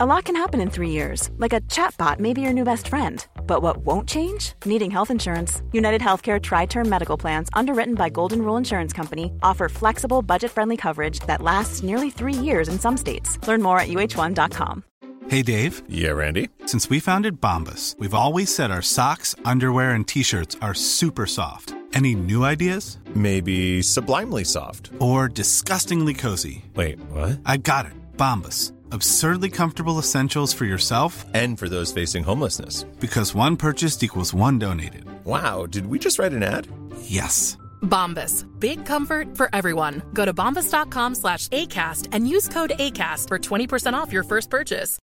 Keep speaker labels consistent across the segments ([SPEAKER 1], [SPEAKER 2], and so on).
[SPEAKER 1] A lot can happen in three years, like a chatbot may be your new best friend. But what won't change? Needing health insurance. United Healthcare Tri Term Medical Plans, underwritten by Golden Rule Insurance Company, offer flexible, budget friendly coverage that lasts nearly three years in some states. Learn more at uh1.com.
[SPEAKER 2] Hey, Dave.
[SPEAKER 3] Yeah, Randy.
[SPEAKER 2] Since we founded Bombus, we've always said our socks, underwear, and t shirts are super soft. Any new ideas?
[SPEAKER 3] Maybe sublimely soft.
[SPEAKER 2] Or disgustingly cozy.
[SPEAKER 3] Wait, what?
[SPEAKER 2] I got it. Bombus. Absurdly comfortable essentials for yourself
[SPEAKER 3] and for those facing homelessness.
[SPEAKER 2] Because one purchased equals one donated.
[SPEAKER 3] Wow, did we just write an ad?
[SPEAKER 2] Yes.
[SPEAKER 4] Bombas. Big comfort for everyone. Go to bombas.com slash ACAST and use code ACAST for 20% off your first purchase.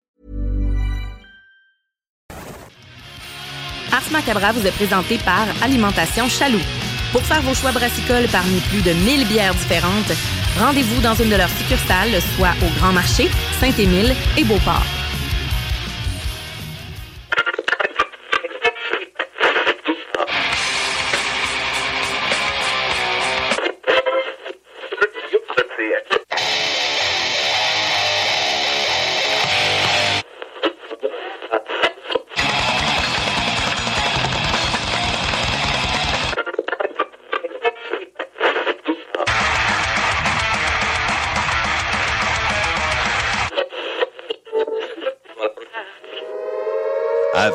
[SPEAKER 5] Ars Macabra vous est présenté par Alimentation Chaloux. Pour faire vos choix brassicoles parmi plus de 1000 bières différentes, rendez-vous dans une de leurs succursales, soit au Grand Marché, Saint-Émile et Beauport.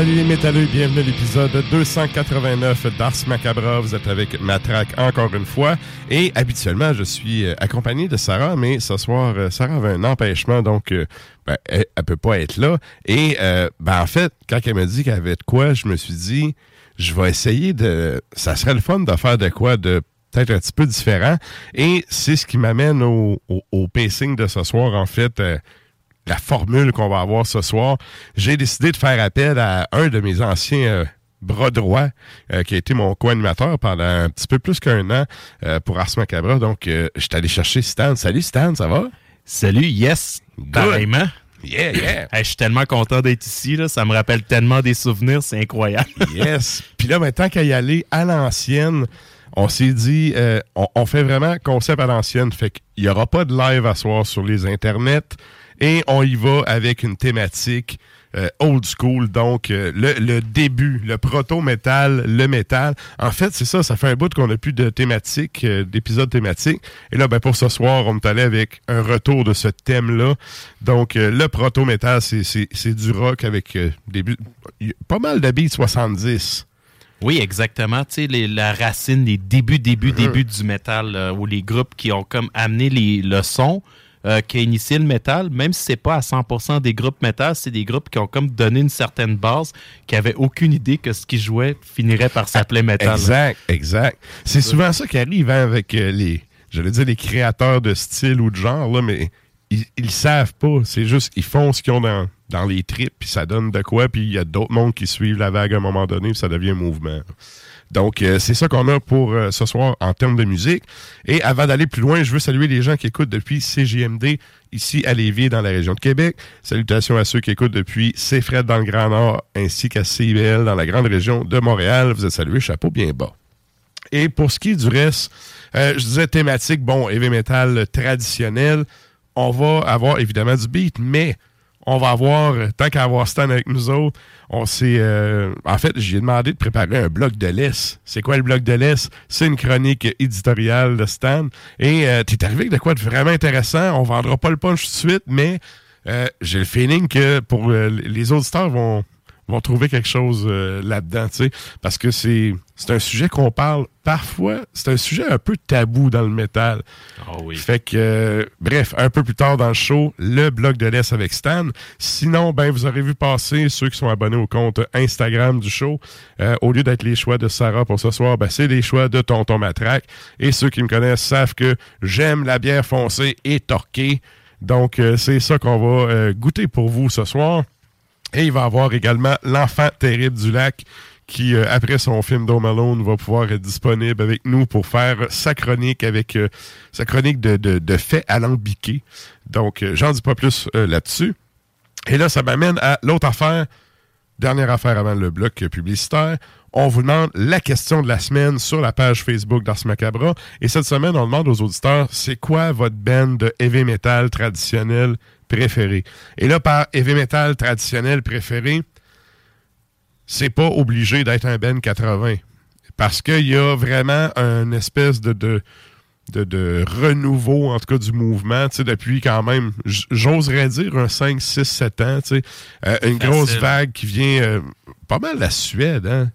[SPEAKER 6] Salut les métalleux, bienvenue à l'épisode 289 d'Ars Macabra. Vous êtes avec Matraque encore une fois. Et habituellement, je suis euh, accompagné de Sarah, mais ce soir, euh, Sarah avait un empêchement, donc euh, ben, elle, elle peut pas être là. Et ben, en fait, quand elle m'a dit qu'elle avait de quoi, je me suis dit, je vais essayer de... Ça serait le fun de faire de quoi de peut-être un petit peu différent. Et c'est ce qui m'amène au, au, au, pacing de ce soir, en fait la formule qu'on va avoir ce soir, j'ai décidé de faire appel à un de mes anciens euh, bras droits, euh, qui a été mon co-animateur pendant un petit peu plus qu'un an euh, pour Ars Macabra. Donc, je suis allé chercher Stan. Salut Stan, ça va?
[SPEAKER 7] Salut, yes, carrément.
[SPEAKER 6] Yeah, yeah.
[SPEAKER 7] Hey, je suis tellement content d'être ici. Là. Ça me rappelle tellement des souvenirs, c'est incroyable.
[SPEAKER 6] yes. Puis là, maintenant qu'à y aller à l'ancienne, on s'est dit, euh, on, on, fait vraiment concept à l'ancienne. Fait qu'il n'y aura pas de live à soir sur les internets. Et on y va avec une thématique euh, old school, donc euh, le, le, début, le proto-métal, le métal. En fait, c'est ça, ça fait un bout qu'on n'a plus de thématique, euh, d'épisodes thématiques. Et là, ben, pour ce soir, on est allé avec un retour de ce thème-là. Donc, le proto-métal, c'est du rock avec pas mal de beats 70.
[SPEAKER 7] Oui, exactement. Tu sais, la racine, les débuts, débuts, débuts du métal, ou les groupes qui ont comme amené les, le son, euh, qui a initié le métal, même si c'est pas à 100% des groupes métal, c'est des groupes qui ont comme donné une certaine base, qui avaient aucune idée que ce qu'ils jouaient finirait par s'appeler métal.
[SPEAKER 6] Exact, exact. C'est souvent ça qui arrive hein, avec euh, les, j'allais dire les créateurs de style ou de genre, là, mais ils, ils savent pas. C'est juste, ils font ce qu'ils ont dans, dans les tripes, puis ça donne de quoi, puis il y a d'autres mondes qui suivent la vague à un moment donné, puis ça devient un mouvement. Donc, euh, c'est ça qu'on a pour euh, ce soir en termes de musique. Et avant d'aller plus loin, je veux saluer les gens qui écoutent depuis CGMD ici à Lévis, dans la région de Québec. Salutations à ceux qui écoutent depuis CFRED dans le Grand Nord, ainsi qu'à CIBL dans la grande région de Montréal. Vous êtes salués, chapeau bien bas. Et pour ce qui est du reste, euh, je disais thématique, bon, heavy metal traditionnel. On va avoir évidemment du beat, mais on va avoir, tant qu'à avoir Stan avec nous autres, on s'est. Euh, en fait, j'ai demandé de préparer un bloc de laisse. C'est quoi le bloc de laisse? C'est une chronique éditoriale de Stan. Et euh, tu es arrivé avec de quoi de vraiment intéressant? On vendra pas le punch tout de suite, mais euh, j'ai le feeling que pour les auditeurs vont, vont trouver quelque chose euh, là-dedans, tu sais, parce que c'est c'est un sujet qu'on parle parfois, c'est un sujet un peu tabou dans le métal.
[SPEAKER 7] Ah oui.
[SPEAKER 6] Fait que, euh, bref, un peu plus tard dans le show, le bloc de l'Est avec Stan. Sinon, ben, vous aurez vu passer ceux qui sont abonnés au compte Instagram du show. Euh, au lieu d'être les choix de Sarah pour ce soir, ben, c'est les choix de Tonton Matraque. Et ceux qui me connaissent savent que j'aime la bière foncée et torquée. Donc, euh, c'est ça qu'on va goûter pour vous ce soir. Et il va avoir également l'enfant terrible du lac qui, euh, après son film Dome Alone, va pouvoir être disponible avec nous pour faire sa chronique avec euh, sa chronique de, de, de faits alambiqués. Donc, euh, j'en dis pas plus là-dessus. Et là, ça m'amène à l'autre affaire, dernière affaire avant le bloc publicitaire. On vous demande la question de la semaine sur la page Facebook d'Ars Macabra. Et cette semaine, on demande aux auditeurs, c'est quoi votre band de heavy metal traditionnel préféré? Et là, par heavy metal traditionnel préféré, c'est pas obligé d'être un Ben 80. Parce qu'il y a vraiment une espèce de, de, de, de renouveau, en tout cas, du mouvement, tu sais, depuis quand même, j'oserais dire un 5, 6, 7 ans, tu sais. Euh, une
[SPEAKER 7] Facile.
[SPEAKER 6] grosse vague qui vient euh, pas mal de la Suède, hein?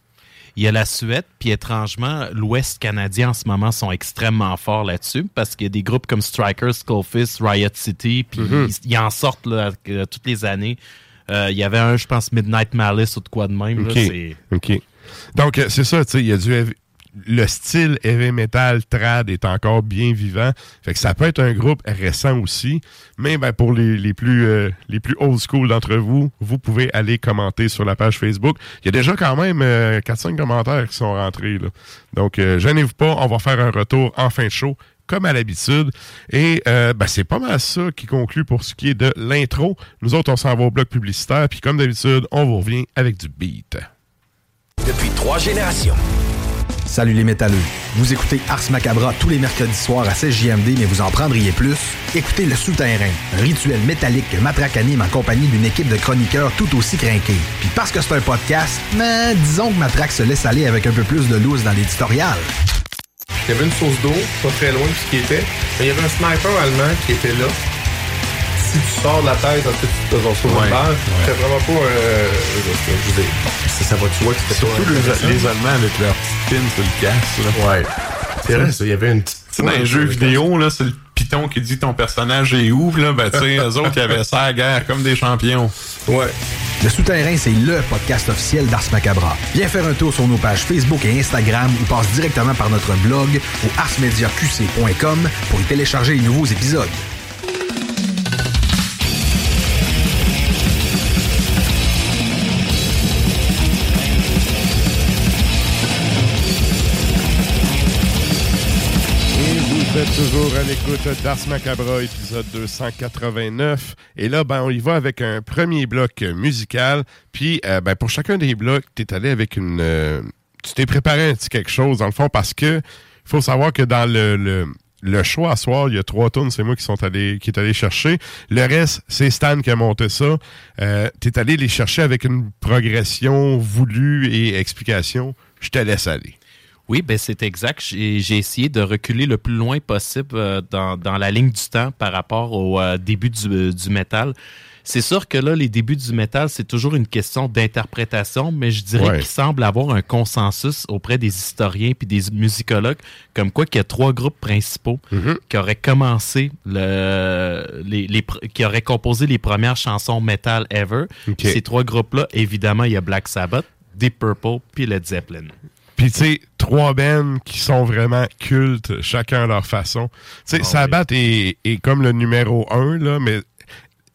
[SPEAKER 7] Il y a la Suède, puis étrangement, l'Ouest canadien en ce moment sont extrêmement forts là-dessus parce qu'il y a des groupes comme Strikers, Skullfist, Riot City, puis
[SPEAKER 6] Mhm.
[SPEAKER 7] ils, ils en sortent là, toutes les années. Euh, Il y avait un, je pense, Midnight Malice ou de quoi de même. là,
[SPEAKER 6] OK. Donc, euh, c'est ça, tu sais, il y a du le style heavy metal trad est encore bien vivant. Fait que ça peut être un groupe récent aussi. Mais ben, pour les, les plus euh, les plus old school d'entre vous, vous pouvez aller commenter sur la page Facebook. Il y a déjà quand même euh, 4-5 commentaires qui sont rentrés. Donc, euh, gênez-vous pas, on va faire un retour en fin de show comme à l'habitude. Et euh, ben, c'est pas mal ça qui conclut pour ce qui est de l'intro. Nous autres, on s'en va au bloc publicitaire. Puis comme d'habitude, on vous revient avec du beat.
[SPEAKER 8] Depuis trois générations.
[SPEAKER 9] Salut les métalleux. Vous écoutez Ars Macabra tous les mercredis soirs à 16 JMD, mais vous en prendriez plus? Écoutez Le Souterrain, un rituel métallique que Matraque anime en compagnie d'une équipe de chroniqueurs tout aussi crinqués. Puis parce que c'est un podcast, mais disons que Matraque se laisse aller avec un peu plus de loose dans l'éditorial.
[SPEAKER 10] Il y avait une source d'eau, pas très loin de ce qui était. Mais il y avait un sniper allemand qui était là. Si tu sors de la tête, en fait, tu te dans
[SPEAKER 11] Ouais, ouais.
[SPEAKER 10] c'était vraiment pas. Euh, je veux dire, ça, ça va, tu vois que c'était
[SPEAKER 11] Surtout les, Allemands avec leur petite pin sur le casque. Là.
[SPEAKER 10] Ouais. C'est vrai, il y avait une petite.
[SPEAKER 11] Tu sais, dans les jeux vidéo, là, c'est le piton qui dit ton personnage est où, là, ben, tu sais, eux autres, ils avaient ça à la guerre comme des champions.
[SPEAKER 10] Ouais.
[SPEAKER 9] Le Souterrain, c'est LE podcast officiel d'Ars Macabra. Viens faire un tour sur nos pages Facebook et Instagram ou passe directement par notre blog au arsmediaqc.com pour y télécharger les nouveaux épisodes.
[SPEAKER 6] Toujours à l'écoute d'Ars Macabra, épisode 289. Et là, ben, on y va avec un premier bloc musical. Puis, euh, ben, pour chacun des blocs, tu es allé avec une... euh, tu t'es préparé un petit quelque chose, dans le fond, parce que faut savoir que dans le... le choix à soir, il y a trois tonnes, c'est moi qui sont allés, qui est allé chercher. Le reste, c'est Stan qui a monté ça. Euh, allé les chercher avec une progression voulue et explication. Je te laisse aller.
[SPEAKER 7] Oui, ben c'est exact. J'ai essayé de reculer le plus loin possible euh, dans, dans la ligne du temps par rapport au euh, début du, euh, du métal. C'est sûr que là, les débuts du métal, c'est toujours une question d'interprétation, mais je dirais
[SPEAKER 6] Ouais.
[SPEAKER 7] qu'il semble avoir un consensus auprès des historiens puis des musicologues, comme quoi qu'il y a trois groupes principaux
[SPEAKER 6] Mhm.
[SPEAKER 7] qui auraient commencé le, les, qui auraient composé les premières chansons metal ever.
[SPEAKER 6] Ok.
[SPEAKER 7] Ces trois groupes-là, évidemment, il y a Black Sabbath, Deep Purple puis Led Zeppelin.
[SPEAKER 6] Puis, tu sais, trois bands qui sont vraiment cultes, chacun à leur façon. Tu sais,
[SPEAKER 7] Ah
[SPEAKER 6] Sabbath est, est comme le numéro un, là, mais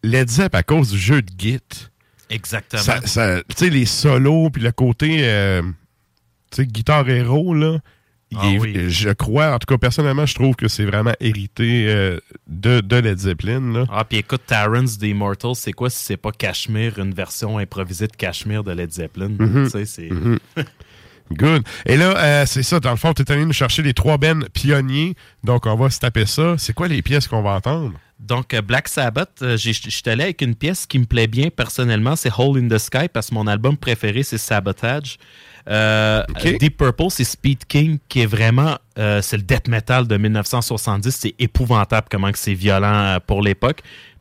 [SPEAKER 6] Led Zepp, à cause du jeu de Git,
[SPEAKER 7] Exactement.
[SPEAKER 6] ça, ça- tu sais, les solos, puis le côté, euh, tu sais, guitare héros, là,
[SPEAKER 7] Ah
[SPEAKER 6] est-
[SPEAKER 7] oui.
[SPEAKER 6] je crois, en tout cas, personnellement, je trouve que c'est vraiment hérité euh, de, de Led Zeppelin, là.
[SPEAKER 7] Ah, puis écoute, Terrence des Immortals, c'est quoi si c'est pas Cashmere, une version improvisée de Cashmere de Led Zeppelin?
[SPEAKER 6] Mhm.
[SPEAKER 7] Tu sais, c'est...
[SPEAKER 6] Mhm. Good. Et là, euh, c'est ça, dans le fond, tu es allé nous chercher les trois bennes pionniers, donc on va se taper ça. C'est quoi les pièces qu'on va entendre?
[SPEAKER 7] Donc, euh, Black Sabbath, euh, je suis allé avec une pièce qui me plaît bien personnellement, c'est Hole in the Sky, parce que mon album préféré, c'est Sabotage. Euh, Deep Purple, c'est Speed King, qui est vraiment, euh, c'est le death metal de 1970. C'est épouvantable comment c'est violent pour l'époque.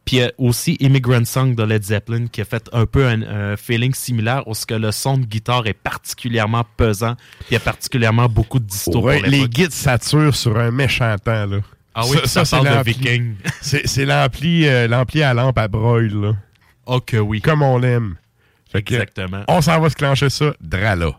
[SPEAKER 7] Puis euh, aussi Immigrant Song de Led Zeppelin qui a fait un peu un, un feeling similaire où ce que le son de guitare est particulièrement pesant. Il y a particulièrement beaucoup de disto
[SPEAKER 6] Ouais,
[SPEAKER 7] pour
[SPEAKER 6] les guides saturent sur un méchant temps. Là.
[SPEAKER 7] Ah oui, ça,
[SPEAKER 6] c'est
[SPEAKER 7] parle de. Viking.
[SPEAKER 6] C'est l'ampli euh, l'ampli à lampe à broil. Là.
[SPEAKER 7] Ok, oui.
[SPEAKER 6] Comme on l'aime. Que,
[SPEAKER 7] Exactement.
[SPEAKER 6] On s'en va se clencher ça, drala.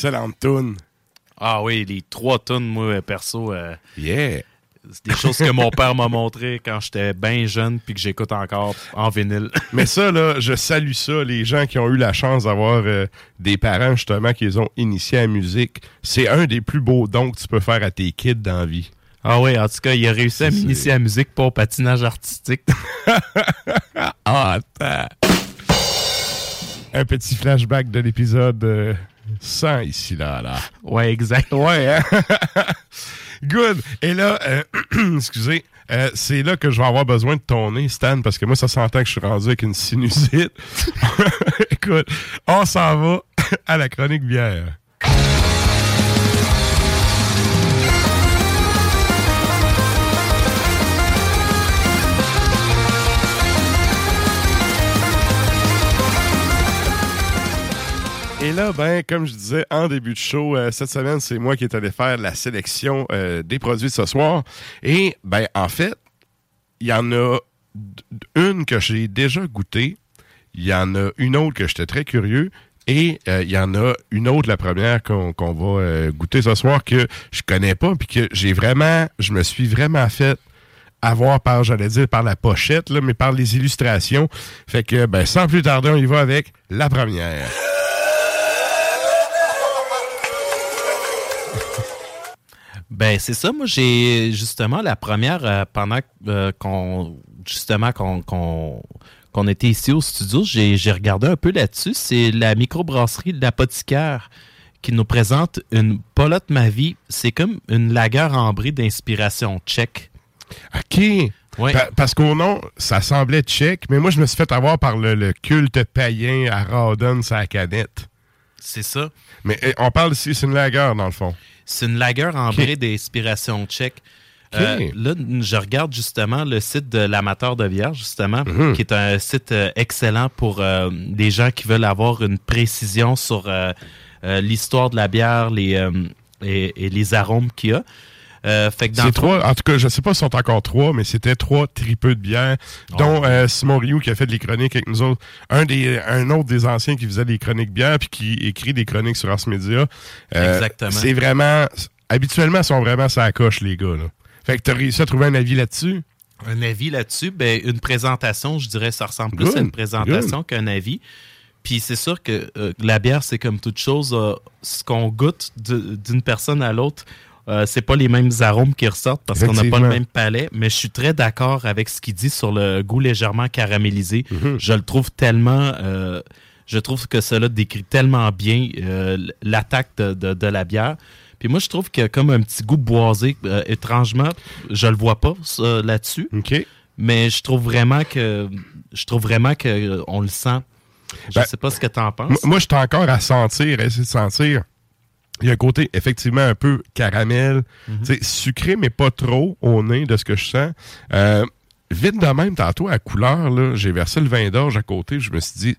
[SPEAKER 6] Quelle excellente tune.
[SPEAKER 7] Ah oui, les trois tonnes, moi, perso. euh,
[SPEAKER 6] Yeah.
[SPEAKER 7] c'est des choses que mon père m'a montré quand j'étais bien jeune puis que j'écoute encore en vinyle.
[SPEAKER 6] Mais ça, là, je salue ça, les gens qui ont eu la chance d'avoir euh, des parents, justement, qui les ont initiés à la musique. C'est un des plus beaux dons que tu peux faire à tes kids dans la vie.
[SPEAKER 7] Ah oui, en tout cas, il a réussi à m'initier à la musique, au patinage artistique.
[SPEAKER 6] Ah, attends. Un petit flashback de l'épisode euh, 100 ici, là, là.
[SPEAKER 7] ouais, exact.
[SPEAKER 6] Ouais, hein? Good. Et là, euh, excusez, euh, c'est là que je vais avoir besoin de ton nez, Stan, parce que moi, ça s'entend que je suis rendu avec une sinusite. Écoute, on s'en va à la chronique bière. Là, ben, comme je disais en début de show, euh, cette semaine, c'est moi qui est allé faire la sélection euh, des produits de ce soir. Et, ben, en fait, il y en a une que j'ai déjà goûtée. Il y en a une autre que j'étais très curieux. Et euh, il y en a une autre, la première qu'on va goûter ce soir, que je connais pas, puis que j'ai vraiment, je me suis vraiment fait avoir par, j'allais dire, par la pochette, là, mais par les illustrations. Fait que, ben, sans plus tarder, on y va avec la première.
[SPEAKER 7] Ben c'est ça, moi j'ai justement la première euh, pendant euh, qu'on justement qu'on était ici au studio, j'ai regardé un peu là-dessus. C'est la microbrasserie de l'apothicaire qui nous présente une Polotte Ma Vie. C'est comme une lagueur ambrée d'inspiration tchèque.
[SPEAKER 6] OK.
[SPEAKER 7] Ouais.
[SPEAKER 6] Pa- parce qu'au nom, ça semblait tchèque, mais moi, je me suis fait avoir par le, le culte païen à Rawdon, sa canette.
[SPEAKER 7] C'est ça.
[SPEAKER 6] Mais eh, on parle ici, c'est une lagueur, dans le fond.
[SPEAKER 7] C'est une lagueur ambrée
[SPEAKER 6] Ok.
[SPEAKER 7] d'inspiration tchèque. Euh, là, je regarde justement le site de l'amateur de bière, justement,
[SPEAKER 6] Mhm.
[SPEAKER 7] qui est un site euh, excellent pour euh, des gens qui veulent avoir une précision sur l'histoire de la bière les, et, et les arômes qu'il y a. Euh, fait que dans
[SPEAKER 6] trois, en tout cas, je sais pas si sont encore trois, mais c'était trois tripeux de bière, dont euh, Simon Rioux qui a fait des chroniques avec nous autres. Un, des, un autre des anciens qui faisait des chroniques bière puis qui écrit des chroniques sur Ars Media. Euh,
[SPEAKER 7] Exactement.
[SPEAKER 6] C'est vraiment. Habituellement, ils sont vraiment ça coche, les gars. Là. Fait que t'as réussi à trouver un avis là-dessus?
[SPEAKER 7] Un avis là-dessus, ben, une présentation, je dirais, ça ressemble plus à une présentation qu'un avis. Puis c'est sûr que euh, la bière, c'est comme toute chose, euh, ce qu'on goûte d'une personne à l'autre, euh, c'est pas les mêmes arômes qui ressortent parce qu'on n'a pas le même palais. Mais je suis très d'accord avec ce qu'il dit sur le goût légèrement caramélisé.
[SPEAKER 6] Mhm.
[SPEAKER 7] Je le trouve tellement. euh, je trouve que cela décrit tellement bien euh, l'attaque de, de- de la bière. Puis moi, je trouve qu'il y a comme un petit goût boisé. Étrangement, je le vois pas là-dessus. Mais je trouve vraiment que je trouve vraiment que on le sent. Je
[SPEAKER 6] Ben,
[SPEAKER 7] sais pas ce que tu en penses.
[SPEAKER 6] Moi, moi, je suis encore à sentir, à essayer de sentir. Il y a un côté effectivement un peu caramel, sais, sucré, mais pas trop au nez de ce que je sens. Euh, vite de même, tantôt, à couleur, j'ai versé le vin d'orge à côté, je me suis dit,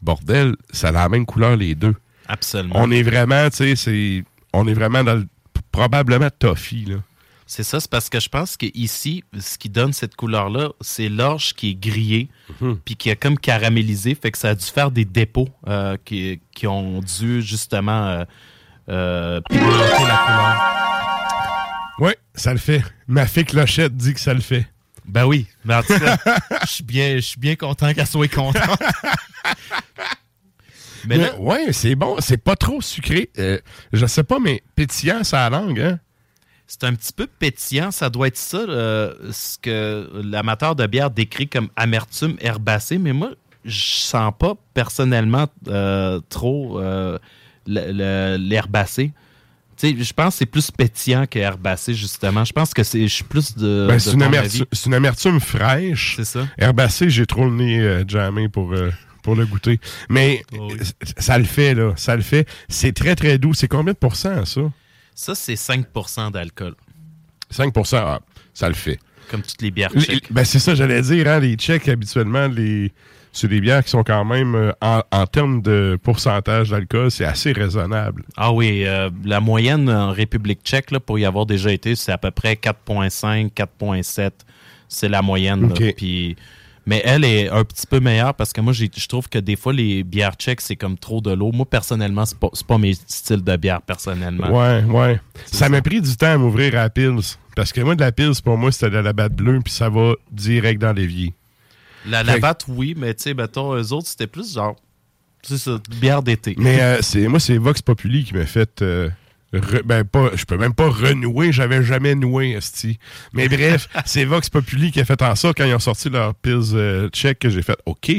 [SPEAKER 6] bordel, ça a la même couleur les deux.
[SPEAKER 7] Absolument.
[SPEAKER 6] On est vraiment, tu sais, c'est. On est vraiment dans le. Probablement toffee, là.
[SPEAKER 7] C'est ça, c'est parce que je pense que ici, ce qui donne cette couleur-là, c'est l'orge qui est grillé,
[SPEAKER 6] Mhm.
[SPEAKER 7] puis qui a comme caramélisé, fait que ça a dû faire des dépôts euh, qui, qui ont dû justement euh, euh, pigmenter la couleur.
[SPEAKER 6] Oui, ça le fait. Ma fée Clochette dit que ça le fait.
[SPEAKER 7] Ben oui, mais en tout cas, je suis bien, content qu'elle soit contente. mais
[SPEAKER 6] ouais, c'est bon. C'est pas trop sucré. Euh, je sais pas, mais pétillant, ça a la langue, hein?
[SPEAKER 7] C'est un petit peu pétillant, ça doit être ça, euh, ce que l'amateur de bière décrit comme amertume herbacée, mais moi, je sens pas personnellement euh, trop le- le- l'herbacé. Tu sais, je pense que c'est plus pétillant que herbacé, justement. Je pense que c'est, je suis plus de.
[SPEAKER 6] Ben,
[SPEAKER 7] de
[SPEAKER 6] c'est, une amertume,
[SPEAKER 7] avis.
[SPEAKER 6] c'est une amertume fraîche.
[SPEAKER 7] C'est ça.
[SPEAKER 6] Herbacée, j'ai trop le nez euh, jammé pour, euh, pour le goûter. Mais
[SPEAKER 7] Oh oui.
[SPEAKER 6] ça le fait, là. Ça le fait. C'est très, très doux. C'est combien de pourcents, ça?
[SPEAKER 7] Ça, c'est 5% d'alcool,
[SPEAKER 6] 5% ah, ça le fait.
[SPEAKER 7] comme toutes les bières
[SPEAKER 6] Les-
[SPEAKER 7] tchèques.
[SPEAKER 6] ben, c'est ça, j'allais dire. Hein, les Tchèques, habituellement, les, c'est des bières qui sont quand même, euh, en, en termes de pourcentage d'alcool, c'est assez raisonnable.
[SPEAKER 7] Ah oui, euh, la moyenne en République tchèque, là, pour y avoir déjà été, c'est à peu près 4,5, 4,7. C'est la moyenne. là. Puis Mais elle est un petit peu meilleure parce que moi, je trouve que des fois, les bières tchèques, c'est comme trop de l'eau. Moi, personnellement, c'est pas, pas mes styles de bière, personnellement.
[SPEAKER 6] Ouais, ouais. Ça m'a pris du temps à m'ouvrir à la Pils. Parce que moi, de la Pils, pour moi, c'était de la batte bleue, puis ça va direct dans l'évier.
[SPEAKER 7] La, la batte, oui, mais tu sais, mettons, eux autres, c'était plus genre, c'est ça, bière d'été.
[SPEAKER 6] Mais euh, c'est moi, c'est Vox Populi qui m'a fait. euh, re- ben, pas, je peux même pas renouer, j'avais jamais noué, esti. Mais bref, c'est Vox Populi qui a fait en sorte, quand ils ont sorti leur Pils euh, tchèque, que j'ai fait OK,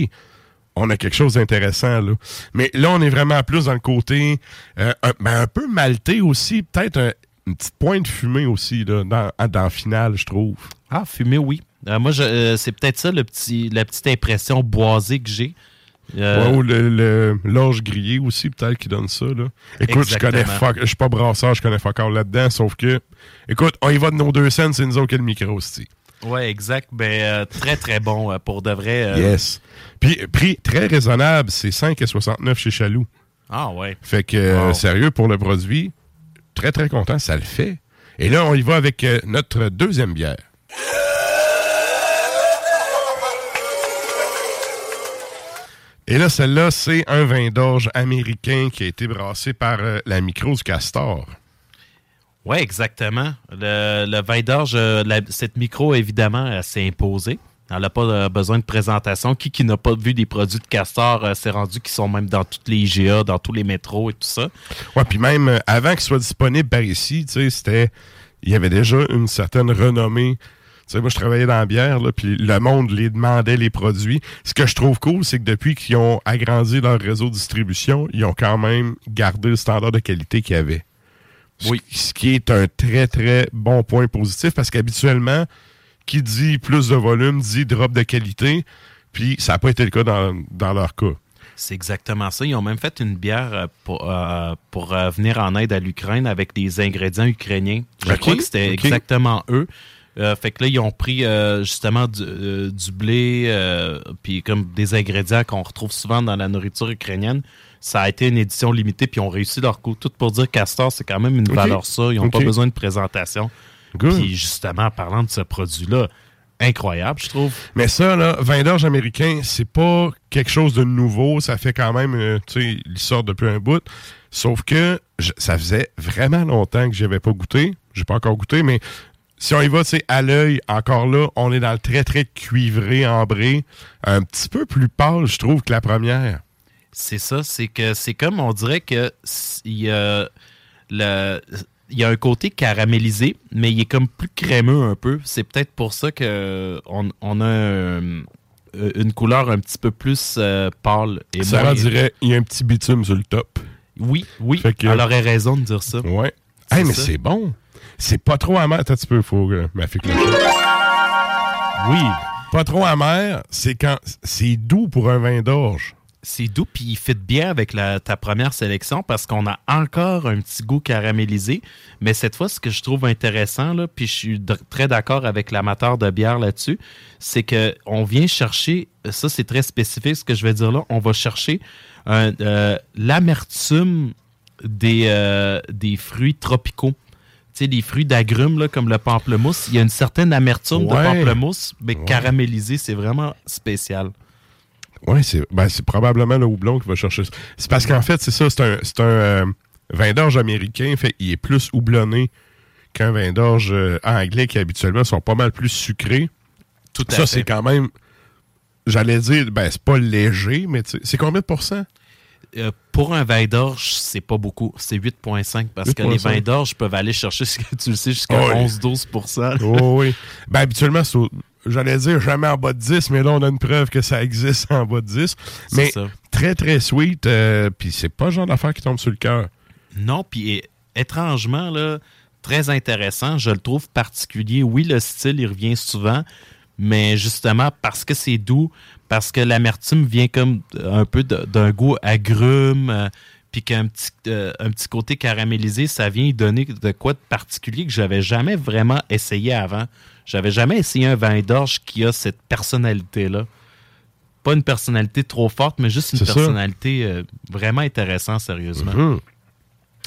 [SPEAKER 6] on a quelque chose d'intéressant, là. Mais là, on est vraiment plus dans le côté euh, un, ben, un peu maltais aussi, peut-être un- une petite pointe fumée aussi, là, dans, dans le final, je trouve.
[SPEAKER 7] Ah, fumé, oui. Euh, moi, je- euh, c'est peut-être ça, le petit, la petite impression boisée que j'ai. Euh,
[SPEAKER 6] le, l'orge grillé aussi, peut-être, qui donne ça. Là. Écoute, je connais fuck, je suis pas brasseur, je connais fuck là-dedans, sauf que, écoute, on y va de nos deux scènes, c'est nous autres qui le micro, aussi.
[SPEAKER 7] Ouais, exact. Ben, euh, très, très bon pour de vrai. euh,
[SPEAKER 6] Yes. Puis, prix très raisonnable, c'est 5,69 chez Chaloux.
[SPEAKER 7] Ah, ouais.
[SPEAKER 6] Fait que,
[SPEAKER 7] Wow.
[SPEAKER 6] sérieux, pour le produit, très, très content, ça le fait. Et là, on y va avec notre deuxième bière. Et là, celle-là, c'est un vin d'orge américain qui a été brassé par euh, la micro du Castor.
[SPEAKER 7] Oui, exactement. Le, le vin d'orge, euh, cette micro, évidemment, elle s'est imposée. Elle n'a pas euh, besoin de présentation. Qui, qui n'a pas vu des produits de Castor, euh, s'est rendu qui sont même dans toutes les IGA, dans tous les métros et tout ça.
[SPEAKER 6] Ouais, puis même euh, avant qu'il soit disponible par ici, c'était. Il y avait déjà une certaine renommée. Tu sais, moi, je travaillais dans la bière, là, puis le monde les demandait les produits. Ce que je trouve cool, c'est que depuis qu'ils ont agrandi leur réseau de distribution, ils ont quand même gardé le standard de qualité qu'il y avait. Oui. Ce qui est un très, très bon point positif parce qu'habituellement, qui dit plus de volume dit drop de qualité, puis ça n'a pas été le cas dans, dans leur cas.
[SPEAKER 7] C'est exactement ça. Ils ont même fait une bière euh, pour, euh, pour euh, venir en aide à l'Ukraine avec des ingrédients ukrainiens. Je crois que c'était exactement eux. Euh, fait que là, ils ont pris euh, justement du, euh, du blé, puis comme des ingrédients qu'on retrouve souvent dans la nourriture ukrainienne. Ça a été une édition limitée, puis ils ont réussi leur coup. Tout pour dire Castor, c'est quand même une valeur ça. Ils n'ont pas besoin de présentation. Puis justement, en parlant de ce produit-là, incroyable, je trouve.
[SPEAKER 6] Mais ça, là, vin d'orge américain, c'est pas quelque chose de nouveau. Ça fait quand même, euh, tu sais, il sort depuis un bout. Sauf que je- ça faisait vraiment longtemps que j'avais pas goûté. J'ai pas encore goûté, mais si on y va, sais, à l'œil, encore là, on est dans le très, très cuivré, ambré. Un petit peu plus pâle, je trouve, que la première.
[SPEAKER 7] C'est ça, c'est que c'est comme on dirait que il y a le il y a un côté caramélisé, mais il est comme plus crémeux un peu. C'est peut-être pour ça que on, on a un- euh, une couleur un petit peu plus euh, pâle et
[SPEAKER 6] Ça
[SPEAKER 7] moins-
[SPEAKER 6] dirait, il y a un petit bitume sur le top.
[SPEAKER 7] Oui, oui. Elle aurait raison de dire ça.
[SPEAKER 6] Ouais.
[SPEAKER 7] C'est
[SPEAKER 6] Hey, mais c'est bon. C'est pas trop amer. Attends un petit peu, faut que ma fille.
[SPEAKER 7] Oui.
[SPEAKER 6] Pas trop amer, c'est quand c'est doux pour un vin d'orge.
[SPEAKER 7] C'est doux, puis il fit bien avec ta première sélection parce qu'on a encore un petit goût caramélisé. Mais cette fois, ce que je trouve intéressant, là, puis je suis très d'accord avec l'amateur de bière là-dessus, c'est que on vient chercher, ça c'est très spécifique ce que je vais dire là, on va chercher euh, l'amertume des, euh, des fruits tropicaux. Tu sais, les fruits d'agrumes, là, comme le pamplemousse, il y a une certaine amertume
[SPEAKER 6] Ouais.
[SPEAKER 7] de pamplemousse, mais
[SPEAKER 6] Ouais.
[SPEAKER 7] caramélisé, c'est vraiment spécial.
[SPEAKER 6] Oui, c'est ben, c'est probablement le houblon qui va chercher ça. C'est parce qu'en fait, c'est ça, c'est un, c'est un euh, vin d'orge américain, fait il est plus houblonné qu'un vin d'orge euh, anglais qui habituellement sont pas mal plus sucrés.
[SPEAKER 7] Tout à
[SPEAKER 6] ça, c'est quand même, j'allais dire, ben c'est pas léger, mais c'est combien de pourcents?
[SPEAKER 7] Euh, pour un vin d'orge, c'est pas beaucoup. C'est 8,5 parce que les
[SPEAKER 6] 8,5.
[SPEAKER 7] vins d'orge peuvent aller chercher, tu le sais, jusqu'à
[SPEAKER 6] Oh oui.
[SPEAKER 7] 11-12
[SPEAKER 6] Oh oui. Ben habituellement, j'allais dire jamais en bas de 10, mais là, on a une preuve que ça existe en bas de 10.
[SPEAKER 7] C'est
[SPEAKER 6] Mais
[SPEAKER 7] ça.
[SPEAKER 6] très, très sweet, euh, puis c'est pas le genre d'affaire qui tombe sur le cœur.
[SPEAKER 7] Non, puis étrangement, là, très intéressant. Je le trouve particulier. Oui, le style, il revient souvent, mais justement, parce que c'est doux, parce que l'amertume vient comme un peu d'un goût agrume, euh, puis qu'un petit, euh, un petit côté caramélisé, ça vient y donner de quoi de particulier que j'avais jamais vraiment essayé avant. J'avais jamais essayé un vin d'orge qui a cette personnalité-là. Pas une personnalité trop forte, mais juste une personnalité euh, vraiment intéressante, sérieusement.
[SPEAKER 6] Mhm.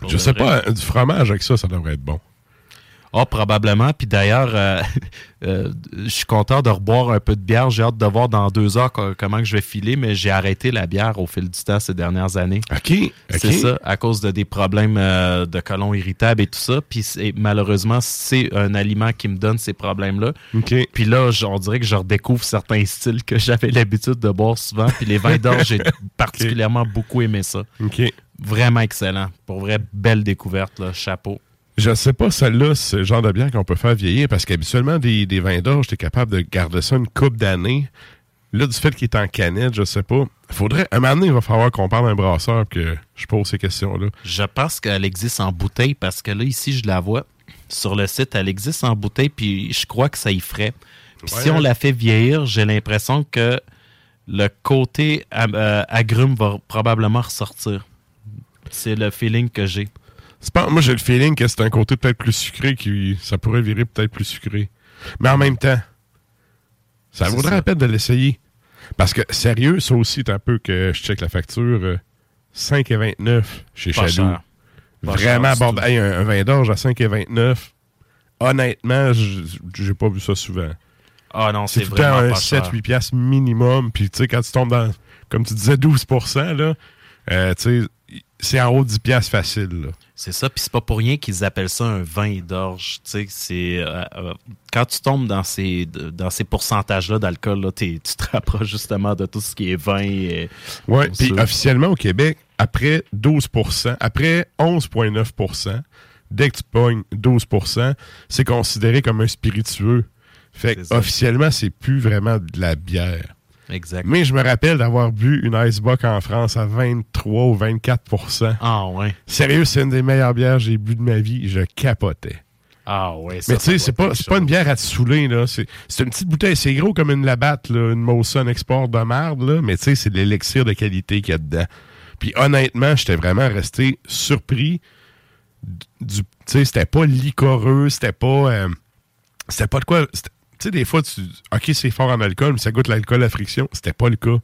[SPEAKER 7] Pour
[SPEAKER 6] Je sais
[SPEAKER 7] vrai.
[SPEAKER 6] pas, du fromage avec ça, ça devrait être bon.
[SPEAKER 7] Ah, probablement. Puis d'ailleurs, euh, euh, je suis content de reboire un peu de bière. J'ai hâte de voir dans deux heures co- comment que je vais filer, mais j'ai arrêté la bière au fil du temps ces dernières années.
[SPEAKER 6] OK.
[SPEAKER 7] C'est ça, à cause de des problèmes euh, de colon irritable et tout ça. Puis malheureusement, c'est un aliment qui me donne ces problèmes-là. Puis là, on dirait que je redécouvre certains styles que j'avais l'habitude de boire souvent. Puis les vins d'orge, j'ai particulièrement beaucoup aimé ça.
[SPEAKER 6] OK.
[SPEAKER 7] Vraiment excellent. Pour vrai, belle découverte, là. chapeau.
[SPEAKER 6] Je sais pas, celle-là, c'est le genre de bière qu'on peut faire vieillir parce qu'habituellement, des, des vins d'orge, t'es capable de garder ça une coupe d'années. Là, du fait qu'il est en canette, je sais pas. Faudrait, un moment donné, il va falloir qu'on parle à un brasseur et que je pose ces questions-là.
[SPEAKER 7] Je pense qu'elle existe en bouteille parce que là, ici, je la vois sur le site. Elle existe en bouteille, puis je crois que ça y ferait. Puis
[SPEAKER 6] Ouais,
[SPEAKER 7] si on la fait vieillir, j'ai l'impression que le côté euh, agrume va probablement ressortir. C'est le feeling que j'ai.
[SPEAKER 6] Pas- moi, j'ai le feeling que c'est un côté peut-être plus sucré qui ça pourrait virer peut-être plus sucré. Mais en même temps, ça vaudrait
[SPEAKER 7] ça.
[SPEAKER 6] la peine de l'essayer. Parce que, sérieux, ça aussi, c'est un peu que je check la facture. euh, 5,29 chez
[SPEAKER 7] Pas
[SPEAKER 6] Chaloux.
[SPEAKER 7] cher.
[SPEAKER 6] Vraiment, hey, un, un vin d'orge à 5,29. Honnêtement, j'ai pas vu ça souvent.
[SPEAKER 7] Ah non, c'est vraiment
[SPEAKER 6] un
[SPEAKER 7] pas cher.
[SPEAKER 6] 7-8 piastres minimum. Puis, tu sais, quand tu tombes dans, comme tu disais, 12% là, euh, tu sais, c'est en haut de 10 piastres facile. là.
[SPEAKER 7] C'est ça, puis c'est pas pour rien qu'ils appellent ça un vin d'orge. C'est euh, euh, quand tu tombes dans ces dans ces pourcentages-là d'alcool, là, tu te rapproches justement de tout ce qui est vin. Et,
[SPEAKER 6] Ouais, puis officiellement au Québec, après 12% après 11,9% dès que tu pognes 12% c'est considéré comme un spiritueux. Fait officiellement, c'est plus vraiment de la bière.
[SPEAKER 7] Exact.
[SPEAKER 6] Mais je me rappelle d'avoir bu une Icebox en France à 23 ou 24%
[SPEAKER 7] Ah ouais.
[SPEAKER 6] Sérieux, c'est une des meilleures bières que j'ai bu de ma vie. Je capotais.
[SPEAKER 7] Ah ouais. ça,
[SPEAKER 6] Mais tu sais, c'est pas, pas une bière à te saouler, là. C'est une petite bouteille. C'est gros comme une Labatt, là, une Molson Export de marde, là. Mais tu sais, c'est de l'élixir de qualité qu'il y a dedans. Puis honnêtement, j'étais vraiment resté surpris du. Tu sais, c'était pas licoreux, c'était pas. euh, c'était pas de quoi. Tu sais, des fois, tu. Ok, c'est fort en alcool, mais ça goûte l'alcool à friction. C'était pas le cas.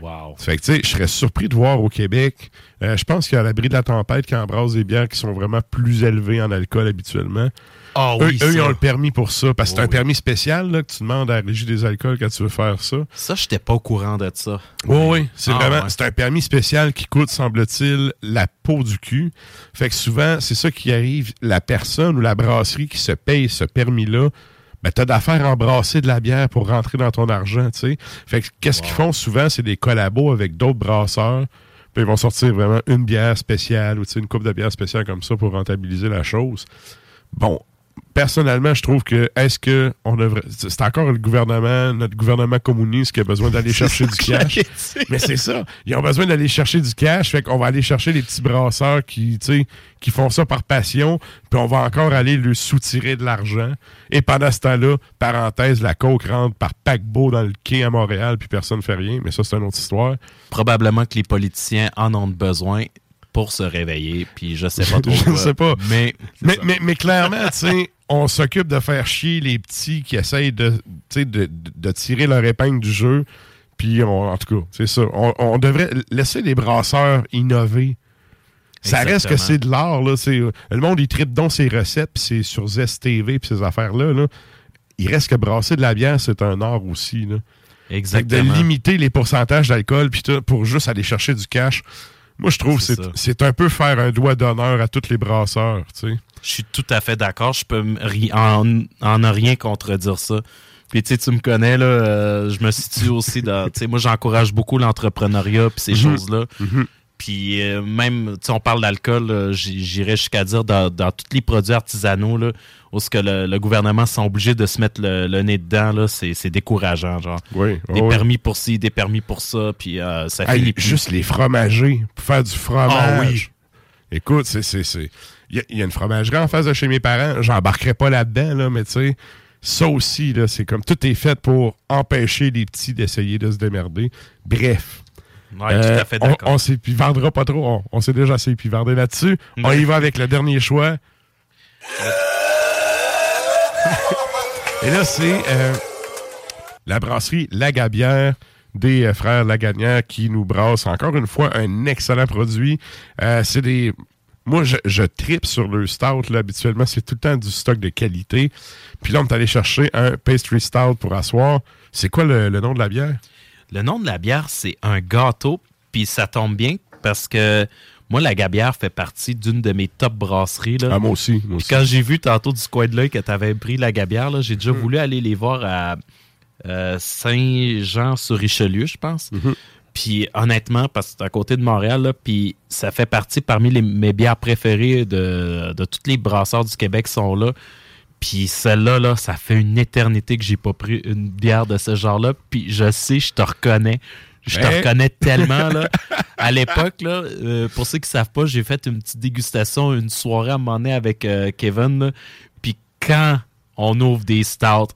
[SPEAKER 7] Wow.
[SPEAKER 6] Fait que, tu sais, je serais surpris de voir au Québec. euh, je pense qu'il y a l'abri de la tempête qui embrasse des bières qui sont vraiment plus élevées en alcool habituellement.
[SPEAKER 7] Ah oui,
[SPEAKER 6] eux, ils ont le permis pour ça. Parce que c'est un
[SPEAKER 7] oui.
[SPEAKER 6] permis spécial là, que tu demandes à la Régie des alcools quand tu veux faire ça.
[SPEAKER 7] Ça, j'étais pas au courant de ça.
[SPEAKER 6] Oui, oui. C'est
[SPEAKER 7] Ah,
[SPEAKER 6] vraiment.
[SPEAKER 7] ouais.
[SPEAKER 6] C'est un permis spécial qui coûte, semble-t-il, la peau du cul. Fait que souvent, c'est ça qui arrive. La personne ou la brasserie qui se paye ce permis-là, ben, t'as d'affaires à embrasser de la bière pour rentrer dans ton argent, tu sais. Fait que qu'est-ce qu'ils font souvent, c'est des collabos avec d'autres brasseurs. Puis ils vont sortir vraiment une bière spéciale ou tu sais, une coupe de bière spéciale comme ça pour rentabiliser la chose. Bon, personnellement, je trouve que est-ce que on devrait. C'est encore le gouvernement, notre gouvernement communiste qui a besoin d'aller chercher du cash? Mais c'est ça. Ils ont besoin d'aller chercher du cash. Fait qu'on va aller chercher les petits brasseurs qui, tu sais, qui font ça par passion. Puis on va encore aller leur soutirer de l'argent. Et pendant ce temps-là, parenthèse, la coke rentre par paquebot dans le quai à Montréal, puis personne ne fait rien. Mais ça, c'est une autre histoire.
[SPEAKER 7] Probablement que les politiciens en ont besoin pour se réveiller, puis je sais pas trop.
[SPEAKER 6] Je
[SPEAKER 7] quoi.
[SPEAKER 6] sais pas.
[SPEAKER 7] Mais,
[SPEAKER 6] Mais, mais, mais clairement, tu sais, on s'occupe de faire chier les petits qui essayent de, tu sais, de, de- de tirer leur épingle du jeu. Puis, on- en tout cas, c'est ça. On, on devrait laisser les brasseurs innover. Ça reste que c'est de l'art. là. C'est- Le monde, il tripe donc ses recettes, puis c'est sur Zest TV, puis ces affaires-là. Là. Il reste que brasser de la bière, c'est un art aussi. Là. Fait que
[SPEAKER 7] exactement.
[SPEAKER 6] de limiter les pourcentages d'alcool puis tout, pour juste aller chercher du cash, moi, je trouve que
[SPEAKER 7] C'est
[SPEAKER 6] un peu faire un doigt d'honneur à tous les brasseurs. tu sais.
[SPEAKER 7] Je suis tout à fait d'accord. Je peux en, en rien contredire ça. Puis tu sais, tu me connais là, euh, je me situe aussi dans. Tu sais, moi, j'encourage beaucoup l'entrepreneuriat puis ces
[SPEAKER 6] Mhm.
[SPEAKER 7] choses-là.
[SPEAKER 6] Mhm.
[SPEAKER 7] Puis euh, même, tu on parle d'alcool, j'irais jusqu'à dire dans, dans tous les produits artisanaux là, où ce que le, le gouvernement sont obligés de se mettre le, le nez dedans là, c'est décourageant, genre.
[SPEAKER 6] Oui,
[SPEAKER 7] Des
[SPEAKER 6] oui.
[SPEAKER 7] permis pour ci, des permis pour ça, puis euh, ça
[SPEAKER 6] Hey,
[SPEAKER 7] finit plus.
[SPEAKER 6] juste les fromagers, pour faire du fromage.
[SPEAKER 7] Ah oui.
[SPEAKER 6] Écoute, c'est. c'est- c'est- Il y, y a une fromagerie en face de chez mes parents. J'embarquerai pas là-dedans, là, mais tu sais, ça aussi, là, c'est comme tout est fait pour empêcher les petits d'essayer de se démerder. Bref.
[SPEAKER 7] Ouais, tout
[SPEAKER 6] Euh,
[SPEAKER 7] à fait
[SPEAKER 6] on,
[SPEAKER 7] d'accord.
[SPEAKER 6] on s'est puis vendra pas trop. On, on s'est déjà assez puis là-dessus. On y va avec le dernier choix. Et là, c'est euh, la brasserie Lagabière des euh, frères Lagagnère qui nous brassent encore une fois un excellent produit. Euh, c'est des moi, je, je tripe sur le stout. Là, habituellement, c'est tout le temps du stock de qualité. Puis là, on est allé chercher un pastry stout pour asseoir. C'est quoi le, le nom de la bière?
[SPEAKER 7] Le nom de la bière, c'est un gâteau. Puis ça tombe bien parce que moi, la Gabière fait partie d'une de mes top brasseries. Là.
[SPEAKER 6] Ah, moi aussi. moi
[SPEAKER 7] Puis
[SPEAKER 6] aussi.
[SPEAKER 7] quand j'ai vu tantôt du coin de l'œil que tu avais pris la Gabière, là, j'ai déjà
[SPEAKER 6] Mm.
[SPEAKER 7] voulu aller les voir à euh, Saint-Jean-sur-Richelieu, je pense.
[SPEAKER 6] Mm-hmm.
[SPEAKER 7] Puis honnêtement, parce que c'est à côté de Montréal, là, puis ça fait partie parmi les- mes bières préférées de, de tous les brasseurs du Québec sont là. Puis celle-là, là, ça fait une éternité que j'ai pas pris une bière de ce genre-là. Puis je sais, je te reconnais. Je te reconnais tellement. Là. À l'époque, là, euh, pour ceux qui savent pas, j'ai fait une petite dégustation, une soirée à un moment donné avec euh, Kevin. là. Puis quand on ouvre des stouts,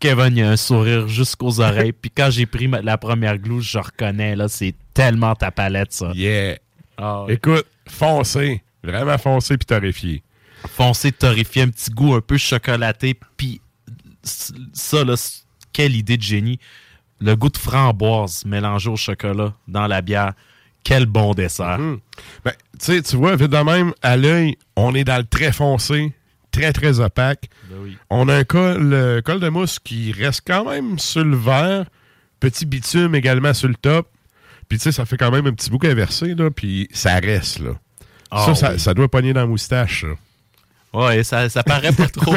[SPEAKER 7] Kevin, il a un sourire jusqu'aux oreilles. Puis quand j'ai pris ma- la première glouche, je reconnais. là, C'est tellement ta palette, ça.
[SPEAKER 6] Yeah.
[SPEAKER 7] Ah ouais.
[SPEAKER 6] Écoute, foncé. Vraiment foncé puis torréfié.
[SPEAKER 7] Foncé, torréfié, un petit goût un peu chocolaté, puis ça, là, quelle idée de génie. Le goût de framboise mélangé au chocolat dans la bière. Quel bon dessert.
[SPEAKER 6] Ben, tu sais, tu vois, vite de même, à l'œil, on est dans le très foncé, très, très opaque.
[SPEAKER 7] Ben oui.
[SPEAKER 6] On a un col, euh, col de mousse qui reste quand même sur le verre. Petit bitume également sur le top. Puis, tu sais, ça fait quand même un petit bouquet inversé, là. Puis, ça reste, là.
[SPEAKER 7] Ah
[SPEAKER 6] ça, ça,
[SPEAKER 7] oui.
[SPEAKER 6] ça doit pogner dans la moustache, ça.
[SPEAKER 7] Ouais, ça, ça paraît pas trop.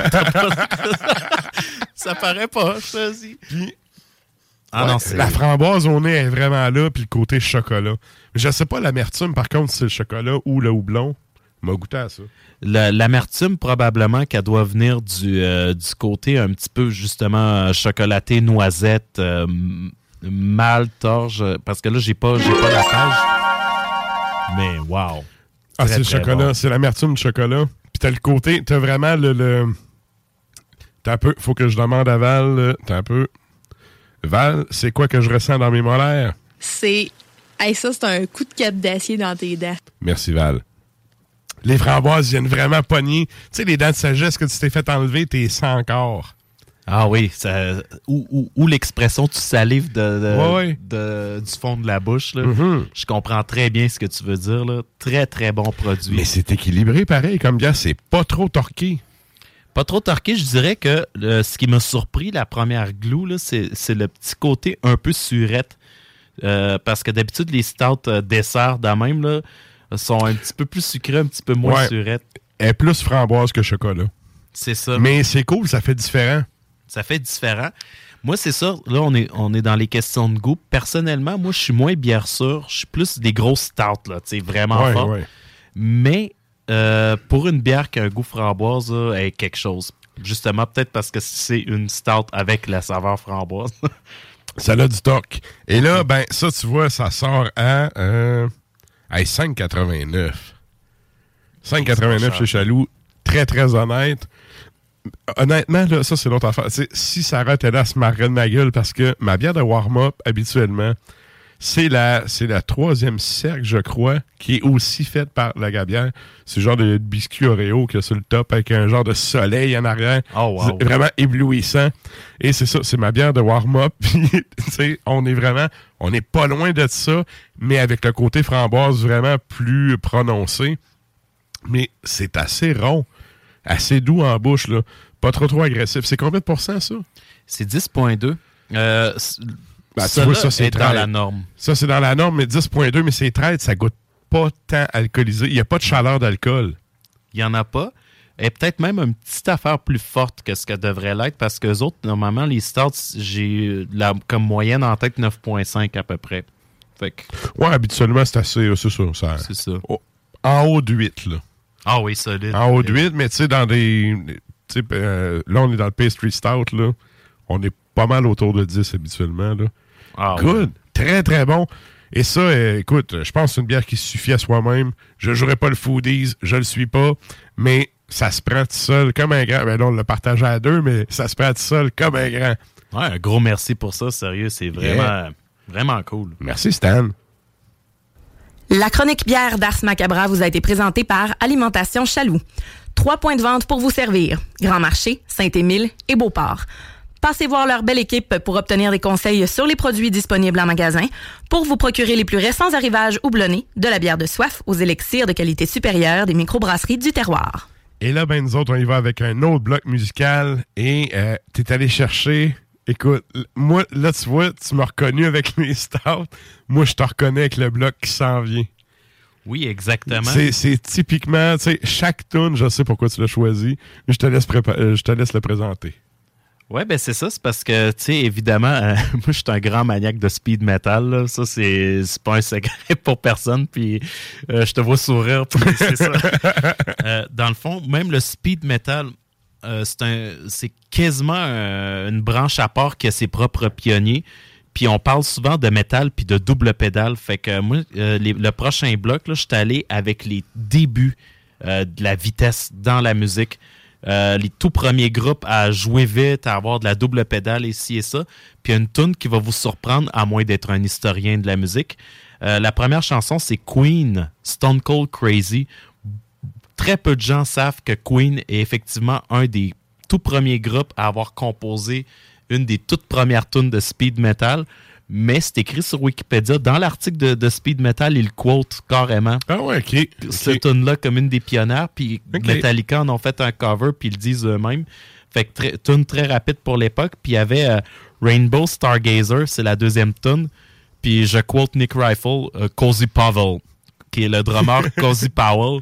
[SPEAKER 7] Ça paraît pas, je te dis. Ah
[SPEAKER 6] Ouais,
[SPEAKER 7] non, c'est...
[SPEAKER 6] la framboise au nez est vraiment là, puis le côté chocolat. Je sais pas l'amertume, par contre, si c'est le chocolat ou le houblon. m'a goûté à ça.
[SPEAKER 7] L'amertume, probablement qu'elle doit venir du, euh, du côté un petit peu, justement, euh, chocolaté, noisette, euh, m- malt, orge, euh, parce que là, j'ai pas, j'ai pas la page. Mais wow!
[SPEAKER 6] Ah, c'est le chocolat,
[SPEAKER 7] bon.
[SPEAKER 6] c'est l'amertume du chocolat? Puis t'as le côté, t'as vraiment le. le... T'as un peu, faut que je demande à Val, là. t'as un peu. Val, c'est quoi que je ressens dans mes molaires?
[SPEAKER 12] C'est. Hey, ça, c'est un coup de cap d'acier dans tes dents.
[SPEAKER 6] Merci Val. Les framboises viennent vraiment pogner. Tu sais, les dents de sagesse que tu t'es fait enlever, t'es sans encore.
[SPEAKER 7] Ah oui, ça, ou, ou- ou l'expression tu salives de, de-
[SPEAKER 6] Ouais, ouais.
[SPEAKER 7] de- du fond de la bouche. Là.
[SPEAKER 6] Mhm.
[SPEAKER 7] Je comprends très bien ce que tu veux dire. Là. Très, très bon produit.
[SPEAKER 6] Mais c'est équilibré pareil, comme gars, c'est pas trop torqué.
[SPEAKER 7] Pas trop torqué, je dirais que euh, ce qui m'a surpris la première glue, c'est, le petit côté un peu surette. Euh, parce que d'habitude, les stouts euh, desserts de même là, sont un petit peu plus sucrés, un petit peu moins
[SPEAKER 6] Ouais.
[SPEAKER 7] surettes.
[SPEAKER 6] Elle est plus framboise que chocolat.
[SPEAKER 7] C'est ça.
[SPEAKER 6] Mais c'est cool, ça fait différent.
[SPEAKER 7] Ça fait différent. Moi, c'est ça. Là, on est, on est dans les questions de goût. Personnellement, moi, je suis moins bière sûre. Je suis plus des grosses stouts, là, tu sais, vraiment
[SPEAKER 6] Ouais,
[SPEAKER 7] fort.
[SPEAKER 6] ouais.
[SPEAKER 7] Mais euh, pour une bière qui a un goût framboise, là, elle est quelque chose. Justement, peut-être parce que c'est une stout avec la saveur framboise.
[SPEAKER 6] Ça a du torque. Et là, ben, ça, tu vois, ça sort à, euh, à 5,89. 5,89 chez Chaloux. Très, très honnête. Honnêtement, là, ça, c'est l'autre affaire. Tu sais, si Sarah était là, elle se marrerait de ma gueule parce que ma bière de warm-up, habituellement, c'est la, c'est la troisième cercle, je crois, qui est aussi faite par la gabière. C'est le genre de biscuit Oreo qui a sur le top avec un genre de soleil en arrière.
[SPEAKER 7] Oh, wow.
[SPEAKER 6] C'est vraiment éblouissant. Et c'est ça, c'est ma bière de warm-up. On est vraiment, on n'est pas loin de ça, mais avec le côté framboise vraiment plus prononcé. Mais c'est assez rond, assez doux en bouche, là. Pas trop trop agressif. C'est combien de pourcents, ça?
[SPEAKER 7] c'est 10,2. Euh,
[SPEAKER 6] Ben, tu
[SPEAKER 7] celle-là
[SPEAKER 6] vois, ça, c'est
[SPEAKER 7] est dans la norme.
[SPEAKER 6] Ça, c'est dans la norme, mais 10.2, mais c'est 13, ça goûte pas tant alcoolisé. Il n'y a pas de chaleur d'alcool.
[SPEAKER 7] Il n'y en a pas. Et peut-être même une petite affaire plus forte que ce que devrait l'être parce que autres, normalement, les stouts, j'ai la, comme moyenne en tête 9,5 à peu près. Fait que
[SPEAKER 6] Ouais, habituellement, c'est assez, c'est ça. ça-
[SPEAKER 7] c'est ça.
[SPEAKER 6] Oh, en haut de 8, là.
[SPEAKER 7] Ah oui, solide.
[SPEAKER 6] En haut de 8, mais tu sais, dans des. euh, là, on est dans le pastry stout, là. On est pas mal autour de 10 habituellement, là.
[SPEAKER 7] Ah.
[SPEAKER 6] Good. Très, très bon. Et ça, euh, écoute, je pense que c'est une bière qui suffit à soi-même. Je ne jouerai pas le foodies, je le suis pas, mais ça se prend tout seul comme un grand. Ben là, on l'a partagé à deux, mais ça se prend tout seul comme un grand.
[SPEAKER 7] Ouais, un gros merci pour ça, sérieux. C'est vraiment, vraiment cool.
[SPEAKER 6] Merci, Stan.
[SPEAKER 5] La chronique bière d'Ars Macabra vous a été présentée par Alimentation Chaloux. Trois points de vente pour vous servir. Grand Marché, Saint-Émile et Beauport. Passez voir leur belle équipe pour obtenir des conseils sur les produits disponibles en magasin, pour vous procurer les plus récents arrivages houblonnés, de la bière de soif aux élixirs de qualité supérieure des microbrasseries du terroir.
[SPEAKER 6] Et là, ben, nous autres, on y va avec un autre bloc musical et euh, t'es allé chercher. Écoute, moi, là, tu vois, tu m'as reconnu avec mes stouts. Moi, je te reconnais avec le bloc qui s'en vient.
[SPEAKER 7] Oui, exactement.
[SPEAKER 6] C'est typiquement, tu sais, chaque tune, je sais pourquoi tu l'as choisi, mais je te laisse, euh, je te laisse le présenter.
[SPEAKER 7] Ouais, ben c'est ça, c'est parce que, tu sais, évidemment, euh, moi, je suis un grand maniaque de speed metal. là. Ça, c'est c'est pas un secret pour personne. Puis, euh, je te vois sourire, c'est ça. Euh, dans le fond, même le speed metal, euh, c'est quasiment euh, une branche à part qui a ses propres pionniers. Puis on parle souvent de métal puis de double pédale. Fait que moi, euh, les- le prochain bloc, je suis allé avec les débuts de la vitesse dans la musique. Les tout premiers groupes à jouer vite, à avoir de la double pédale ici et ça. Puis une tune qui va vous surprendre, à moins d'être un historien de la musique. La première chanson, c'est Queen, Stone Cold Crazy. Très peu de gens savent que Queen est effectivement un des tout premiers groupes à avoir composé une des toutes premières tunes de speed metal. Mais c'est écrit sur Wikipédia. Dans l'article de, de speed metal, il quote carrément.
[SPEAKER 6] Ah ouais.
[SPEAKER 7] Cette tune-là comme une des pionnières. Puis. Metallica en ont fait un cover, puis ils le disent eux-mêmes. Fait que très, tune très rapide pour l'époque. Puis il y avait euh, Rainbow Stargazer, c'est la deuxième tune. Puis je quote Nick Rifle, euh, Cozy Powell, qui est le drummer Cozy Powell.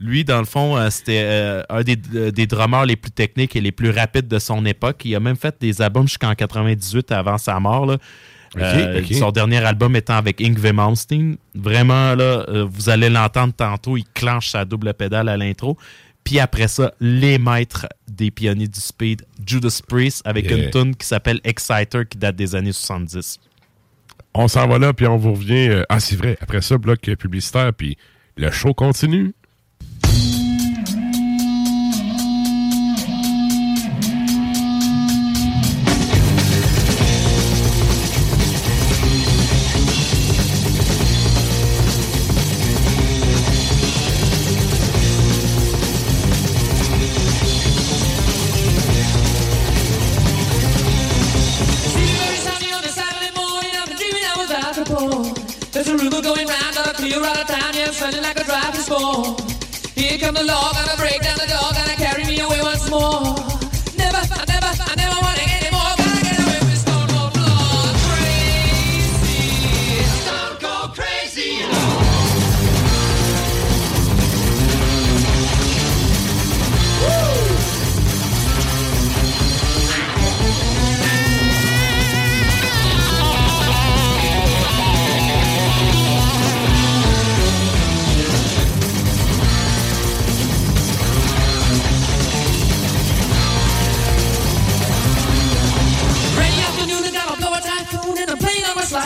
[SPEAKER 7] Lui, dans le fond, euh, c'était euh, un des, euh, des drummers les plus techniques et les plus rapides de son époque. Il a même fait des albums jusqu'en 98 avant sa mort. là. Son dernier album étant avec Ingve Malmsteen. Vraiment, là, vous allez l'entendre tantôt, il clenche sa double pédale à l'intro. Puis après ça, les maîtres des pionniers du speed, Judas Priest, avec
[SPEAKER 6] Yeah.
[SPEAKER 7] une tune qui s'appelle Exciter, qui date des années 70.
[SPEAKER 6] On s'en va là, puis on vous revient. ah, c'est vrai, après ça, bloc publicitaire, puis le show continue.
[SPEAKER 13] Here come the law, gonna break down the door, gonna carry me away once more.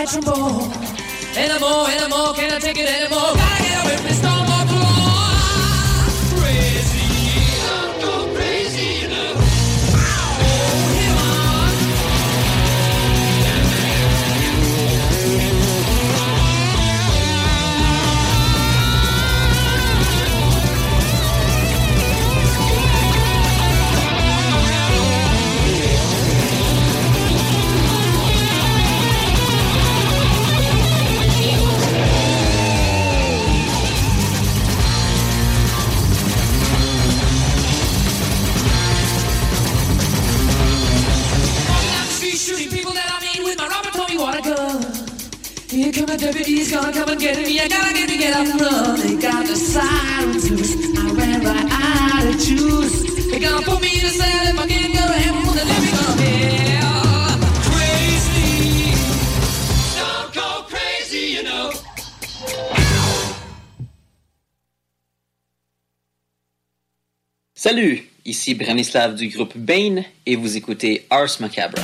[SPEAKER 13] much more. Anymore, anymore, can I take it anymore? Come the deputies, gonna come and get me. I gotta get me, get up and run. They got the sirens loose. I ran right out of juice. They gonna put me in a cell if I can't go to heaven for the living of hell. Crazy, don't go crazy, you know.
[SPEAKER 14] Salut, ici Branislav du groupe Bane et vous écoutez Ars Macabre.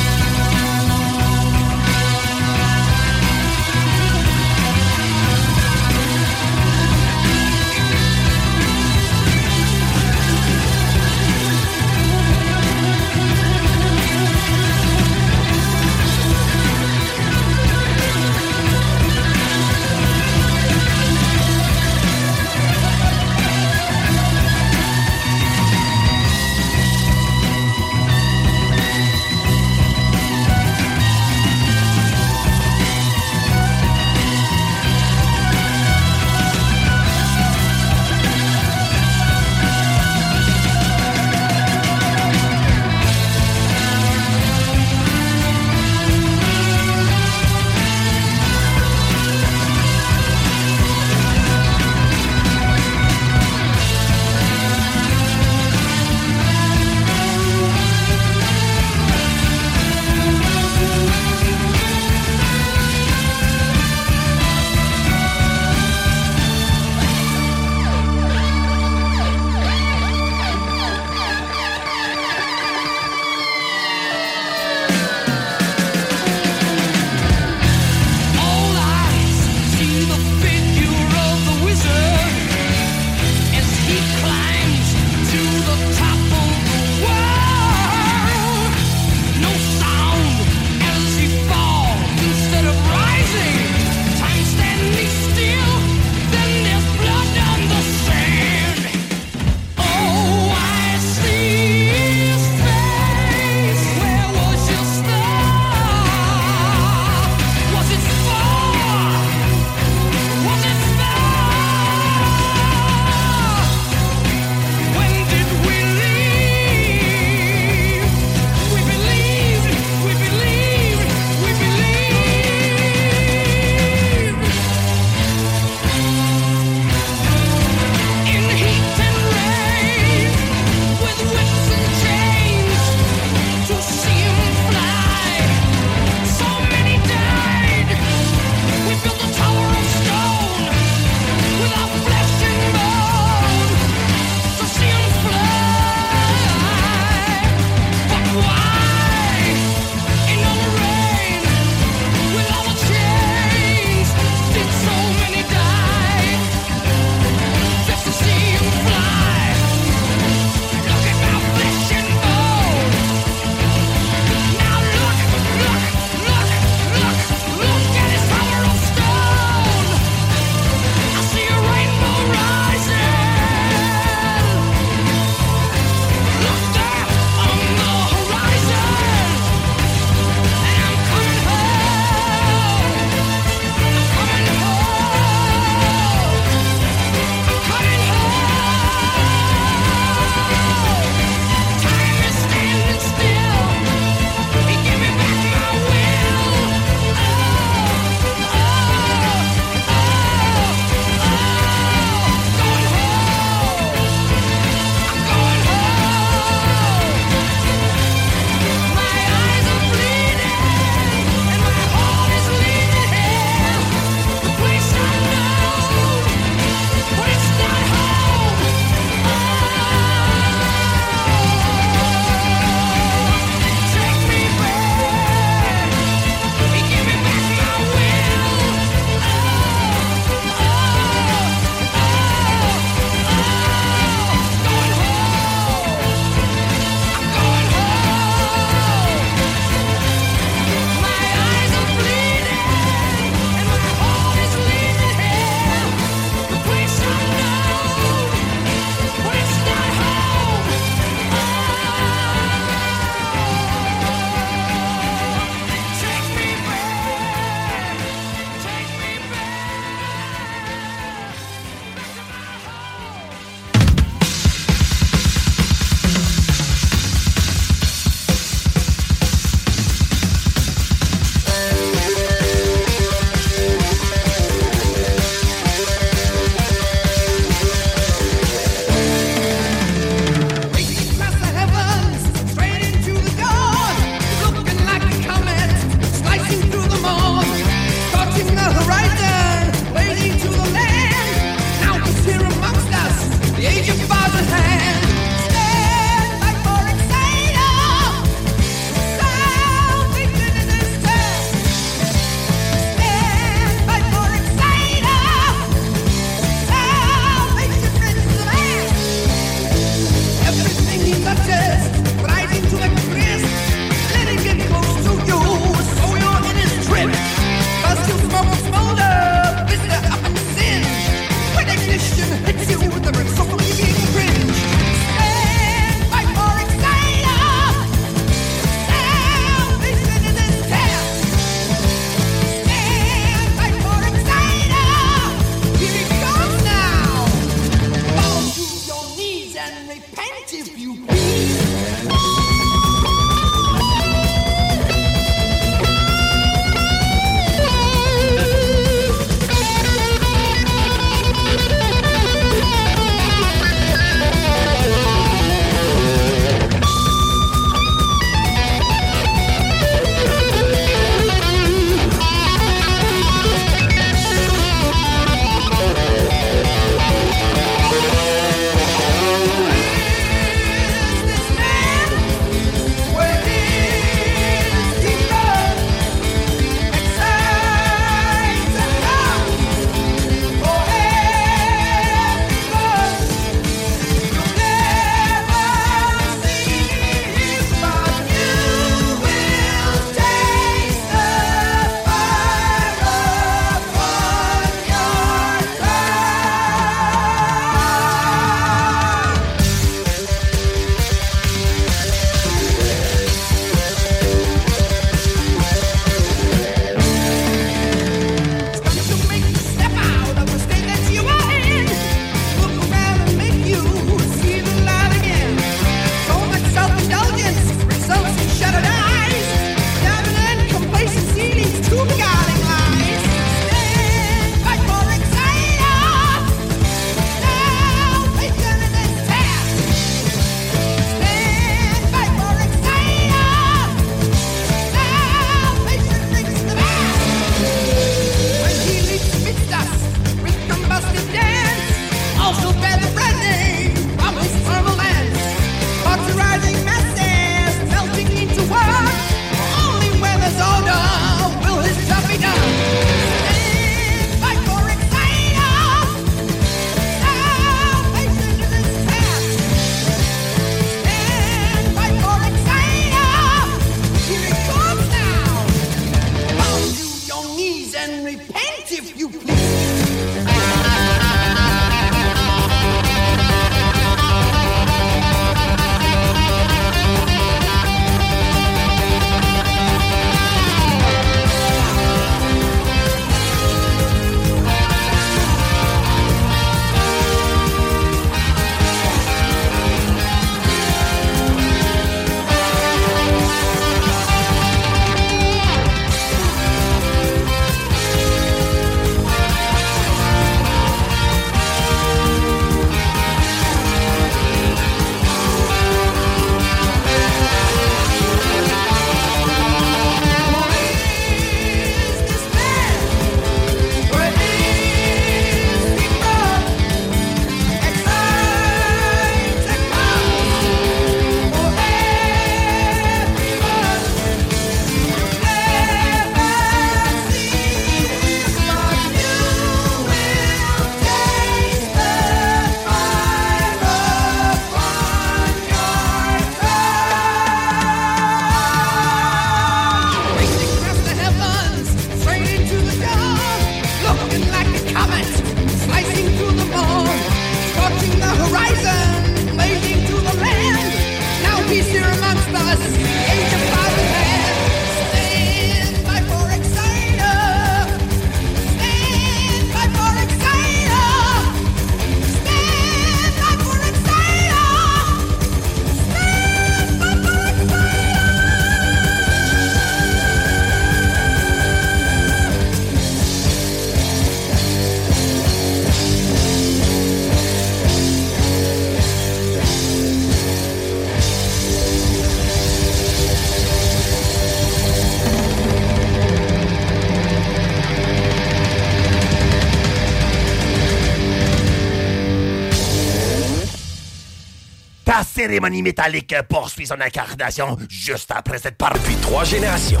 [SPEAKER 8] Cérémonie métallique poursuit son incarnation juste après cette part depuis trois générations.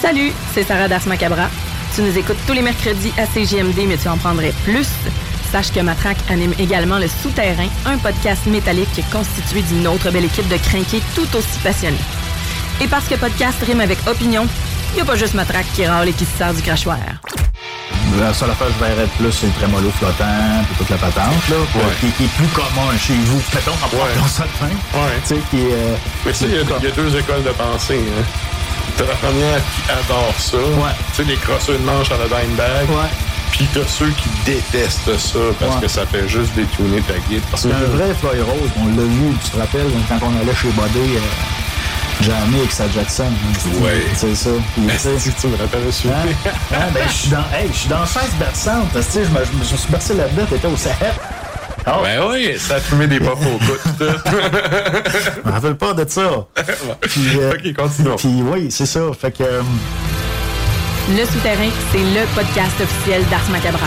[SPEAKER 5] Salut, c'est Sarah Das Macabra. Tu nous écoutes tous les mercredis à CGMD, mais tu en prendrais plus. Sache que Matraque anime également Le Souterrain, un podcast métallique constitué d'une autre belle équipe de crinqués tout aussi passionnés. Et parce que podcast rime avec opinion, il n'y a pas juste Matraque qui râle et qui se sert du crachoir.
[SPEAKER 15] La seule affaire que je verrais plus, c'est le trémolo flottant, puis toute la patente, là, qui, qui est plus commun chez vous. Mettons, en ouais. ça de fin.
[SPEAKER 10] Ouais.
[SPEAKER 15] Tu sais, qui est. euh,
[SPEAKER 10] Mais tu sais, il y a- il y, a deux écoles de pensée. Hein. T'as la première qui adore ça. Tu sais, les crosseurs de manche à la Dimebag. Puis t'as ceux qui détestent ça parce
[SPEAKER 15] Ouais.
[SPEAKER 10] que ça fait juste détuner ta guide.
[SPEAKER 15] Parce qu'un vrai Floyd Rose, on l'a vu, tu te rappelles, quand on allait chez Bodé, euh, jamais avec sa Jackson. hein,
[SPEAKER 10] Ouais.
[SPEAKER 15] C'est ça. Puis, tu
[SPEAKER 10] me rappelles aussi.
[SPEAKER 15] Hein? Hein? Ben, je suis dans, hey, je suis dans chaise berçante. parce que, tu sais, Je me, je me- suis bercé là-dedans, t'étais au Sahel.
[SPEAKER 10] Ben oui, ça a fumé des pop au bout. tout.
[SPEAKER 15] Je me rappelle pas de ça. Puis, euh,
[SPEAKER 10] ok, continuons.
[SPEAKER 15] Puis oui, c'est ça. Fait que. euh,
[SPEAKER 5] Le Souterrain, c'est le podcast officiel d'Ars Macabra.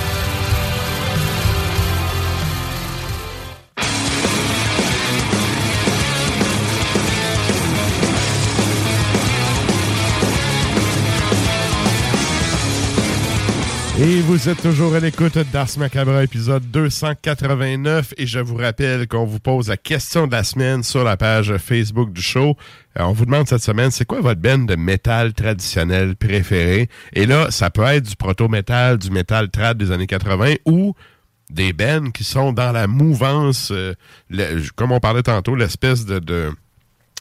[SPEAKER 6] Et vous êtes toujours à l'écoute d'Ars Macabra, épisode 289. Et je vous rappelle qu'on vous pose la question de la semaine sur la page Facebook du show. Euh, on vous demande cette semaine, c'est quoi votre band de métal traditionnel préféré? Et là, ça peut être du proto-métal, du métal trad des années 80 ou des bands qui sont dans la mouvance, euh, comme on parlait tantôt, l'espèce de-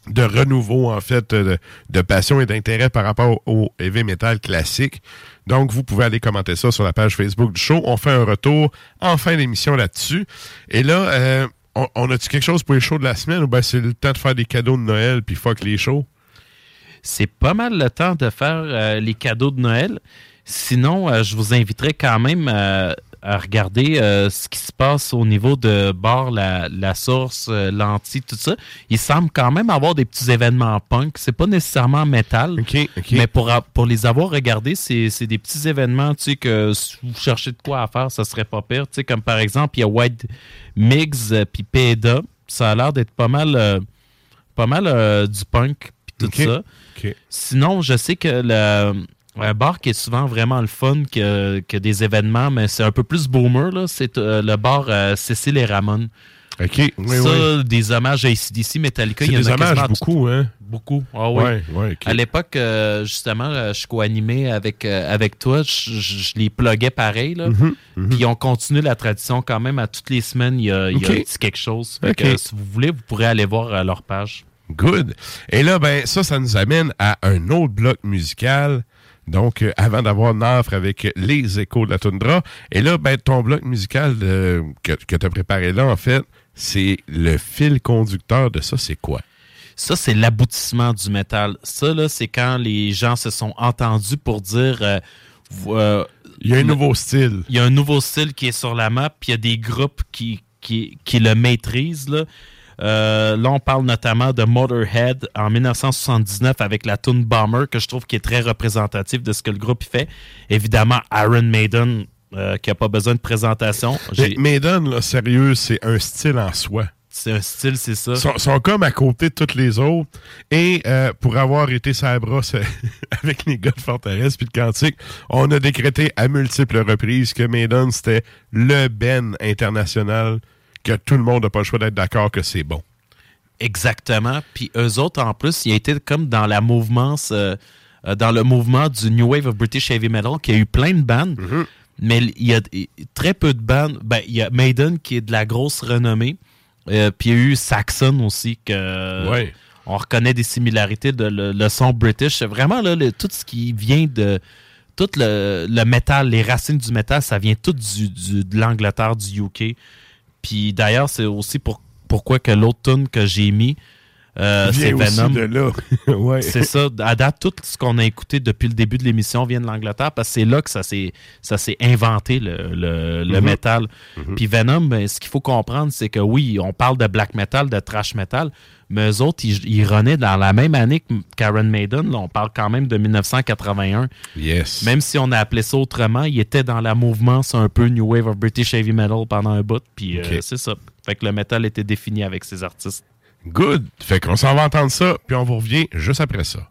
[SPEAKER 6] de renouveau, en fait, de passion et d'intérêt par rapport au heavy metal classique. Donc, vous pouvez aller commenter ça sur la page Facebook du show. On fait un retour en fin d'émission là-dessus. Et là, euh, on, a-tu quelque chose pour les shows de la semaine? Ou bien c'est le temps de faire des cadeaux de Noël puis fuck les shows?
[SPEAKER 7] c'est pas mal le temps de faire euh, les cadeaux de Noël. Sinon, euh, je vous inviterai quand même à regarder euh, ce qui se passe au niveau de bord, la, la source, euh, l'anti, tout ça. Il semble quand même avoir des petits événements punk. C'est pas nécessairement métal. Mais pour, les avoir regardés, c'est des petits événements, tu sais, que si vous cherchez de quoi à faire, ça serait pas pire. Tu sais, comme par exemple, il y a White Mix euh, puis PEDA. Ça a l'air d'être pas mal, euh, pas mal du punk puis tout ça. Sinon, je sais que le, un bar qui est souvent vraiment le fun que, que des événements, mais c'est un peu plus boomer, là, c'est euh, le bar euh, Cécile et Ramon.
[SPEAKER 6] OK, oui,
[SPEAKER 7] ça,
[SPEAKER 6] oui.
[SPEAKER 7] des hommages à ACDC, Metallica, il y en
[SPEAKER 6] des
[SPEAKER 7] a
[SPEAKER 6] hommages beaucoup, hein?
[SPEAKER 7] Beaucoup. Ah oui.
[SPEAKER 6] Ouais, ouais.
[SPEAKER 7] À l'époque, euh, justement, je co-animais avec, euh, avec toi. Je, je- je les pluguais pareil. Là.
[SPEAKER 6] Mhm, mhm.
[SPEAKER 7] Puis on continue la tradition quand même. À toutes les semaines, il y a, il y a un petit quelque chose. Fait que, si vous voulez, vous pourrez aller voir leur page.
[SPEAKER 6] Good. Et là, ben, ça, ça nous amène à un autre bloc musical. Donc, euh, avant d'avoir Nafre avec les échos de la toundra. Et là, ben, ton bloc musical euh, que, que tu as préparé là, en fait, c'est le fil conducteur de ça, c'est quoi?
[SPEAKER 7] Ça, c'est l'aboutissement du métal. Ça, là, c'est quand les gens se sont entendus pour dire. euh,
[SPEAKER 6] Il y a un nouveau style.
[SPEAKER 7] Il y a un nouveau style qui est sur la map, puis il y a des groupes qui, qui, qui le maîtrisent. Là. Euh, là, on parle notamment de Motorhead en 1979 avec la tune Bomber, que je trouve qui est très représentatif de ce que le groupe fait. Évidemment, Iron Maiden, euh, qui n'a pas besoin de présentation.
[SPEAKER 6] Mais Maiden, là, sérieux, c'est un style en soi.
[SPEAKER 7] C'est un style, c'est ça.
[SPEAKER 6] Ils sont, sont comme à côté de toutes les autres. Et euh, pour avoir été sa brosse avec les gars de Forteresse puis de Cantique, on a décrété à multiples reprises que Maiden, c'était le Ben international, que tout le monde n'a pas le choix d'être d'accord que c'est bon.
[SPEAKER 7] Exactement. Puis eux autres, en plus, ils étaient comme dans la mouvement, euh, euh, dans le mouvement du New Wave of British Heavy Metal, qui a eu plein de bandes.
[SPEAKER 6] Mm-hmm.
[SPEAKER 7] Mais il y a très peu de bandes. Ben, il y a Maiden qui est de la grosse renommée. Euh, puis il y a eu Saxon aussi, que
[SPEAKER 6] Ouais.
[SPEAKER 7] on reconnaît des similarités de le, le son British. Vraiment, là, le- tout ce qui vient de. Tout le, le métal, les racines du métal, ça vient tout du, du- de l'Angleterre, du UK. Puis d'ailleurs, c'est aussi pour, pourquoi que l'autre tune que j'ai mis, euh, c'est Venom.
[SPEAKER 6] de là. Ouais.
[SPEAKER 7] C'est ça. À date, tout ce qu'on a écouté depuis le début de l'émission vient de l'Angleterre parce que c'est là que ça s'est, ça s'est inventé, le, le, le
[SPEAKER 6] Mhm.
[SPEAKER 7] métal.
[SPEAKER 6] Mhm.
[SPEAKER 7] Puis Venom, ben, ce qu'il faut comprendre, c'est que oui, on parle de black metal, de trash metal, mais eux autres, ils, ils runnaient dans la même année que Karen Maiden. Là, on parle quand même de 1981.
[SPEAKER 6] Yes.
[SPEAKER 7] Même si on a appelé ça autrement, ils étaient dans la mouvement, c'est un peu New Wave of British Heavy Metal pendant un bout. Puis euh, c'est ça. Fait que le métal était défini avec ces artistes.
[SPEAKER 6] Good. Fait qu'on s'en va entendre ça, puis on vous revient juste après ça.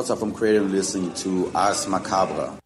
[SPEAKER 8] This is Miller Patotza from Creative listening to Ars Macabre.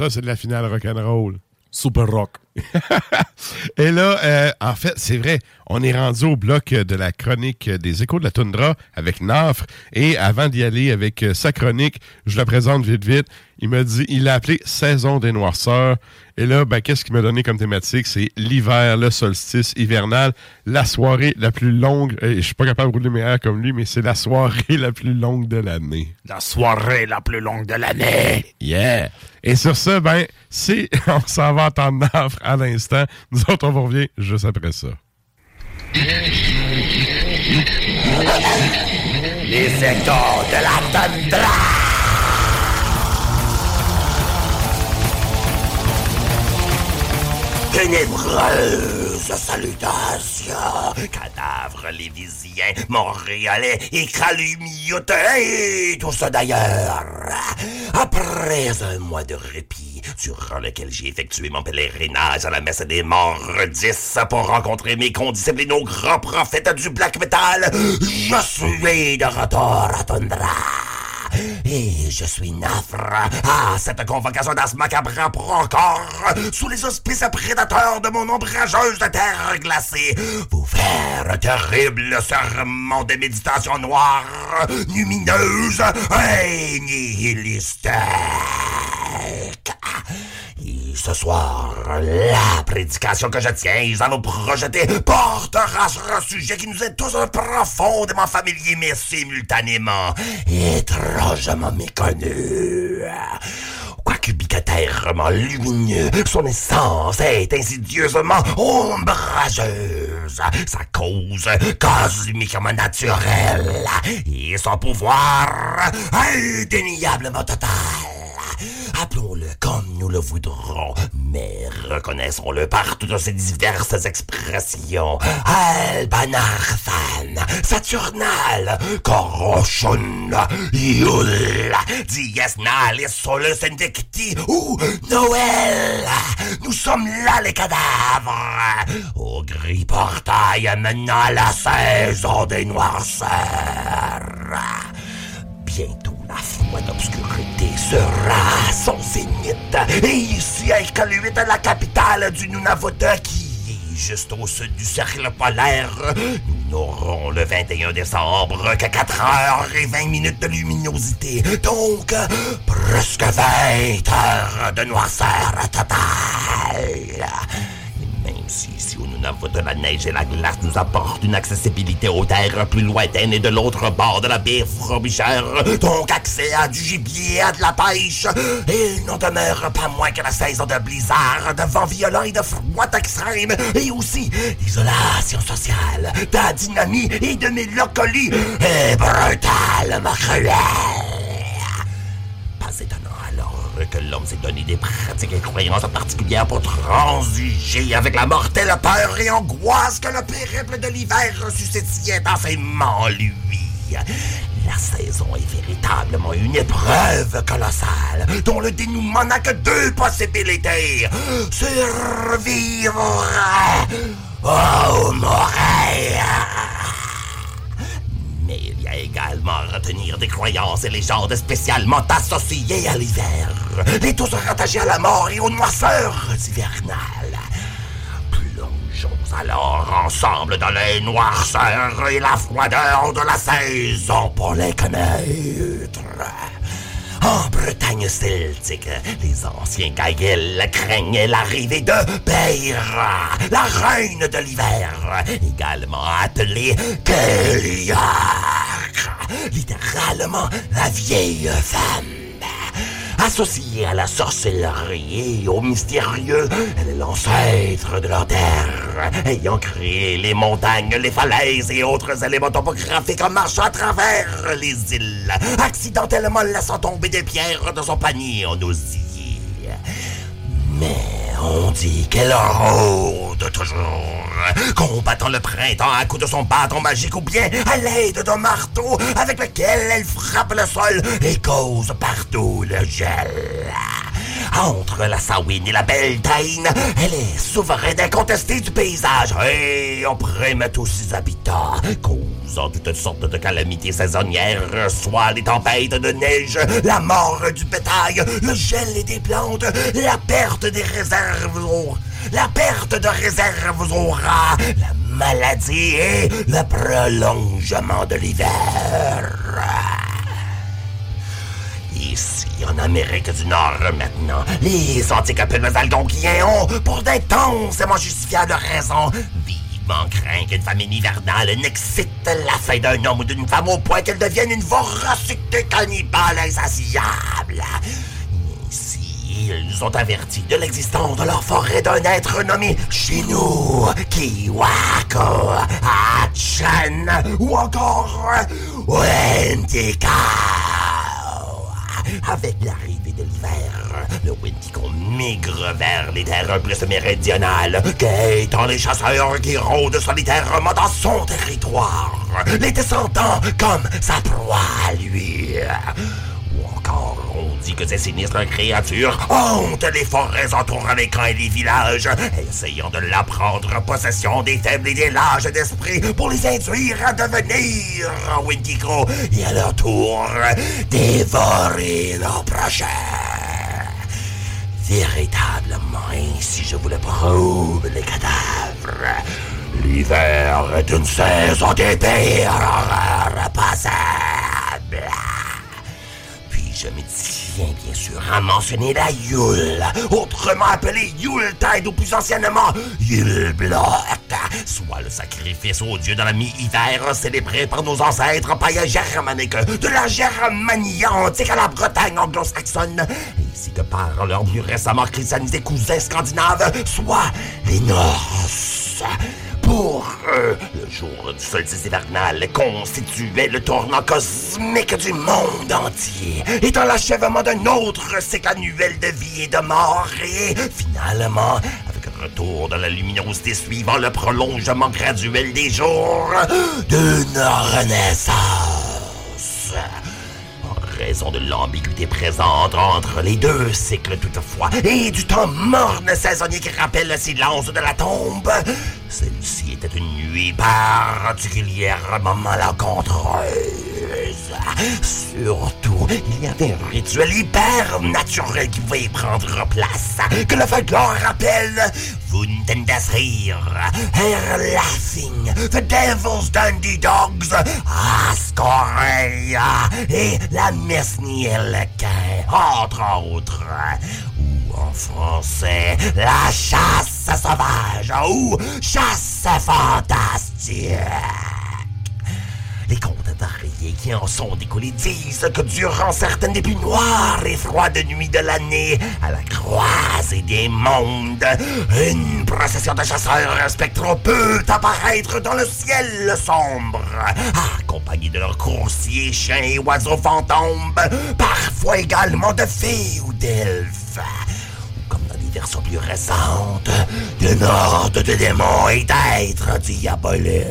[SPEAKER 6] Ça, c'est de la finale rock'n'roll.
[SPEAKER 16] Super rock.
[SPEAKER 6] Et là, euh, en fait, c'est vrai, on est rendu au bloc de la chronique des échos de la toundra avec Nafre. Et avant d'y aller avec euh, sa chronique, je la présente vite, vite. Il m'a dit, il l'a appelé Saison des Noirceurs. Et là, ben, qu'est-ce qu'il m'a donné comme thématique? C'est l'hiver, le solstice hivernal, la soirée la plus longue. Et je suis pas capable de rouler mes airs comme lui, mais c'est la soirée la plus longue de l'année.
[SPEAKER 7] La soirée la plus longue de l'année.
[SPEAKER 6] Yeah! Et sur ça, ben, c'est, on s'en va entendre à l'instant. Nous autres, on vous revient juste après ça.
[SPEAKER 7] Les secteurs de la tundra. Ténébreux.
[SPEAKER 8] salutations, cadavres montréalais et calumiotes, et tout ça d'ailleurs. Après un mois de répit, durant lequel j'ai effectué mon pèlerinage à la messe des morts 10 pour rencontrer mes condisciples et nos grands prophètes du black metal, je suis de retour à Tundra. Et je suis Nafra à cette convocation d'As Macabre pour encore, sous les auspices prédateurs de mon ombrageuse de terre glacée, vous faire un terrible serment de méditation noire, lumineuse et nihilistique. Et ce soir, la prédication que je tiens à vous projeter portera sur un sujet qui nous est tous profondément familier, mais simultanément étrangement méconnu. Quoique bicatèrement lumineux, son essence est insidieusement ombrageuse. Sa cause cosmiquement naturelle et son pouvoir indéniablement total. Appelons-le comme nous le voudrons, mais reconnaissons-le par toutes ses diverses expressions. Albanarthan, Saturnal, Koroshun, Yul, Dies Nalis Solus Indicti ou Noël. Nous sommes là les cadavres, au gris portail menant la saison des noirceurs. Bientôt la froide obscurité sera son zénith. Et ici à Iqaluit, la capitale du Nunavut qui est juste au sud du cercle polaire, nous n'aurons le 21 décembre que 4 heures et 20 minutes de luminosité. Donc, presque 20 heures de noirceur totale. Si ici au Nunavut, la neige et la glace nous apportent une accessibilité aux terres plus lointaines et de l'autre bord de la baie Frobisher, donc accès à du gibier et à de la pêche, il n'en demeure pas moins que la saison de blizzard, de vents violents et de froid extrême, et aussi d'isolation sociale, d'adynamie et de mélancolie, et brutalement cruelle. Que l'homme s'est donné des pratiques et croyances particulières pour transiger avec la mortelle peur et angoisse que le périple de l'hiver suscitait intensément en lui. La saison est véritablement une épreuve colossale dont le dénouement n'a que deux possibilités. Survivre mourir. Mais a également à retenir des croyances et légendes spécialement associées à l'hiver. Les tous rattachés à la mort et aux noirceurs hivernales. Plongeons alors ensemble dans les noirceurs et la froideur de la saison pour les connaître. En Bretagne celtique, les anciens Gaïgels craignaient l'arrivée de Beira, la reine de l'hiver, également appelée Kéliak, littéralement la vieille femme. Associée à la sorcellerie et au mystérieux, l'ancêtre de leur terre, ayant créé les montagnes, les falaises et autres éléments topographiques en marchant à travers les îles, accidentellement laissant tomber des pierres de son panier en osier. Mais on dit qu'elle rôde toujours, combattant le printemps à coups de son bâton magique ou bien à l'aide d'un marteau avec lequel elle frappe le sol et cause partout le gel. Entre la Sawin et la Beltane, elle est souveraine incontestée du paysage et on prémet tous ses habitats, causant toutes sortes de calamités saisonnières, soit les tempêtes de neige, la mort du bétail, le gel et des plantes, la perte des réserves la perte de réserves au rat, la maladie et le prolongement de l'hiver. Ici, en Amérique du Nord, maintenant, les antiques peuples algonquiens ont, pour d'intensément justifiables raisons, vivement craint qu'une famine hivernale n'excite la fin d'un homme ou d'une femme au point qu'elle devienne une voracité cannibale insatiable. Ici, ils nous ont avertis de l'existence de leur forêt d'un être nommé Chinou, Kiwako, Hachan ou encore Wendigo. Avec l'arrivée de l'hiver, le Wendigo migre vers les terres plus méridionales, guettant les chasseurs qui rôdent solitairement dans son territoire, les descendant comme sa proie à lui. Ou encore, on dit que ces sinistres créatures hantent les forêts entourant les camps et les villages, essayant de la prendre possession des faibles et des lâches d'esprit pour les induire à devenir Wendigo et à leur tour dévorer leurs prochains. Véritablement, si je vous le prouve, les cadavres, l'hiver est une saison d'épée horreur passable. Puis je me tiens bien sûr à mentionner la Yule, autrement appelée Yuletide ou plus anciennement Yuleblock, soit le sacrifice au dieu de la mi-hiver célébré par nos ancêtres païens germaniques de la Germanie antique à la Bretagne anglo-saxonne, ainsi que par leurs plus récemment christianisés cousins scandinaves, soit les Norses. Pour eux, le jour du solstice hivernal constituait le tournant cosmique du monde entier, étant l'achèvement d'un autre cycle annuel de vie et de mort, et finalement, avec un retour de la luminosité suivant le prolongement graduel des jours, d'une renaissance. En raison de l'ambiguïté présente entre les deux cycles toutefois, et du temps morne saisonnier qui rappelle le silence de la tombe, celle-ci était une nuit particulièrement malencontreuse. Surtout, il y avait un rituel hyper naturel qui pouvait y prendre place, que le folklore rappelle Wundendasrir, Herr Laughing, The Devil's Dandy Dogs, Ascoreia et la Mesnielquin, entre autres. En français, la chasse sauvage ou chasse fantastique. Les contes variés qui en sont découlés disent que durant certaines des plus noires et froides nuits de l'année, à la croisée des mondes, une procession de chasseurs spectraux peut apparaître dans le ciel sombre, accompagnés de leurs coursiers, chiens et oiseaux fantômes, parfois également de fées ou d'elfes versions plus récentes, de horde de démons et d'êtres diaboliques.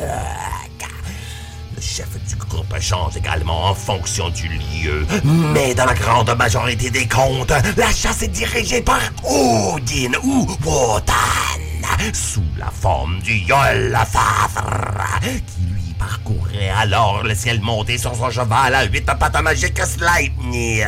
[SPEAKER 8] Le chef du groupe change également en fonction du lieu, mais dans la grande majorité des contes, la chasse est dirigée par Odin ou Wotan, sous la forme du Yolfafr, qui lui parcourait alors le ciel monté sur son cheval à huit pattes magiques Sleipnir.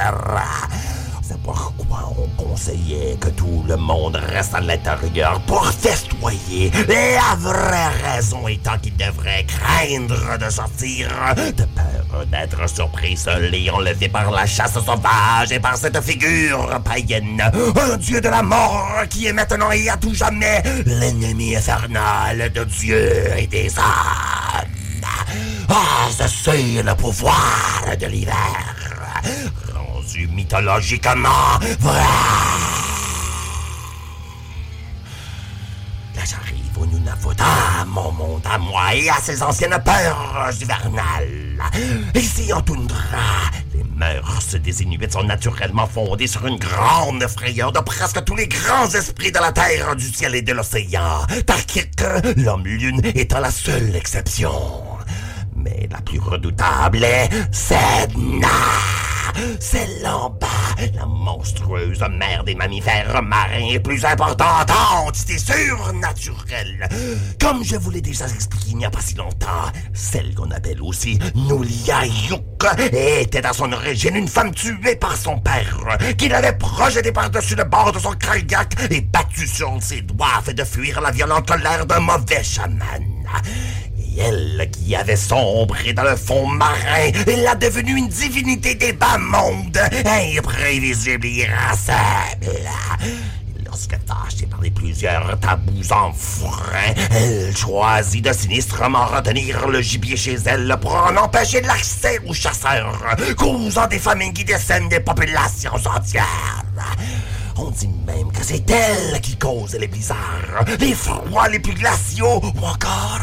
[SPEAKER 8] C'est pourquoi on conseillait que tout le monde reste à l'intérieur pour festoyer. La vraie raison étant qu'il devrait craindre de sortir, de peur d'être surpris seul et enlevé par la chasse sauvage et par cette figure païenne. Un dieu de la mort qui est maintenant et à tout jamais l'ennemi infernal de Dieu et des âmes. Ah, c'est le pouvoir de l'hiver rendu mythologiquement. Là, j'arrive au Nunavut, mon monde à moi et à ses anciennes peurs hivernales. Ici, en toundra, les mœurs des Inuits sont naturellement fondées sur une grande frayeur de presque tous les grands esprits de la terre, du ciel et de l'océan. Tarkik, l'homme-lune, étant la seule exception. Mais la plus redoutable est Sedna. Celle en bas, la monstrueuse mère des mammifères marins et plus importante entité surnaturelle. Comme je vous l'ai déjà expliqué il n'y a pas si longtemps, celle qu'on appelle aussi Nuliayuk était à son origine une femme tuée par son père, qui l'avait projetée par-dessus le bord de son kayak et battue sur ses doigts afin de fuir la violente colère d'un mauvais chaman. Elle qui avait sombré dans le fond marin, elle a devenu une divinité des bas mondes, imprévisible et irascible. Lorsque fâchée par les plusieurs tabous enfreints, elle choisit de sinistrement retenir le gibier chez elle pour en empêcher l'accès aux chasseurs, causant des famines qui décèment des populations entières. On dit même que c'est elle qui cause les blizzards, les froids les plus glaciaux ou encore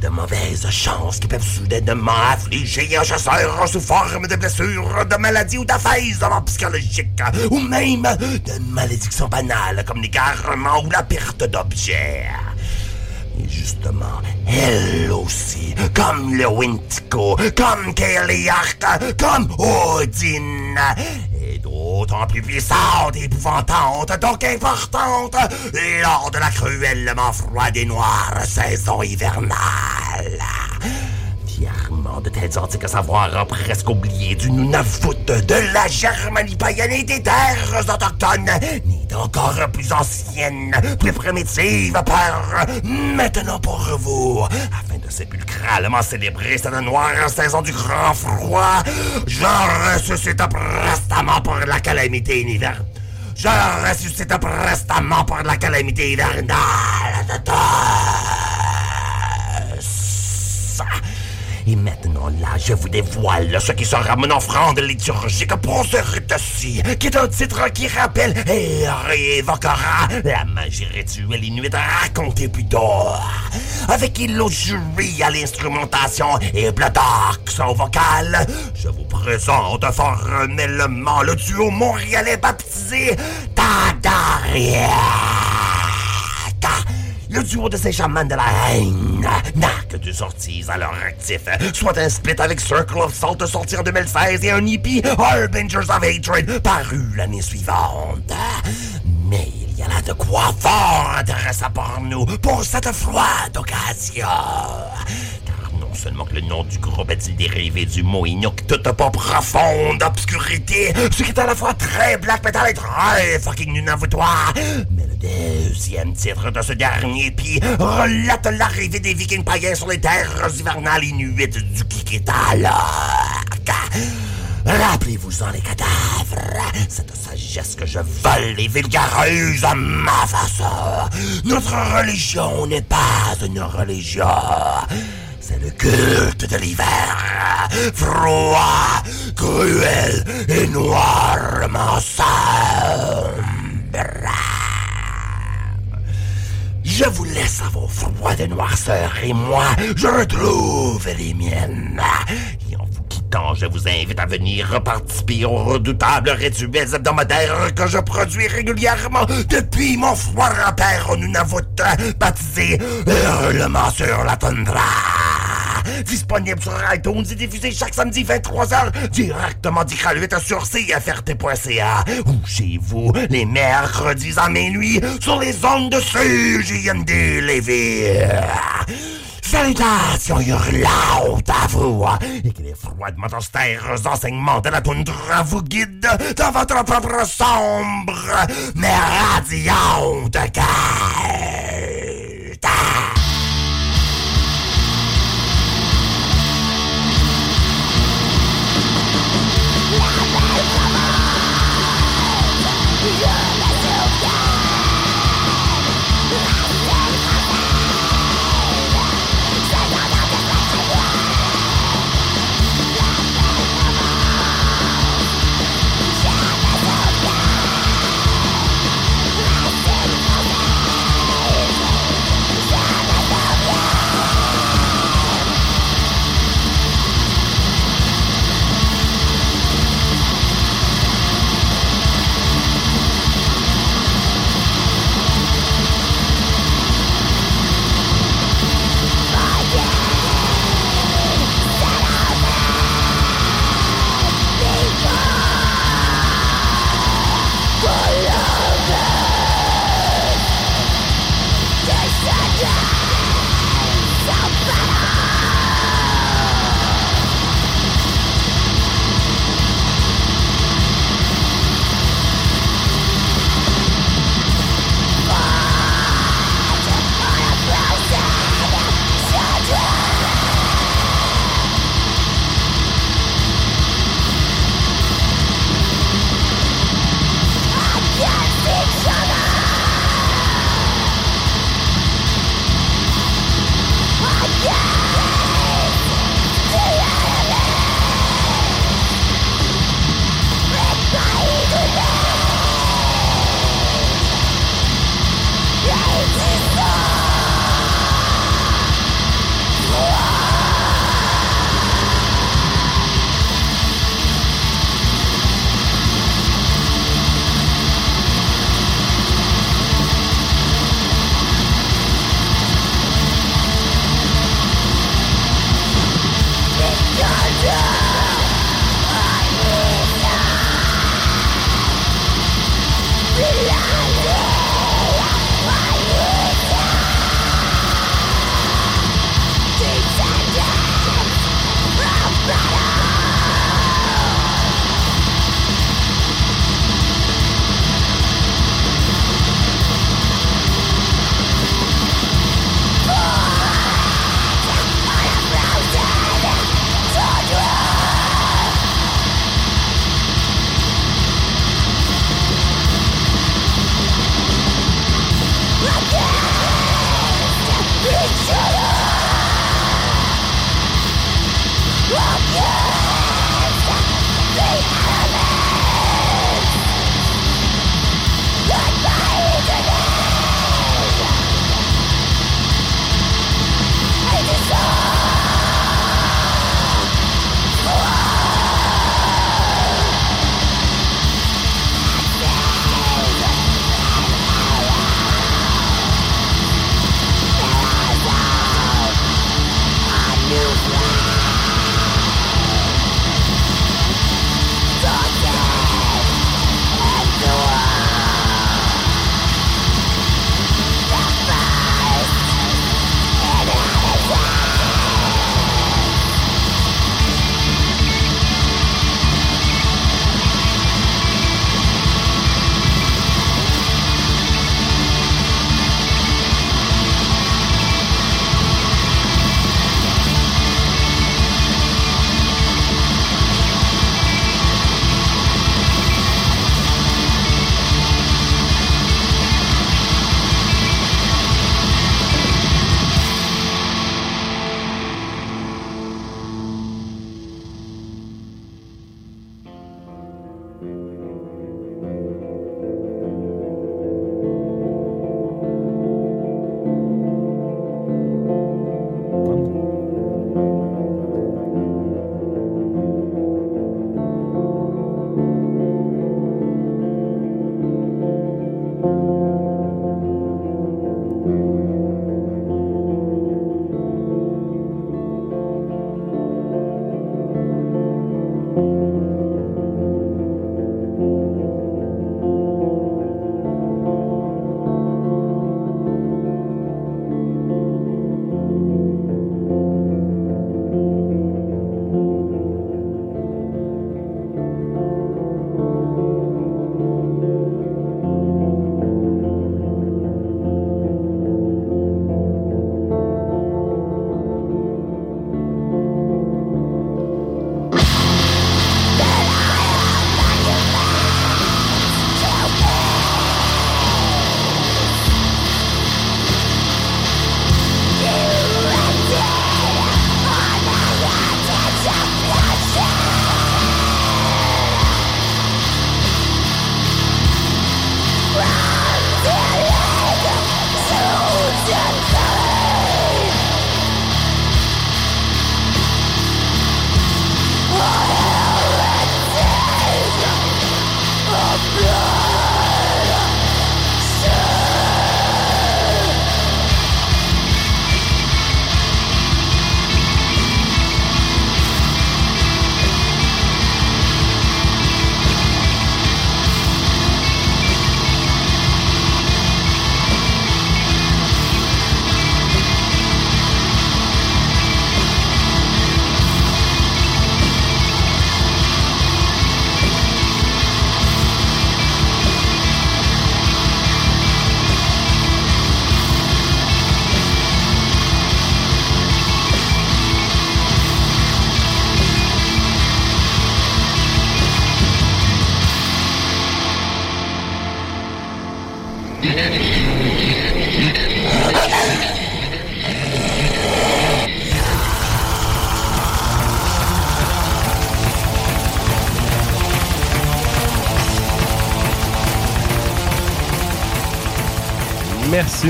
[SPEAKER 8] de mauvaises chances qui peuvent soudainement affliger un chasseur sous forme de blessures, de maladies ou d'affaires psychologiques, ou même de malédictions banales comme l'égarement ou la perte d'objets. Et justement, elle aussi, comme le Wintico, comme Kelly Hart, comme Odin, et d'autant plus puissante et épouvantante, donc importante, lors de la cruellement froide et noire saison hivernale. De tels antiques savoirs presque oubliés du Nunavut, de la Germanie païenne et des terres autochtones, ni d'encore plus anciennes, plus primitives peurs, maintenant pour vous, afin de sépulcralement célébrer cette noire saison du grand froid, je ressuscite prestamment pour la calamité hivernale. Je ressuscite prestamment pour la calamité hivernale je vous dévoile ce qui sera mon offrande liturgique pour ce rite-ci, qui est un titre qui rappelle et réévoquera la magie rituelle inuite racontée plus tôt. Avec illusory à l'instrumentation et Bloodox au vocal, je vous présente formellement le duo montréalais baptisé Tadaria. Le duo de ces chamans de la haine n'a que deux sorties à leur actif, soit un split avec Circle of Salt sorti en 2016 et un EP Harbingers of Hatred paru l'année suivante. Mais il y a là de quoi fort intéressant pour nous pour cette froide occasion. Non seulement que le nom du groupe est-il dérivé du mot Inuk, toute pas profonde obscurité, ce qui est à la fois très black metal et très fucking nunavoutois, mais le deuxième titre de ce dernier puis relate l'arrivée des vikings païens sur les terres hivernales inuites du Kikitalak. Rappelez-vous-en les cadavres, cette sagesse que je vole les vulgareuse à ma façon. Notre religion n'est pas une religion. C'est le culte de l'hiver, froid, cruel et noirement sombre. Je vous laisse à vos froids de noirceur et moi, je retrouve les miennes. Je vous invite à venir participer aux redoutables rituels hebdomadaires que je produis régulièrement depuis mon froid repère au Nunavut, baptisé Hurlement sur la tundra. Disponible sur iTunes et diffusé chaque samedi 23h directement d'Iqaluit sur CFRT.ca ou chez vous les mercredis à minuit sur les ondes de CJMD Lévis. Salutations hurlantes à vous et que les froidement austères enseignements de la toundra vous guident dans votre propre sombre mais radiante quête.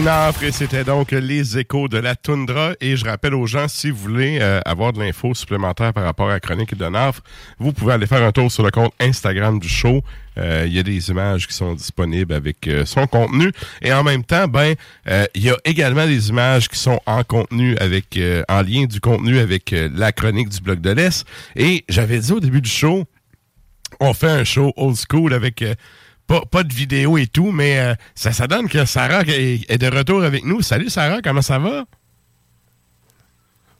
[SPEAKER 6] Et c'était donc les échos de la toundra. Et je rappelle aux gens si vous voulez euh, avoir de l'info supplémentaire par rapport à chronique de Nafre, vous pouvez aller faire un tour sur le compte Instagram du show. Euh, Il y a des images qui sont disponibles avec euh, son contenu. Et en même temps ben il y a également des images qui sont en contenu avec en lien du contenu avec la chronique du bloc de l'Est. Et j'avais dit au début du show on fait un show old school avec pas, de vidéo et tout, mais euh, ça, ça donne que Sarah est, de retour avec nous. Salut Sarah, comment ça va?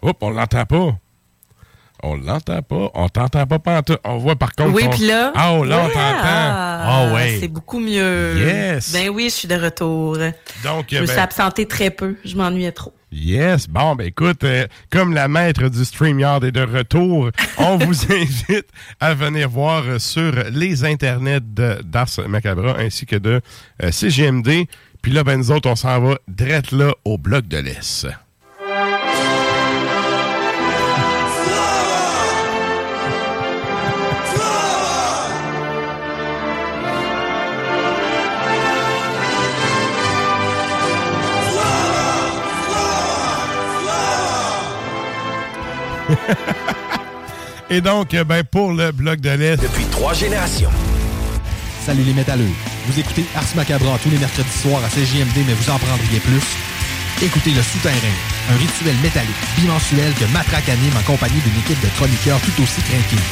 [SPEAKER 6] Hop, on l'entend pas. On l'entend pas. On t'entend pas pantoute. On voit par contre.
[SPEAKER 17] Oui, puis là.
[SPEAKER 6] Ah, oh, là, on t'entend.
[SPEAKER 17] ah,
[SPEAKER 6] Ah, ouais.
[SPEAKER 17] C'est beaucoup mieux.
[SPEAKER 6] Yes.
[SPEAKER 17] Ben oui, je suis de retour.
[SPEAKER 6] Donc,
[SPEAKER 17] je me
[SPEAKER 6] ben-
[SPEAKER 17] suis absentée très peu. Je m'ennuyais trop.
[SPEAKER 6] Yes. Bon, ben écoute, euh, comme la maître du StreamYard est de retour, on vous invite à venir voir euh, sur les internets d'Ars Macabra ainsi que de euh, CGMD. Puis là, ben nous autres, on s'en va direct là au bloc de l'Est. Et donc, euh, ben, pour le bloc de l'Est.
[SPEAKER 18] Depuis trois générations. Salut les métalleux. Vous écoutez Ars Macabra tous les mercredis soirs à CJMD, mais vous en prendriez plus. Écoutez Le Souterrain, un rituel métallique bimensuel que Matraque anime en compagnie d'une équipe de chroniqueurs tout aussi craqués.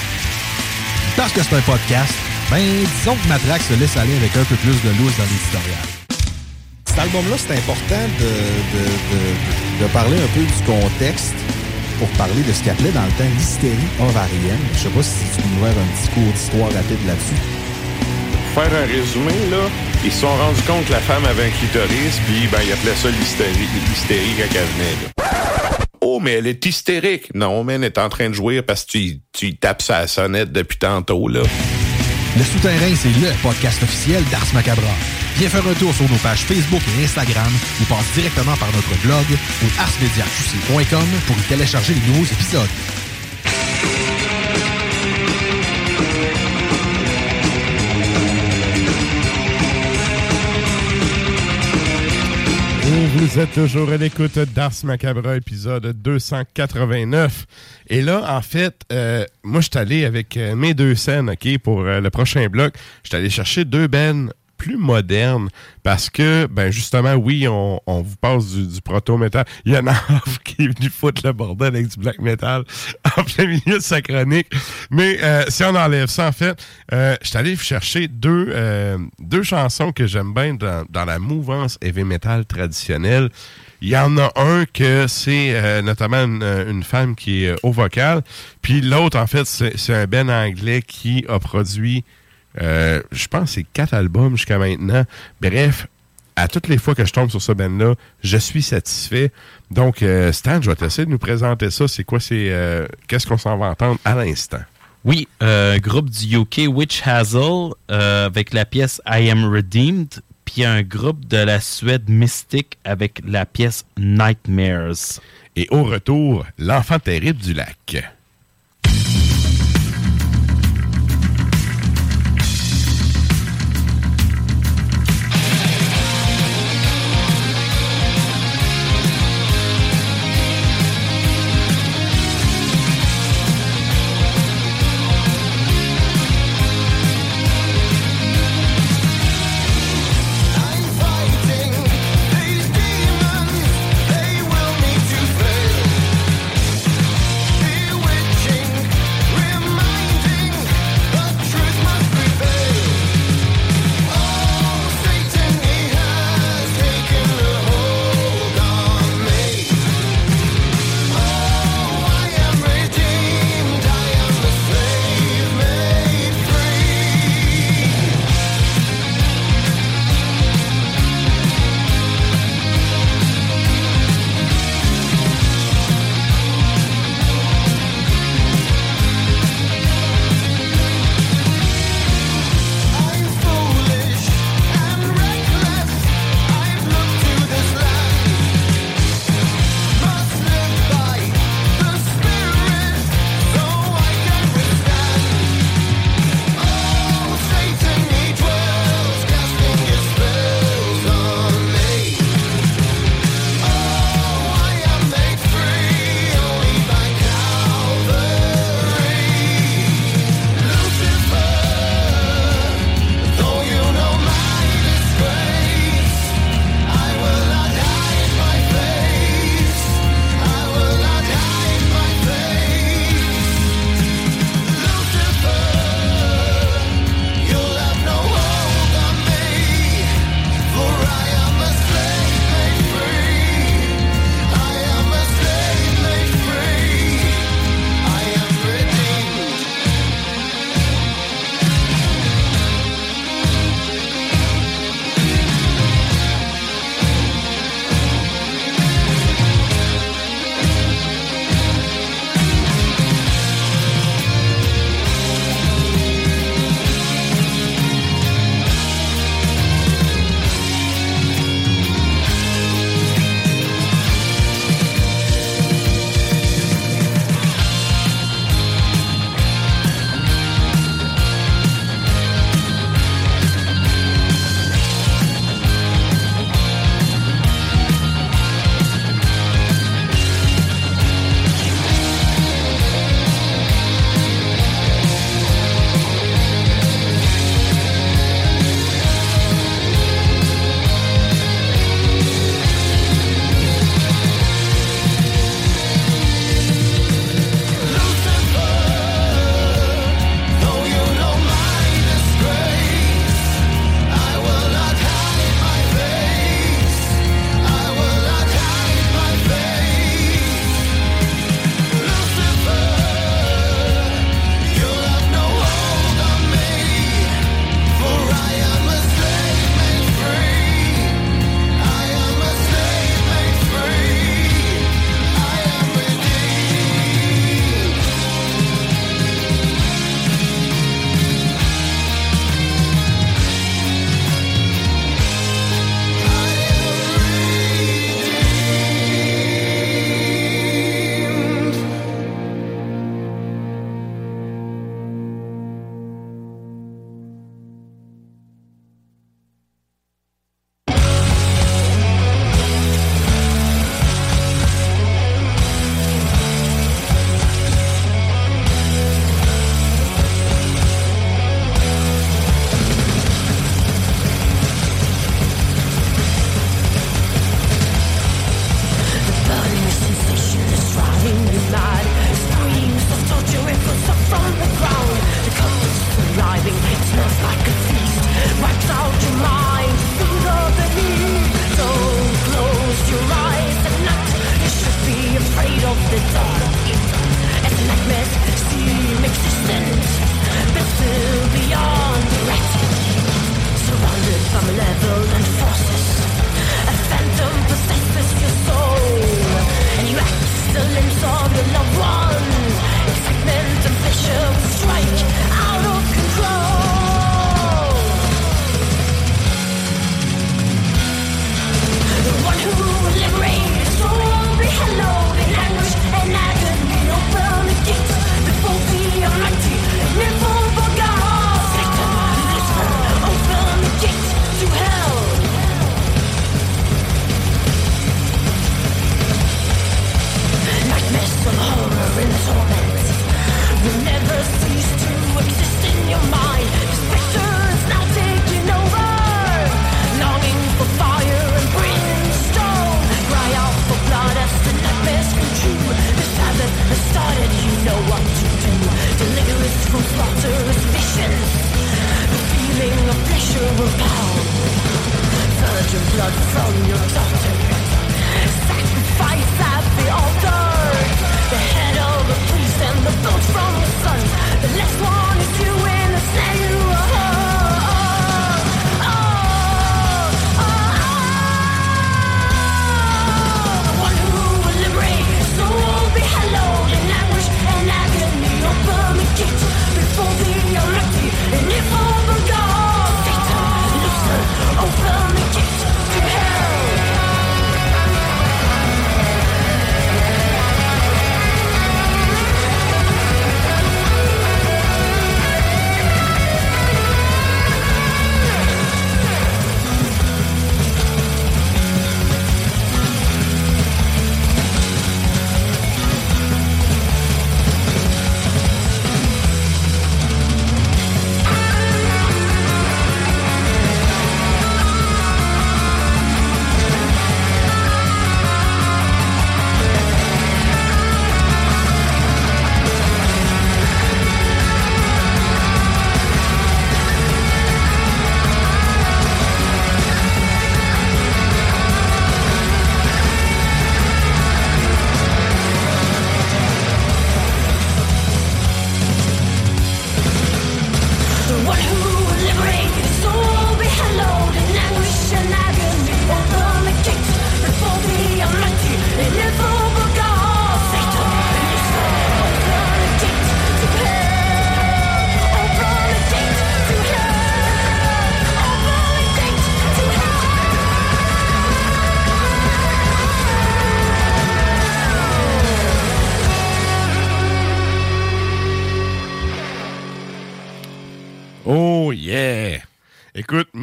[SPEAKER 18] Parce que c'est un podcast, ben disons que Matraque se laisse aller avec un peu plus de loose dans l'éditorial.
[SPEAKER 19] Cet album-là, c'est important de, de, de- de parler un peu du contexte pour parler de ce qu'il appelait dans le temps l'hystérie ovarienne. Je sais pas si tu peux nous faire un petit cours d'histoire rapide là-dessus.
[SPEAKER 11] Faire un résumé, là, ils se sont rendus compte que la femme avait un clitoris, puis ben, ils appelaient ça l'hystérie, l'hystérie quand elle venait. Oh, mais elle est hystérique. Non, mais elle est en train de jouer parce que tu, tu tapes sa sonnette depuis tantôt, là.
[SPEAKER 18] Le Souterrain, c'est le podcast officiel d'Ars Macabra. Viens faire un tour sur nos pages Facebook et Instagram ou passe directement par notre blog ou arsmediaqc.com pour y télécharger les nouveaux épisodes.
[SPEAKER 6] Vous êtes toujours à l'écoute d'Ars Macabra, épisode 289. Et là, en fait, euh, moi, je suis allé avec euh, mes deux scènes, OK, pour euh, le prochain bloc. Je suis allé chercher deux bennes plus modernes parce que, ben justement, oui, on, vous passe du, proto-métal. Il y en a qui est venu foutre le bordel avec du black metal en plein milieu de sa chronique. Mais euh, si on enlève ça, en fait, euh, je suis allé chercher deux, euh, deux chansons que j'aime bien dans, dans la mouvance heavy metal traditionnelle. Il y en a un que c'est notamment une, une femme qui est au vocal. Puis l'autre, en fait, c'est un Ben anglais qui a produit, euh, je pense, c'est quatre albums jusqu'à maintenant. Bref, à toutes les fois que je tombe sur ce Ben-là, je suis satisfait. Donc, euh, Stan, je vais t'essayer de nous présenter ça. C'est quoi, c'est euh, qu'est-ce qu'on s'en va entendre à l'instant?
[SPEAKER 7] Oui, groupe du UK Witch Hazel avec la pièce I Am Redeemed, puis un groupe de la Suède Mystic avec la pièce Nightmares.
[SPEAKER 6] Et au retour, l'enfant terrible du lac.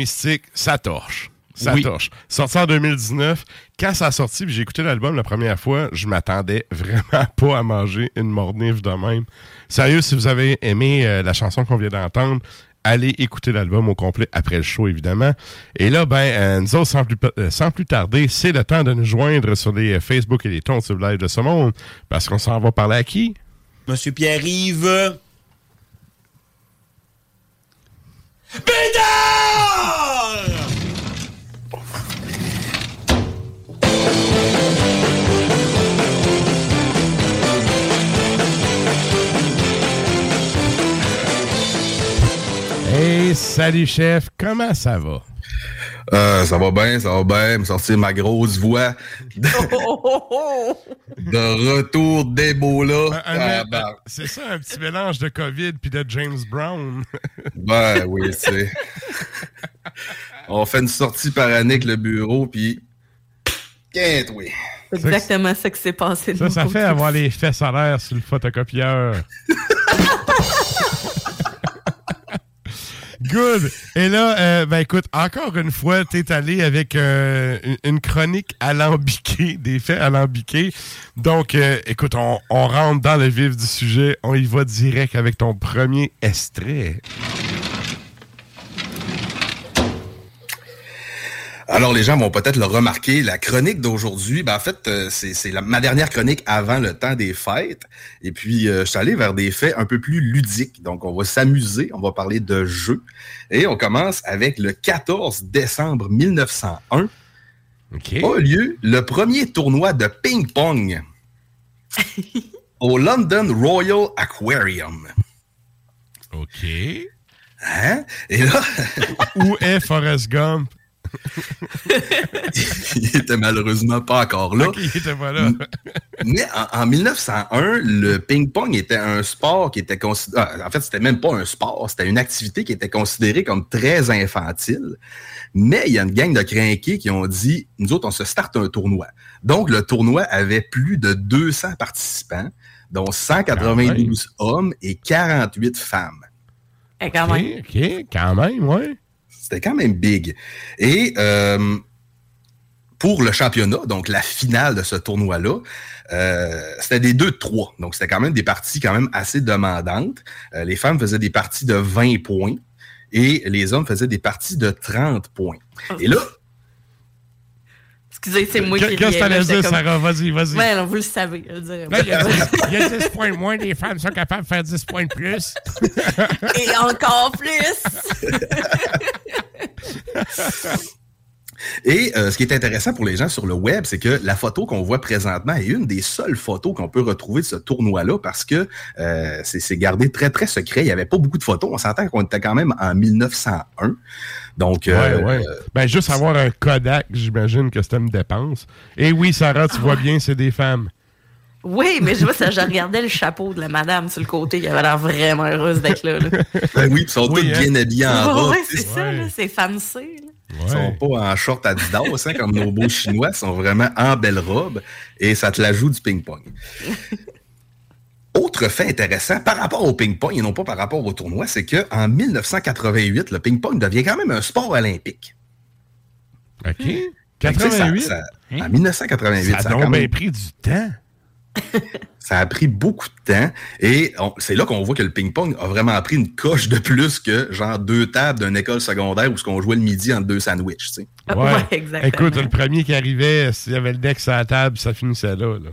[SPEAKER 6] Mystique, ça torche. Ça
[SPEAKER 7] Oui.
[SPEAKER 6] torche. Sorti en 2019. Quand ça a sorti, puis j'ai écouté l'album la première fois, je m'attendais vraiment pas à manger une mornive de même. Sérieux, si vous avez aimé euh, la chanson qu'on vient d'entendre, allez écouter l'album au complet après le show, évidemment. Et là, ben, euh, nous autres, sans plus, euh, sans plus tarder, c'est le temps de nous joindre sur les euh, Facebook et les tons sur live de ce monde, parce qu'on s'en va parler à qui?
[SPEAKER 20] Monsieur Pierre-Yves.
[SPEAKER 6] Hey, salut chef, comment ça va?
[SPEAKER 18] Euh, ça va bien, ça va bien. Me sortir ma grosse voix de, de retour d'Ebola. Ah, ben,
[SPEAKER 6] c'est ça, un petit mélange de COVID puis de James Brown.
[SPEAKER 18] ben oui, c'est. On fait une sortie par année avec le bureau, puis. Quinte, oui.
[SPEAKER 5] C'est exactement ça qui s'est passé. de
[SPEAKER 6] Ça, ça fait avoir les fesses à l'air sur le photocopieur. Good. Et là, euh, ben écoute, encore une fois, t'es allé avec euh, une- une chronique alambiquée, des faits alambiqués. Donc, euh, écoute, on, on rentre dans le vif du sujet. On y va direct avec ton premier extrait.
[SPEAKER 18] Alors, les gens vont peut-être le remarquer, la chronique d'aujourd'hui, ben, en fait, euh, c'est ma dernière chronique avant le temps des fêtes. Et puis, euh, je suis allé vers des faits un peu plus ludiques. Donc, on va s'amuser, on va parler de jeux. Et on commence avec le 14 décembre 1901. A lieu le premier tournoi de ping-pong au London Royal Aquarium.
[SPEAKER 6] OK.
[SPEAKER 18] Hein? Et là...
[SPEAKER 6] Où est Forrest Gump?
[SPEAKER 18] Il était malheureusement pas encore là.
[SPEAKER 6] Il était pas là.
[SPEAKER 18] Mais en, en 1901, le ping-pong était un sport qui était considéré. En fait, c'était même pas un sport, c'était une activité qui était considérée comme très infantile. Mais il y a une gang de crinqués qui ont dit nous autres, on se starte un tournoi. Donc, le tournoi avait plus de 200 participants, dont 192 hommes et 48 femmes.
[SPEAKER 5] Eh, quand même.
[SPEAKER 6] OK, quand même, ouais.
[SPEAKER 18] C'était quand même big. Et euh, pour le championnat, donc la finale de ce tournoi-là, euh, c'était des 2 de 3. Donc, c'était quand même des parties quand même assez demandantes. Euh, les femmes faisaient des parties de 20 points et les hommes faisaient des parties de 30 points. Et là,
[SPEAKER 5] Excusez, c'est moi qui
[SPEAKER 6] Qu'est-ce que t'allais dire, Sarah? Vas-y, vas-y.
[SPEAKER 5] Ouais, non, vous le savez. je.
[SPEAKER 6] Là, il y, a 10, il y a 10 points de moins, les femmes sont capables de faire 10 points de plus.
[SPEAKER 5] Et encore plus!
[SPEAKER 18] Et euh, ce qui est intéressant pour les gens sur le web, c'est que la photo qu'on voit présentement est une des seules photos qu'on peut retrouver de ce tournoi-là parce que euh, c'est gardé très, très secret. Il n'y avait pas beaucoup de photos. On s'entend qu'on était quand même en 1901. Donc, euh,
[SPEAKER 6] Ouais, ouais. Ben, juste avoir un Kodak, j'imagine que c'était une dépense. Et oui, Sarah, tu vois bien, c'est des femmes.
[SPEAKER 5] Oui, mais je vois ça, je regardais le chapeau de la madame sur le côté, qui avait l'air vraiment heureuse d'être là. là.
[SPEAKER 18] ben oui, ils sont tous bien habillés en.
[SPEAKER 5] Ouais,
[SPEAKER 18] tu
[SPEAKER 5] c'est ça, c'est fancy. là.
[SPEAKER 18] Ils sont pas en short Adidas, hein, comme nos beaux Chinois. Ils sont vraiment en belle robe et ça te la joue du ping-pong. Autre fait intéressant par rapport au ping-pong et non pas par rapport au tournoi, c'est qu'en 1988, le ping-pong devient quand même un sport olympique.
[SPEAKER 6] OK.
[SPEAKER 18] Fait que, tu sais, ça-
[SPEAKER 6] 88?
[SPEAKER 18] ça- en 1988,
[SPEAKER 6] Ça a
[SPEAKER 18] ça a
[SPEAKER 6] donc
[SPEAKER 18] quand
[SPEAKER 6] bien
[SPEAKER 18] même-
[SPEAKER 6] pris du temps.
[SPEAKER 18] Ça a pris beaucoup de temps et c'est là qu'on voit que le ping-pong a vraiment pris une coche de plus que genre deux tables d'une école secondaire où ce qu'on jouait le midi entre deux sandwichs. tu sais.
[SPEAKER 6] Ouais. Écoute, le premier qui arrivait, s'il y avait le deck sur la table, ça finissait là. là.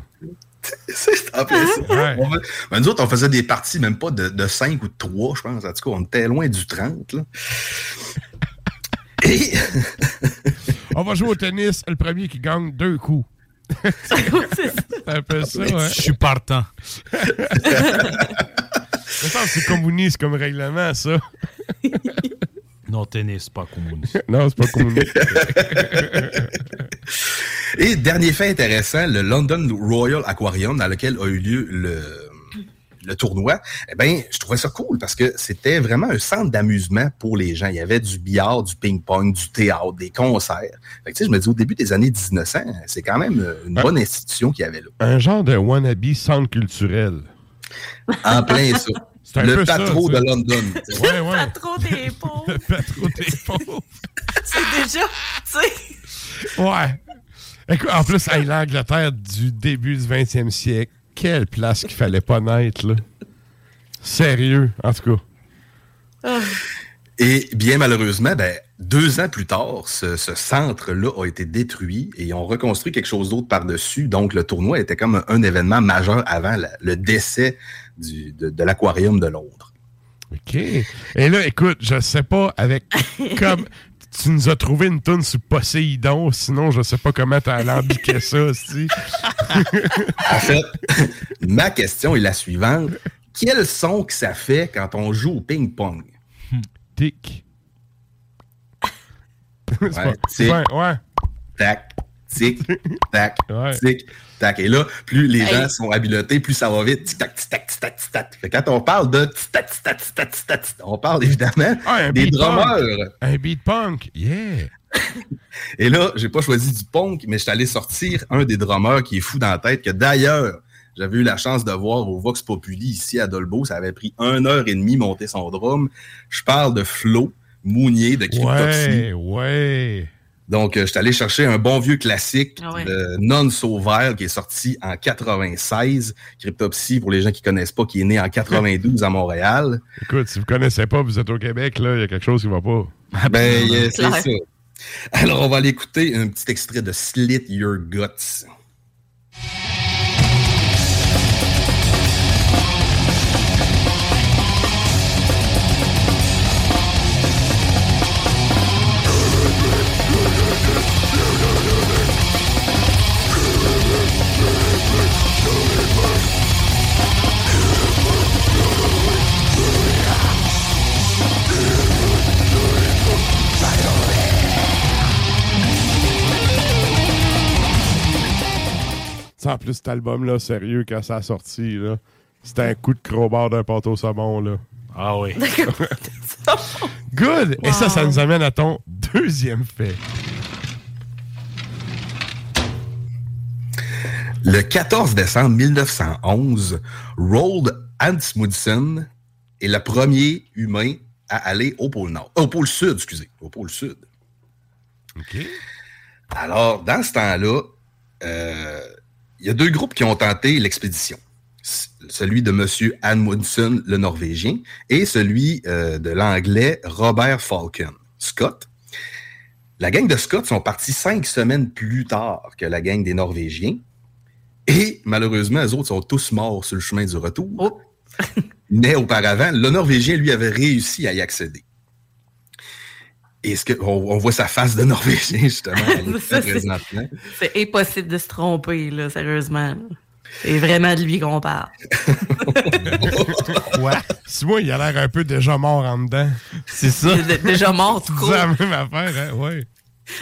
[SPEAKER 18] C'est en plein ça. On ben, nous autres, on faisait des parties même pas de, de 5 ou de 3, je pense. En tout cas, on était loin du 30. Là. Et
[SPEAKER 6] On va jouer au tennis, le premier qui gagne deux coups. C'est un peu ça, hein?
[SPEAKER 7] Je suis partant.
[SPEAKER 6] Je pense que c'est communiste comme règlement, ça.
[SPEAKER 7] Non, tennis, pas communiste.
[SPEAKER 6] non, c'est pas communiste.
[SPEAKER 18] Et dernier fait intéressant, le London Royal Aquarium, dans lequel a eu lieu le, le tournoi, eh ben, je trouvais ça cool parce que c'était vraiment un centre d'amusement pour les gens. Il y avait du billard, du ping-pong, du théâtre, des concerts. Fait que, tu sais, je me dis, au début des années 1900, c'est quand même euh, une bonne institution qu'il y avait là.
[SPEAKER 6] un genre de wannabe centre culturel.
[SPEAKER 18] En plein ça. Le
[SPEAKER 6] peu ça,
[SPEAKER 18] patro
[SPEAKER 6] ça.
[SPEAKER 18] de London.
[SPEAKER 6] Ouais, ouais.
[SPEAKER 5] Patron des pauvres.
[SPEAKER 6] Le patron des pauvres.
[SPEAKER 5] C'est déjà, tu sais.
[SPEAKER 6] Ouais. Écoute, en plus, l'Angleterre du début du 20e siècle, quelle place qu'il fallait pas naître, là? Sérieux, en tout cas.
[SPEAKER 18] Et bien malheureusement, ben, deux ans plus tard, ce, ce centre-là a été détruit et ils ont reconstruit quelque chose d'autre par-dessus. Donc, le tournoi était comme un, un événement majeur avant la- le décès du- de, de l'aquarium de Londres.
[SPEAKER 6] OK. Et là, écoute, je sais pas, avec comme tu nous as trouvé une toune sur Poséidon, sinon je sais pas comment t'as alambiqué ça aussi.
[SPEAKER 18] En fait, ma question est la suivante. Quel son que ça fait quand on joue au ping-pong?
[SPEAKER 6] Tic.
[SPEAKER 18] Ouais, tic,
[SPEAKER 6] Ouais, ouais.
[SPEAKER 18] tac, tic, tac, tic, tac. Et là, plus les
[SPEAKER 6] Hey.
[SPEAKER 18] gens sont habiletés, plus ça va vite. Tic, tac, tic, tac, tic, tac, tic, tac. Fait que quand on parle de tic, tac, tic, tac, tic, tac, tic, tac, tic, on parle évidemment
[SPEAKER 6] Ah,
[SPEAKER 18] des drummers.
[SPEAKER 6] punk. Un beat punk, yeah.
[SPEAKER 18] Et là, j'ai pas choisi du punk, mais je suis allé sortir un des drummers qui est fou dans la tête, que d'ailleurs, j'avais eu la chance de voir au Vox Populi ici à Dolbeau. Ça avait pris une heure et demie monter son drum. Je parle de Flo Mounier de Cryptopsy.
[SPEAKER 6] Ouais, ouais.
[SPEAKER 18] Donc, euh, je suis allé chercher un bon vieux classique
[SPEAKER 6] Ah ouais.
[SPEAKER 18] de Non Sauvert qui est sorti en 96. Cryptopsy, pour les gens qui connaissent pas, qui est né en 92 à Montréal.
[SPEAKER 6] Écoute, si vous connaissez pas, vous êtes au Québec, là, il y a quelque chose qui va pas.
[SPEAKER 18] Ben, euh, c'est
[SPEAKER 6] Clair.
[SPEAKER 18] ça. Alors, on va aller écouter un petit extrait de Slit Your Guts.
[SPEAKER 6] En plus, cet album-là, sérieux, quand ça a sorti, là, c'était un coup de crowbar d'un pâteau au saumon, là.
[SPEAKER 7] Ah oui.
[SPEAKER 6] Good! Et ça, ça nous amène à ton deuxième fait.
[SPEAKER 18] Le 14 décembre 1911, Roald Amundsen est le premier humain à aller au pôle Nord. Au pôle Sud, excusez. Au pôle Sud.
[SPEAKER 6] OK.
[SPEAKER 18] Alors, dans ce temps-là, euh, il y a deux groupes qui ont tenté l'expédition. Celui de M. Amundsen, le Norvégien, et celui euh, de l'Anglais Robert Falcon, Scott. La gang de Scott sont partis cinq semaines plus tard que la gang des Norvégiens. Et malheureusement, les autres sont tous morts sur le chemin du retour. Mais auparavant, le Norvégien, lui, avait réussi à y accéder. Et ce que, on, on voit sa face de Norvégien, justement,
[SPEAKER 5] c'est- impossible de se tromper, là, sérieusement. C'est vraiment de lui qu'on parle.
[SPEAKER 6] Quoi? Si moi, il a l'air un peu déjà mort en dedans.
[SPEAKER 7] C'est ça.
[SPEAKER 5] Il est Déjà mort, tout court.
[SPEAKER 6] C'est la même affaire, hein? Ouais.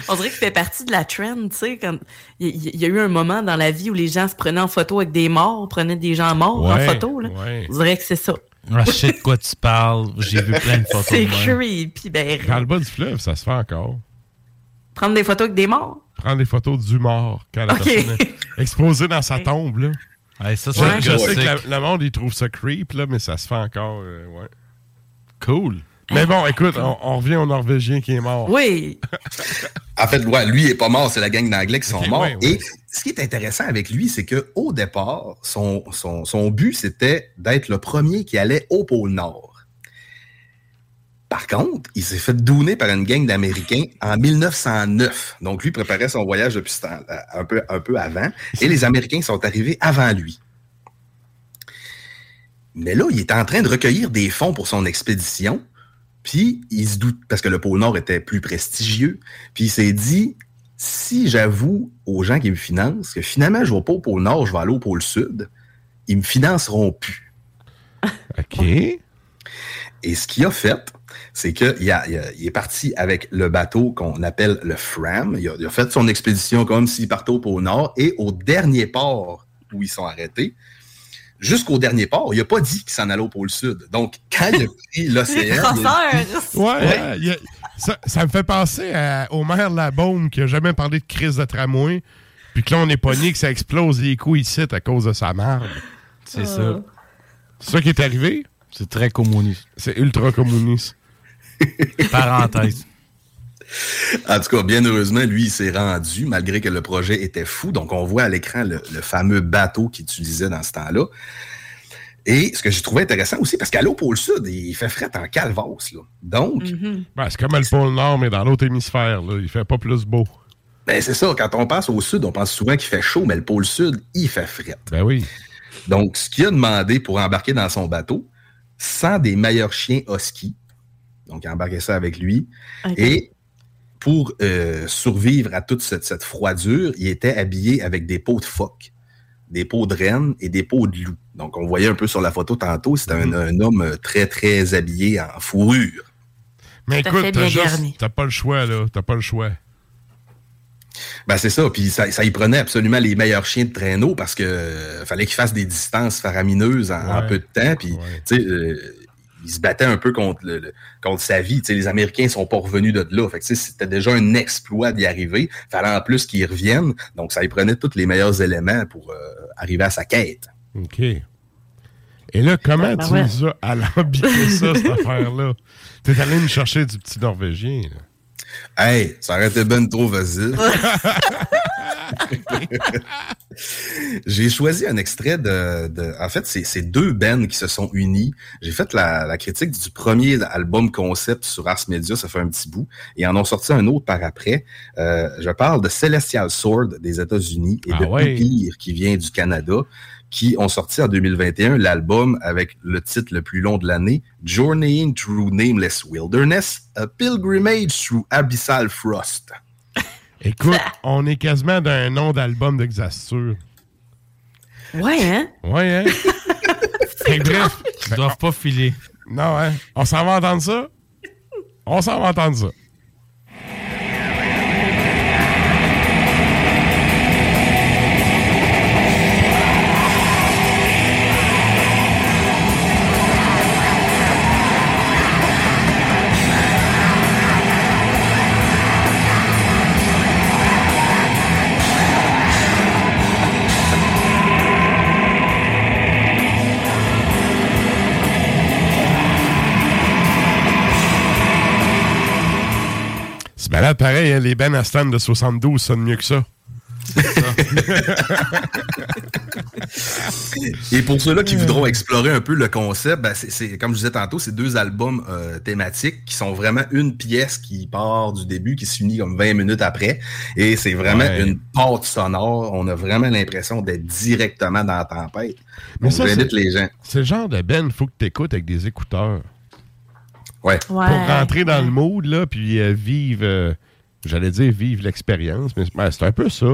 [SPEAKER 5] On dirait qu'il fait partie de la trend, tu sais, comme il y, a eu un moment dans la vie où les gens se prenaient en photo avec des morts, prenaient des gens morts en photo, là.
[SPEAKER 6] ouais.
[SPEAKER 5] On dirait que c'est ça.
[SPEAKER 7] Ah, je sais de quoi tu parles. J'ai vu plein de photos.
[SPEAKER 5] C'est creepy, ben,
[SPEAKER 6] Dans le bas du fleuve, ça se fait encore.
[SPEAKER 5] prendre des photos avec des morts?
[SPEAKER 6] Prendre des photos du mort quand la
[SPEAKER 5] Ok.
[SPEAKER 6] personne est exposée dans sa tombe, là.
[SPEAKER 7] Ouais, ça,
[SPEAKER 6] Je-
[SPEAKER 7] c'est
[SPEAKER 6] je sais que la- le monde, il trouve ça creep, là, mais ça se fait encore, euh, ouais.
[SPEAKER 7] Cool.
[SPEAKER 6] Mais bon, écoute, on, on revient au Norvégien qui est mort.
[SPEAKER 5] Oui.
[SPEAKER 18] En fait, ouais, lui est pas mort, c'est la gang d'Anglais qui sont morts.
[SPEAKER 6] ouais, ouais.
[SPEAKER 18] Et ce qui est intéressant avec lui, c'est que au départ, son, but, c'était d'être le premier qui allait au pôle Nord. Par contre, il s'est fait douner par une gang d'Américains en 1909. Donc, lui préparait son voyage depuis euh, un, peu, un peu avant. Et les Américains sont arrivés avant lui. Mais là, il était en train de recueillir des fonds pour son expédition. Puis, il se doute, parce que le pôle Nord était plus prestigieux. Puis, il s'est dit, si j'avoue aux gens qui me financent que finalement, je ne vais pas au pôle Nord, je vais aller au pôle Sud, ils me financeront plus.
[SPEAKER 6] OK.
[SPEAKER 18] Et ce qu'il a fait, c'est qu'il il est parti avec le bateau qu'on appelle le Fram. Il a, il a fait son expédition comme s'il partait au pôle Nord. Et au dernier port où ils sont arrêtés, jusqu'au dernier port, il n'a pas dit qu'il s'en allait au pôle Sud. Donc, quand il a pris l'océan... il
[SPEAKER 6] Ouais, euh, a- ça, ça me fait penser à, au maire Labaume qui a jamais parlé de crise de tramway. Puis que là, on est pogné que ça explose les couilles ici à cause de sa marde.
[SPEAKER 7] C'est ça.
[SPEAKER 6] C'est ça qui est arrivé?
[SPEAKER 7] C'est très communiste.
[SPEAKER 6] C'est ultra communiste.
[SPEAKER 7] Parenthèse.
[SPEAKER 18] En tout cas, bien heureusement, lui, il s'est rendu, malgré que le projet était fou. Donc, on voit à l'écran le, le fameux bateau qu'il utilisait dans ce temps-là. Et ce que j'ai trouvé intéressant aussi, parce qu'à l'eau pôle Sud, il fait fret en calvasse. Là. Donc,
[SPEAKER 6] Ben, c'est comme le pôle Nord, mais dans l'autre hémisphère. Là. Il fait pas plus beau.
[SPEAKER 18] ben, c'est ça, quand on passe au Sud, on pense souvent qu'il fait chaud, mais le pôle Sud, il fait fret.
[SPEAKER 6] Ben oui.
[SPEAKER 18] Donc, ce qu'il a demandé pour embarquer dans son bateau, sans des meilleurs chiens husky, donc il a embarqué ça avec lui, et pour euh, survivre à toute cette, cette froidure, il était habillé avec des peaux de phoque, des peaux de renne et des peaux de loup. Donc, on voyait un peu sur la photo tantôt, c'était un, un homme euh, très, très habillé en fourrure.
[SPEAKER 6] Mais écoute, t'as pas le choix, là. T'as pas le choix.
[SPEAKER 18] Ben c'est ça, puis ça, ça y prenait absolument les meilleurs chiens de traîneau parce que euh, fallait qu'il fasse des distances faramineuses en, peu de temps, puis tu sais, euh, il se battait un peu contre, le, le- contre sa vie. Tu sais, les Américains sont pas revenus de là, fait que c'était déjà un exploit d'y arriver. Fallait en plus qu'ils reviennent, donc ça y prenait tous les meilleurs éléments pour euh, arriver à sa quête.
[SPEAKER 6] OK. Et là, comment
[SPEAKER 18] Ben
[SPEAKER 6] tu
[SPEAKER 18] ouais.
[SPEAKER 6] nous as alambiqué ça, cette affaire-là? T'es allé me chercher du petit Norvégien, là.
[SPEAKER 18] Hey, ça aurait été ben trop facile. J'ai choisi un extrait de. de- en fait, c'est deux bands qui se sont unis. J'ai fait la, la critique du premier album concept sur Ars Media, ça fait un petit bout. Et en ont sorti un autre par après. Euh, je parle de Celestial Sword des États-Unis et
[SPEAKER 6] Ah
[SPEAKER 18] de
[SPEAKER 6] ouais.
[SPEAKER 18] Qui vient du Canada, qui ont sorti en 2021 l'album avec le titre le plus long de l'année, Journeying Through Nameless Wilderness, A Pilgrimage Through Abyssal Frost.
[SPEAKER 6] Écoute, on est quasiment d'un nom d'album d'exasture.
[SPEAKER 5] Ouais, hein?
[SPEAKER 6] Ouais, hein? Fait que bref.
[SPEAKER 7] Ils doivent pas filer.
[SPEAKER 6] Non, hein? On s'en va entendre ça? On s'en va entendre ça. Malade, pareil, hein, les Ben Aston de 72 sonnent mieux que ça.
[SPEAKER 18] Et pour ceux-là qui voudront explorer un peu le concept, ben, c'est- comme je disais tantôt, c'est deux albums euh, thématiques qui sont vraiment une pièce qui part du début, qui s'unit comme 20 minutes après. Et c'est vraiment
[SPEAKER 6] Ouais.
[SPEAKER 18] une pâte sonore. On a vraiment l'impression d'être directement dans la tempête.
[SPEAKER 6] Mais ça,
[SPEAKER 18] j'invite les gens.
[SPEAKER 6] C'est le genre de Ben, faut que tu écoutes avec des écouteurs.
[SPEAKER 18] Ouais.
[SPEAKER 6] Pour rentrer dans le mood, là, puis euh, vivre, euh, j'allais dire vivre l'expérience, mais ben, c'est un peu ça.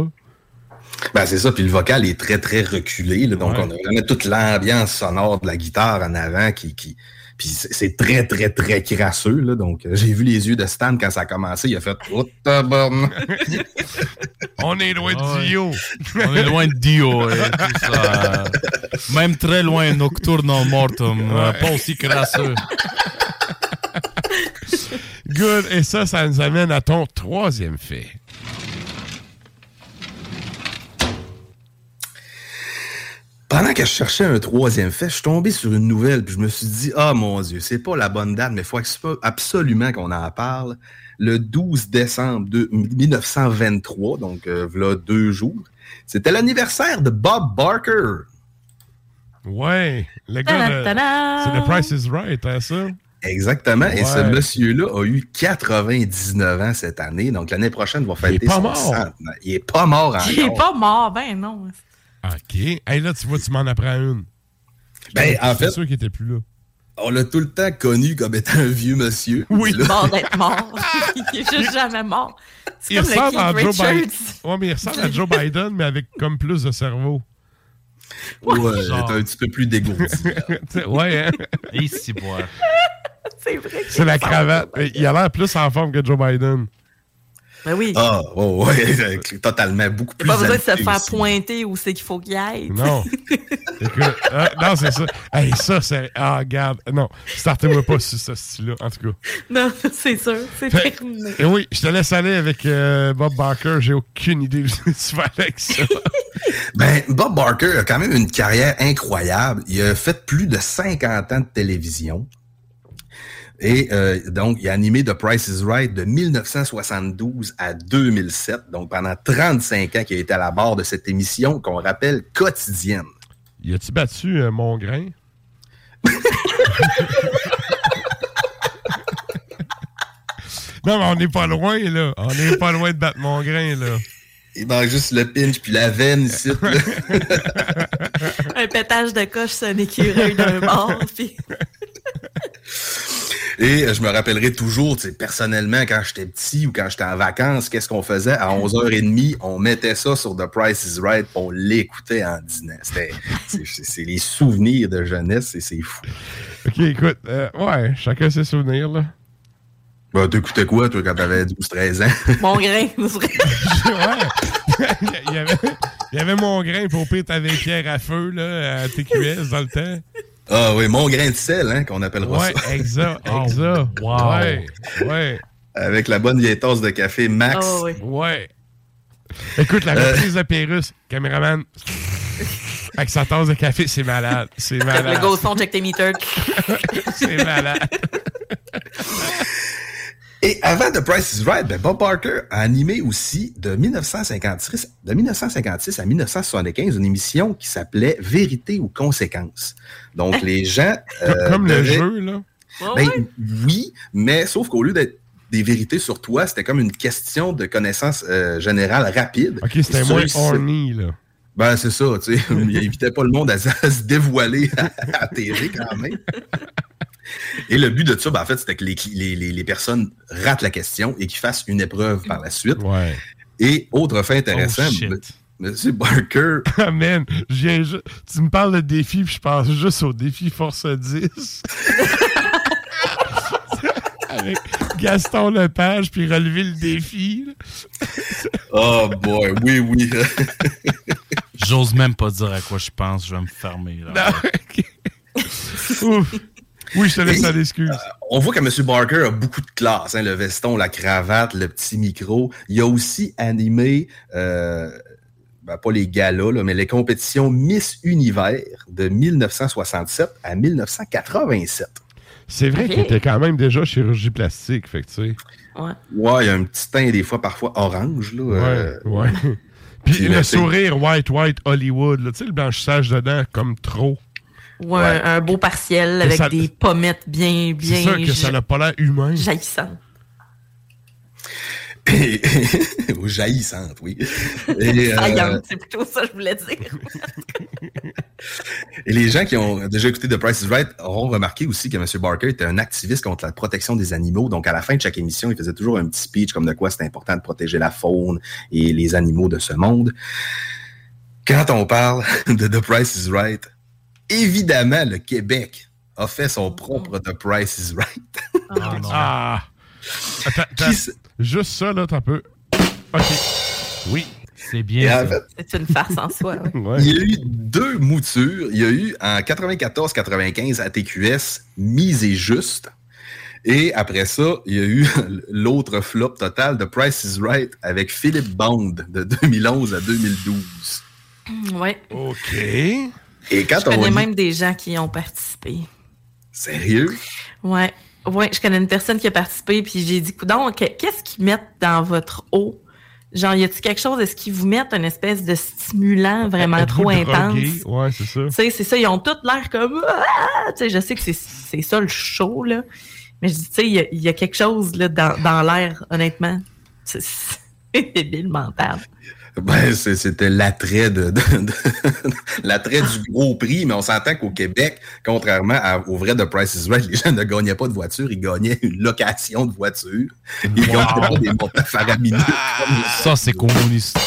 [SPEAKER 18] Ben, c'est ça, puis le vocal est très, très reculé. là, donc,
[SPEAKER 6] Ouais.
[SPEAKER 18] on a vraiment toute l'ambiance sonore de la guitare en avant qui. qui puis c'est très, très, très crasseux. Là, donc, euh, j'ai vu les yeux de Stan quand ça a commencé. Il a fait Oh.
[SPEAKER 6] On est loin de Dio.
[SPEAKER 7] On est loin de Dio. ouais, tout ça. Même très loin, Nocturno Mortum. euh, Pas aussi crasseux.
[SPEAKER 6] Good. Et ça, ça nous amène à ton troisième fait.
[SPEAKER 18] Pendant que je cherchais un troisième fait, je suis tombé sur une nouvelle, puis je me suis dit, ah mon Dieu, c'est pas la bonne date, mais il faut abso- absolument qu'on en parle. Le 12 décembre de 1923, donc euh, voilà deux jours, c'était l'anniversaire de Bob Barker.
[SPEAKER 6] Ouais. Le gars! C'est The Price is Right, hein, ça?
[SPEAKER 18] Exactement. Et ce
[SPEAKER 6] Ouais.
[SPEAKER 18] monsieur-là a eu 99 ans cette année. Donc l'année prochaine, il va fêter
[SPEAKER 6] pas
[SPEAKER 18] son
[SPEAKER 6] mort.
[SPEAKER 18] centenaire. Il est pas mort encore.
[SPEAKER 17] Il est pas mort, ben non.
[SPEAKER 6] OK. Hey, là, tu vois, tu m'en apprends une.
[SPEAKER 18] Ben, en
[SPEAKER 6] C'est
[SPEAKER 18] fait,
[SPEAKER 6] sûr qu'il était plus là.
[SPEAKER 18] on l'a tout le temps connu comme étant un vieux monsieur.
[SPEAKER 6] Oui.
[SPEAKER 18] Là-
[SPEAKER 17] Mort d'être mort. il est juste jamais mort. C'est
[SPEAKER 6] Il
[SPEAKER 17] comme le
[SPEAKER 6] ressemble à Joe Biden. Ouais, mais il ressemble à Joe Biden, mais avec comme plus de cerveau.
[SPEAKER 18] Ouais, il est
[SPEAKER 6] Genre.
[SPEAKER 18] un petit peu plus dégourdi.
[SPEAKER 6] ouais, hein?
[SPEAKER 7] Ici, boire.
[SPEAKER 17] C'est vrai.
[SPEAKER 6] C'est la cravate. Il a l'air plus en forme que Joe Biden.
[SPEAKER 17] Ben oui.
[SPEAKER 18] Ah, oh, ouais, totalement. Beaucoup plus.
[SPEAKER 17] pas besoin de se faire
[SPEAKER 18] aussi.
[SPEAKER 17] pointer où c'est qu'il faut qu'il aille.
[SPEAKER 6] Non. Écoute, ah, non, c'est ça. Hey, ça, c'est. Ah, regarde. Non, startez-moi pas sur ce style-là, en tout cas.
[SPEAKER 17] Non, c'est sûr. C'est
[SPEAKER 6] Fait-
[SPEAKER 17] terminé.
[SPEAKER 6] Et oui, je te laisse aller avec euh, Bob Barker. J'ai aucune idée de ce que tu fais avec ça.
[SPEAKER 18] Ben, Bob Barker a quand même une carrière incroyable. Il a fait plus de 50 ans de télévision. Et euh, donc, il a animé The Price is Right de 1972 à 2007. Donc, pendant 35 ans qu'il a été à la barre de cette émission qu'on rappelle quotidienne.
[SPEAKER 6] Y a-tu battu euh, mon grain? non, mais on n'est pas loin, là. On n'est pas loin de battre mon grain, là.
[SPEAKER 18] Il manque juste le pinch puis la veine ici.
[SPEAKER 17] Un pétage de coche, c'est un écureuil d'un bord. Puis...
[SPEAKER 18] Et euh, je me rappellerai toujours, tu sais, personnellement, quand j'étais petit ou quand j'étais en vacances, qu'est-ce qu'on faisait? À 11h30, on mettait ça sur The Price is Right on l'écoutait en dînant. C'était, c'est, c'est- c'est les souvenirs de jeunesse et c'est fou.
[SPEAKER 6] OK, écoute. euh, ouais, chacun ses souvenirs, là.
[SPEAKER 18] Bah, t'écoutais quoi, toi, quand t'avais 12-13 ans?
[SPEAKER 17] Mon grain.
[SPEAKER 6] ouais. il, y avait, il y avait mon grain pour pire, t'avais Pierre à feu, là, à TQS dans le temps.
[SPEAKER 18] Ah oui, mon grain de sel, hein, qu'on appellera
[SPEAKER 6] Ouais,
[SPEAKER 18] ça.
[SPEAKER 6] exact, exact.
[SPEAKER 18] wow.
[SPEAKER 6] Ouais, ouais.
[SPEAKER 18] Avec la bonne vieille tasse de café Max.
[SPEAKER 17] Oh, oui.
[SPEAKER 6] Ouais. Écoute, la
[SPEAKER 18] Euh.
[SPEAKER 6] reprise de Pérus, caméraman, avec sa tasse de café, c'est malade. C'est malade.
[SPEAKER 17] Le ghost son, check tes meters.
[SPEAKER 6] c'est malade.
[SPEAKER 18] Et avant The Price is Right, ben Bob Barker a animé aussi de 1956, de 1956 à 1975 une émission qui s'appelait Vérité ou conséquences. Donc les gens... euh,
[SPEAKER 6] Comme le jeu, là.
[SPEAKER 18] Ben, oui, mais sauf qu'au lieu d'être des vérités sur toi, c'était comme une question de connaissance euh, générale rapide.
[SPEAKER 6] OK, c'était moins horny, là.
[SPEAKER 18] Ben, c'est ça, tu sais. Il invitait pas le monde à, à se dévoiler à, à TV quand même. Et le but de ça, ben, en fait, c'était que les, les, les- les personnes ratent la question et qu'ils fassent une épreuve par la suite.
[SPEAKER 6] Ouais.
[SPEAKER 18] Et autre fait intéressant,
[SPEAKER 6] Oh,
[SPEAKER 18] Monsieur Barker,
[SPEAKER 6] Ah, man, je tu me parles de défi, puis je pense juste au défi Force 10. Avec Gaston Lepage, puis relever le défi.
[SPEAKER 18] oh boy, oui, oui.
[SPEAKER 7] J'ose même pas dire à quoi je pense, je vais me fermer. Là.
[SPEAKER 6] Ouf. Oui, je te laisse à l'excuse.
[SPEAKER 18] euh, on voit que M. Barker a beaucoup de classe, hein, le veston, la cravate, le petit micro. Il a aussi animé, euh, ben, pas les galas, là, mais les compétitions Miss Univers de 1967 à 1987.
[SPEAKER 6] C'est vrai qu'il était quand même déjà chirurgie plastique, fait que tu sais.
[SPEAKER 17] Ouais.
[SPEAKER 18] Ouais, il y a un petit teint des fois parfois orange. Là, euh,
[SPEAKER 6] Ouais, ouais. Puis le sourire white, white Hollywood, là, tu sais, le blanchissage dedans, comme trop.
[SPEAKER 17] Ou un, un beau partiel
[SPEAKER 6] Que
[SPEAKER 17] avec
[SPEAKER 6] ça-
[SPEAKER 17] des pommettes bien, bien.
[SPEAKER 6] C'est ça que ça n'a pas l'air humain.
[SPEAKER 17] jaillissant.
[SPEAKER 18] Et, ou jaillissante, oui. Et, euh,
[SPEAKER 17] c'est plutôt ça que je voulais dire.
[SPEAKER 18] Et les gens qui ont déjà écouté The Price is Right auront remarqué aussi que M. Barker était un activiste contre la protection des animaux. Donc, à la fin de chaque émission, il faisait toujours un petit speech comme de quoi c'est important de protéger la faune et les animaux de ce monde. Quand on parle de The Price is Right, évidemment, le Québec a fait son propre The Price is Right.
[SPEAKER 6] Ah! Attends, attends. Juste ça, là, t'as peu. OK. Oui.
[SPEAKER 7] C'est
[SPEAKER 18] Et en fait,
[SPEAKER 17] C'est une farce en soi. ouais.
[SPEAKER 18] Il y a eu deux moutures. Il y a eu en 94-95 à TQS Mise et Juste. Et après ça, il y a eu l'autre flop total de Price is Right avec Philippe Bond de 2011 à 2012.
[SPEAKER 17] Ouais.
[SPEAKER 6] OK.
[SPEAKER 18] Et quand
[SPEAKER 17] Je
[SPEAKER 18] on
[SPEAKER 17] connais
[SPEAKER 18] lit-
[SPEAKER 17] même des gens qui y ont participé.
[SPEAKER 18] Sérieux?
[SPEAKER 17] Ouais. Ouais, je connais une personne qui a participé, puis j'ai dit, donc, qu'est-ce qu'ils mettent dans votre eau? Genre, y a-t-il quelque chose? Est-ce qu'ils vous mettent une espèce de stimulant vraiment trop intense?
[SPEAKER 6] Ouais, c'est ça.
[SPEAKER 17] Tu sais, c'est ça, ils ont tous l'air comme. Ah! Tu sais, je sais que c'est- ça le show, là. Mais je dis, tu sais, il y a- il y, a quelque chose là, dans, dans l'air, honnêtement. C'est c'est débile mental.
[SPEAKER 18] Ben, c'était l'attrait de, de- de- l'attrait du gros prix, mais on s'entend qu'au Québec, contrairement à- au vrai de Price is Right, les gens ne gagnaient pas de voiture, ils gagnaient une location de voiture. Ils
[SPEAKER 7] Wow.
[SPEAKER 18] gagnaient pas des montants faramineux.
[SPEAKER 7] Ça, c'est communiste.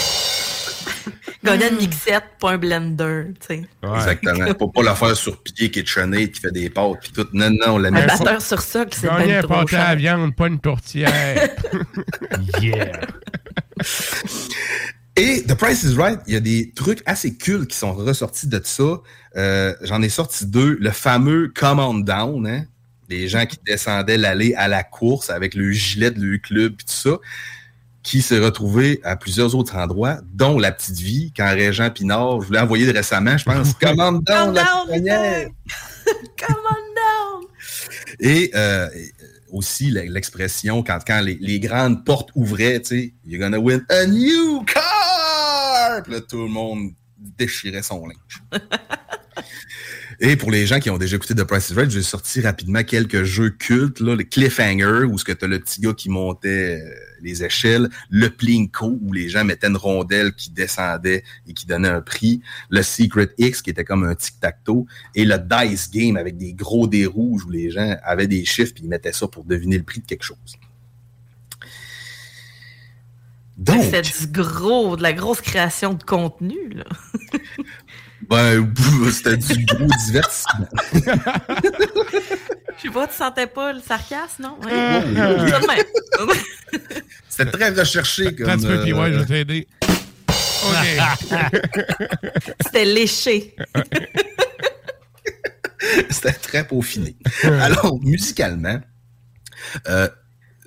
[SPEAKER 17] Gagner une mixette, pas un blender, tu sais.
[SPEAKER 18] Exactement. Pour pas la faire sur pied KitchenAid qui fait des pâtes puis tout. Non, non, on la
[SPEAKER 17] Un batteur sur ça, que c'est
[SPEAKER 6] Gagner
[SPEAKER 17] bien
[SPEAKER 6] un
[SPEAKER 17] trop
[SPEAKER 6] pâté à
[SPEAKER 17] cher.
[SPEAKER 6] viande, pas une tourtière.
[SPEAKER 7] yeah.
[SPEAKER 18] Et The Price is Right, il y a des trucs assez cultes qui sont ressortis de ça. Euh, J'en ai sorti deux. Le fameux Come On Down, hein? des gens qui descendaient l'allée à la course avec le gilet de leur club et tout ça, qui s'est retrouvé à plusieurs autres endroits, dont La Petite Vie, quand Régent Pinard, je voulais envoyer récemment, je pense, Come On Down,
[SPEAKER 17] Come
[SPEAKER 18] la
[SPEAKER 17] on down!
[SPEAKER 18] Et euh, aussi le- l'expression quand, quand les, les grandes portes ouvraient, tu sais, You're gonna win a new car! Puis là, tout le monde déchirait son linge. Et pour les gens qui ont déjà écouté The Price is Right, j'ai sorti rapidement quelques jeux cultes, le Cliffhanger, où ce que t'as le petit gars qui montait euh, les échelles, le Plinko, où les gens mettaient une rondelle qui descendait et qui donnait un prix, le Secret X, qui était comme un tic-tac-toe, et le Dice Game avec des gros dés rouges, où les gens avaient des chiffres puis ils mettaient ça pour deviner le prix de quelque chose. Donc,
[SPEAKER 17] C'est du gros, de la grosse création de contenu, là.
[SPEAKER 18] ben, c'était du gros divertissement.
[SPEAKER 17] Je sais pas, tu sentais pas le sarcasme, non?
[SPEAKER 18] C'était très recherché comme...
[SPEAKER 6] Attends un petit peu, puis ouais, je vais
[SPEAKER 18] euh,
[SPEAKER 6] t'aider. OK.
[SPEAKER 17] C'était léché.
[SPEAKER 18] C'était très peaufiné. Alors, musicalement, euh,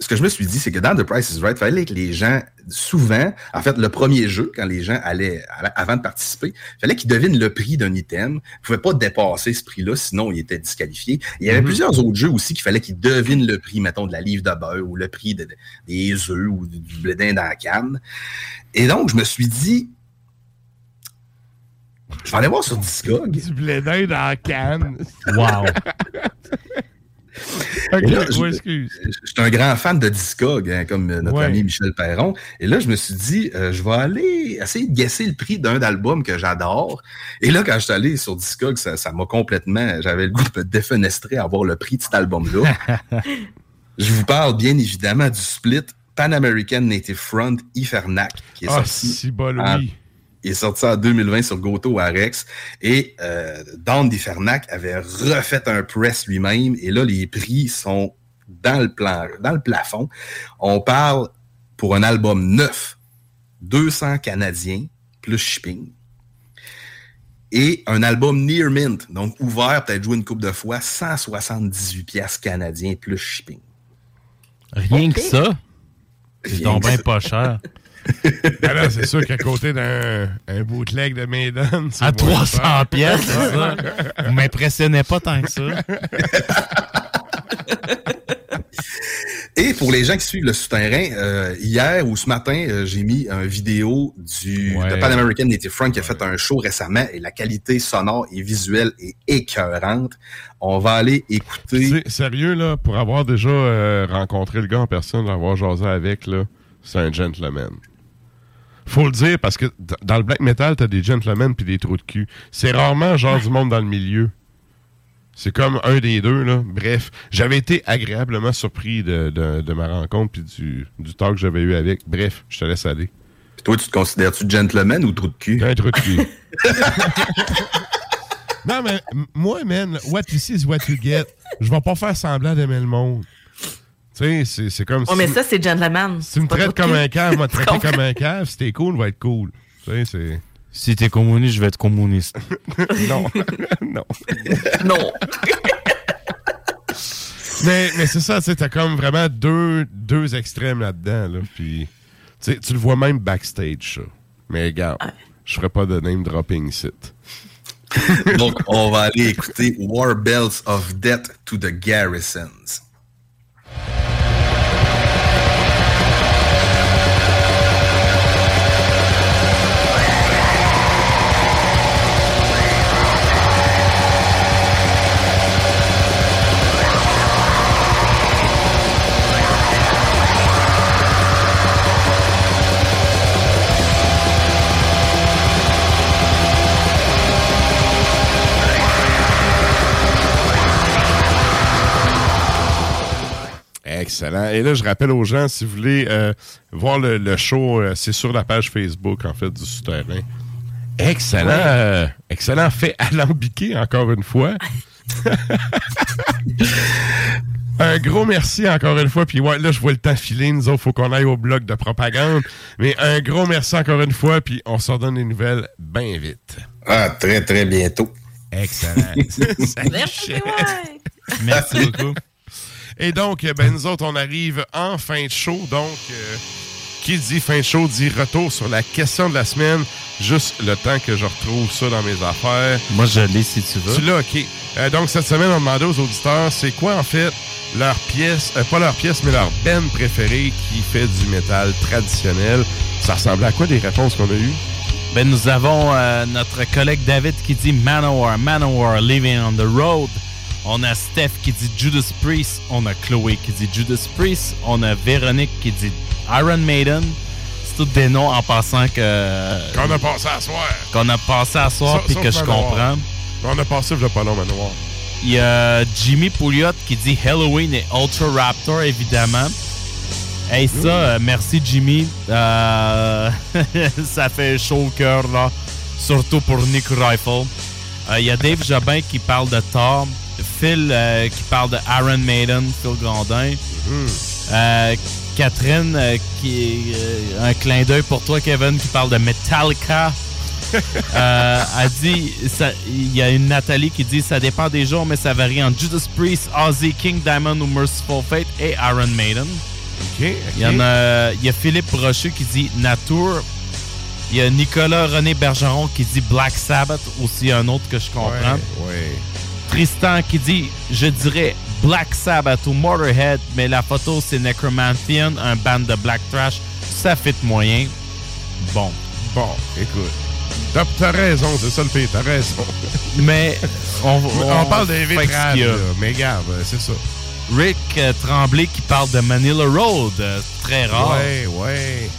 [SPEAKER 18] ce que je me suis dit, c'est que dans The Price is Right, il fallait que les gens, souvent, en fait, le premier jeu, quand les gens allaient, avant de participer, il fallait qu'ils devinent le prix d'un item. Ils ne pouvaient pas dépasser ce prix-là, sinon ils étaient disqualifiés. Il y avait
[SPEAKER 6] Mhm.
[SPEAKER 18] plusieurs autres jeux aussi qu'il fallait qu'ils devinent le prix, mettons, de la livre de beurre ou le prix de- de- des œufs ou du, d'Inde dans la canne. Et donc, je me suis dit, je vais aller voir sur Discog.
[SPEAKER 6] Du blé d'Inde dans la canne.
[SPEAKER 7] Wow.
[SPEAKER 18] Là, je-
[SPEAKER 6] ouais, excuse.
[SPEAKER 18] Je suis un grand fan de Discog, hein, comme notre
[SPEAKER 6] Ouais.
[SPEAKER 18] ami Michel Perron. Et là, je me suis dit, euh, je vais aller essayer de guesser le prix d'un album que j'adore. Et là, quand je suis allé sur Discog, ça ça m'a complètement... J'avais le goût de me défenestrer à voir le prix de cet album-là. je vous parle bien évidemment du split Pan American Native Front Ifernac, qui est
[SPEAKER 6] Ah,
[SPEAKER 18] sorti
[SPEAKER 6] si bol,
[SPEAKER 18] en-
[SPEAKER 6] oui.
[SPEAKER 18] Il est sorti en 2020 sur Goto Arex. Et euh, Dan avait refait un press lui-même. Et là, les prix sont dans le, plan, dans le plafond. On parle pour un album neuf, 200 Canadiens plus shipping. Et un album near mint, donc ouvert, peut-être joué une coupe de fois, 178 pièces canadiens plus shipping.
[SPEAKER 7] Rien que ça? C'est donc bien pas cher.
[SPEAKER 6] Ben là, c'est sûr qu'à côté d'un un bootleg de Maiden, c'est
[SPEAKER 7] À
[SPEAKER 6] moins
[SPEAKER 7] 300
[SPEAKER 6] cher.
[SPEAKER 7] pièces, c'est ça. Vous m'impressionnez pas tant que ça.
[SPEAKER 18] Et pour les gens qui suivent le souterrain, euh, hier ou ce matin, euh, j'ai mis une vidéo du
[SPEAKER 6] Ouais.
[SPEAKER 18] de Pan American Native Front qui a fait un show récemment et la qualité sonore et visuelle est écœurante. On va aller écouter.
[SPEAKER 6] Tu sais, sérieux, là, pour avoir déjà euh, rencontré le gars en personne, l'avoir jasé avec, là, c'est un gentleman. Faut le dire parce que dans le black metal, t'as des gentlemen puis des trous de cul. C'est rarement genre du monde dans le milieu. C'est comme un des deux, là. Bref, j'avais été agréablement surpris de, de- de ma rencontre puis du, du talk que j'avais eu avec. Bref, je te laisse aller.
[SPEAKER 18] Puis toi, tu te considères-tu gentleman ou trou de cul?
[SPEAKER 6] Un trou de cul. non, mais moi, man, what you see is what you get. Je vais pas faire semblant d'aimer le monde. Tu sais, c'est- c'est comme
[SPEAKER 17] Oh, mais ça, c'est gentleman.
[SPEAKER 6] Si tu me traites comme un cave, moi te traiter comme un cave. Si t'es cool, va être cool. Tu sais, c'est.
[SPEAKER 7] Si t'es communiste, je vais être communiste.
[SPEAKER 6] non. non.
[SPEAKER 17] non.
[SPEAKER 6] Mais, mais c'est ça, tu sais, t'as comme vraiment deux, deux extrêmes là-dedans. Là, puis, tu sais, tu le vois même backstage, ça. Mais regarde, je ferai pas de name dropping ici.
[SPEAKER 18] Donc, on va aller écouter War Bells of Death to the Garrisons.
[SPEAKER 6] Excellent. Et là, je rappelle aux gens, si vous voulez euh, voir le, le show, euh, c'est sur la page Facebook, en fait, du Souterrain. Excellent.
[SPEAKER 21] Ouais.
[SPEAKER 6] euh, excellent fait alambiqué, encore une fois. Un gros merci encore une fois. Puis ouais, là, je vois le temps filer. Nous autres, faut qu'on aille au bloc de propagande. Mais un gros merci encore une fois. Puis on se redonne des nouvelles bien vite.
[SPEAKER 18] Ah, très, très bientôt.
[SPEAKER 6] Excellent.
[SPEAKER 17] Merci.
[SPEAKER 7] Merci beaucoup.
[SPEAKER 6] Et donc, euh, ben, nous autres, on arrive en fin de show. Donc, euh, qui dit fin de show dit retour sur la question de la semaine. Juste le temps que je retrouve ça dans mes affaires.
[SPEAKER 7] Moi, je l'ai si tu veux.
[SPEAKER 6] Tu l'as, OK. Euh, donc, cette semaine, on demandait aux auditeurs, c'est quoi, en fait, leur pièce, euh, pas leur pièce, mais leur band préférée qui fait du métal traditionnel? Ça ressemblait à quoi des réponses qu'on a eues?
[SPEAKER 7] Ben, nous avons euh, notre collègue David qui dit Manowar, Manowar, Living on the Road. On a Steph qui dit Judas Priest. On a Chloé qui dit Judas Priest. On a Véronique qui dit Iron Maiden. C'est tous des noms en passant que.
[SPEAKER 6] Qu'on a passé à soir.
[SPEAKER 7] Qu'on a passé à soir puis que je comprends.
[SPEAKER 6] On a passé, je pas long, Manoir.
[SPEAKER 7] Il y a Jimmy Pouliot qui dit Halloween et Ultra Raptor, évidemment. Hey, ça, euh, merci Jimmy. Euh, ça fait chaud au cœur, là. Surtout pour Nick Rifle. Euh, Il y a Dave Jobin qui parle de Thor. Phil euh, qui parle de Iron Maiden, Phil Grandin. Euh, Catherine, euh, qui euh, un clin d'œil pour toi, Kevin, qui parle de Metallica. A dit, il y a une Nathalie qui dit ça dépend des jours, mais ça varie entre Judas Priest, Ozzy, King Diamond ou Merciful Fate et Iron Maiden. Il y en a, il y a Philippe Brochu qui dit Nature. Il y a Nicolas René Bergeron qui dit Black Sabbath, aussi un autre que je comprends.
[SPEAKER 6] Ouais.
[SPEAKER 7] Tristan qui dit Je dirais Black Sabbath ou Motorhead, mais la photo c'est Necromantian, un band de black trash. Ça fit moyen. Bon.
[SPEAKER 6] Bon, écoute. T'as, raison, c'est ça le pire, t'as raison.
[SPEAKER 7] Mais on,
[SPEAKER 6] On, parle des
[SPEAKER 7] fait
[SPEAKER 6] vitrages. Mais euh, c'est ça.
[SPEAKER 7] Rick euh, Tremblay qui parle de Manila Road, euh, très rare.
[SPEAKER 6] Ouais, ouais.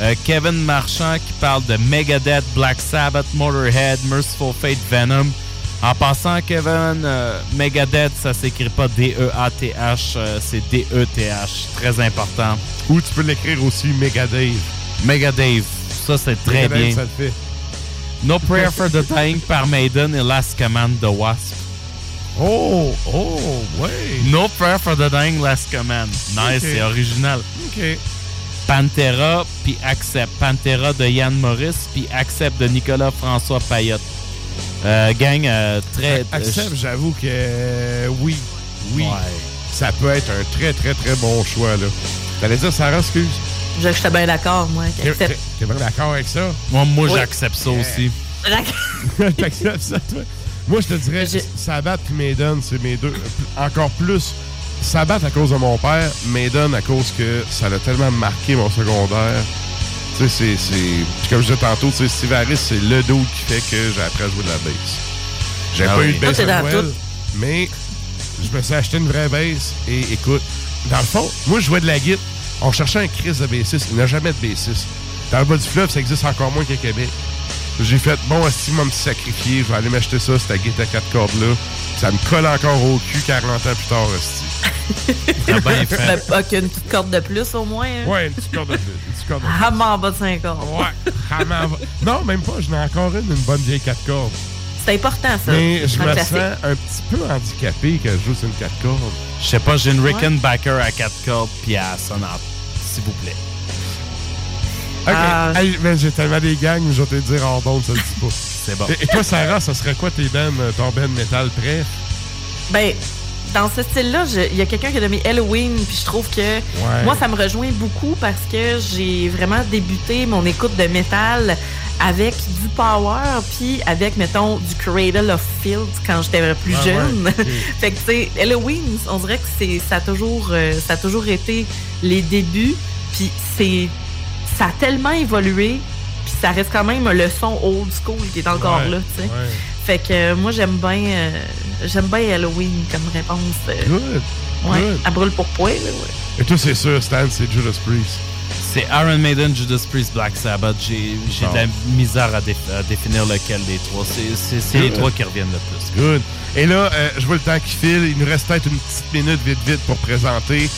[SPEAKER 7] Euh, Kevin Marchand qui parle de Megadeth, Black Sabbath, Motorhead, Merciful Fate, Venom. En passant, Kevin, euh, Megadeth, ça s'écrit pas D-E-A-T-H, euh, c'est D-E-T-H. Très important.
[SPEAKER 6] Ou tu peux l'écrire aussi Megadave.
[SPEAKER 7] Megadave, ça c'est très
[SPEAKER 6] Megadave,
[SPEAKER 7] bien.
[SPEAKER 6] ça le fait.
[SPEAKER 7] No Prayer for the Dying par Maiden et Last Command de Wasp.
[SPEAKER 6] Oh, oh, ouais.
[SPEAKER 7] No Prayer for the Dying, Last Command. Nice, c'est original.
[SPEAKER 6] OK.
[SPEAKER 7] Pantera, puis Accept. Pantera de Yann Morris, puis Accept de Nicolas François Payotte. Euh, gang, euh, très...
[SPEAKER 6] Accept, j'avoue que euh, oui. Oui.
[SPEAKER 7] Ouais.
[SPEAKER 6] Ça peut être un très, très, très bon choix, là. T'allais dire, Sarah, excuse?
[SPEAKER 17] Je J'étais bien d'accord, moi.
[SPEAKER 6] T'es, vraiment d'accord avec ça?
[SPEAKER 7] Moi, moi
[SPEAKER 17] Oui.
[SPEAKER 7] j'accepte ça aussi.
[SPEAKER 6] T'acceptes ça, toi? Moi, je te dirais, Sabbath et Maiden, c'est mes deux. Encore plus, Sabbath à cause de mon père, Maiden à cause que ça l'a tellement marqué mon secondaire. Tu sais, c'est. comme je disais tantôt, tu sais, Steve Harris, c'est le dos qui fait que j'ai appris à jouer de la bass. J'ai
[SPEAKER 7] Ah
[SPEAKER 6] pas
[SPEAKER 7] oui.
[SPEAKER 6] eu de bass Noël,
[SPEAKER 17] tout.
[SPEAKER 6] mais je me suis acheté une vraie bass et écoute, dans le fond, moi, je jouais de la guitare On cherchait un Chris de bassiste. Il n'y a jamais de bassiste. Dans le bas du fleuve, ça existe encore moins qu'à Québec. J'ai fait, bon, si m'a me sacrifier, je vais aller m'acheter ça, cette guitare à quatre cordes-là. Ça me colle encore au cul 40 ans plus tard, esti.
[SPEAKER 17] Mais pas qu'une petite corde de plus, au moins. hein.
[SPEAKER 6] Ouais, une petite corde de plus. Une petite corde de plus.
[SPEAKER 17] Ah, en bas de 5 cordes.
[SPEAKER 6] Ouais. Ah, mais en bas- Non, même pas. J'en ai encore une, une bonne vieille 4 cordes.
[SPEAKER 17] C'est important, ça.
[SPEAKER 6] Mais je me sens un petit peu handicapé quand je joue sur une 4 cordes.
[SPEAKER 7] Je sais pas, j'ai une Rickenbacker à 4 cordes puis à sonate. S'il vous plaît.
[SPEAKER 6] Ok.
[SPEAKER 17] Ah.
[SPEAKER 6] Hey, j'ai tellement des gangs, je vais te dire en don, ça le dit pas.
[SPEAKER 7] C'est bon.
[SPEAKER 6] Et, et toi, Sarah, ça serait quoi tes euh, ton band métal prêt?
[SPEAKER 17] Ben, dans ce style-là, il y a quelqu'un qui a nommé Halloween, puis je trouve que moi, ça me rejoint beaucoup parce que j'ai vraiment débuté mon écoute de métal avec du power, puis avec, mettons, du Cradle of Field quand j'étais plus
[SPEAKER 6] Ah
[SPEAKER 17] jeune.
[SPEAKER 6] ouais,
[SPEAKER 17] fait que, tu sais, Halloween, on dirait que c'est, ça, a toujours, euh, ça a toujours été les débuts, puis c'est, ça a tellement évolué, puis ça reste quand même le son old school qui est encore
[SPEAKER 6] Ouais,
[SPEAKER 17] là, tu sais.
[SPEAKER 6] ouais.
[SPEAKER 17] Fait que euh, moi j'aime bien euh, j'aime bien Halloween comme réponse. euh,
[SPEAKER 6] Good.
[SPEAKER 17] ouais,
[SPEAKER 6] good.
[SPEAKER 17] à brûle pour poil. là, ouais.
[SPEAKER 6] Et toi, c'est sûr, Stan, c'est Judas Priest.
[SPEAKER 7] C'est Iron Maiden, Judas Priest, Black Sabbath. J'ai j'ai de la misère à, dé- à définir lequel des trois. C'est- les trois qui reviennent le plus.
[SPEAKER 6] Good. Et là, euh, je vois le temps qui file. Il nous reste peut-être une petite minute vite vite pour présenter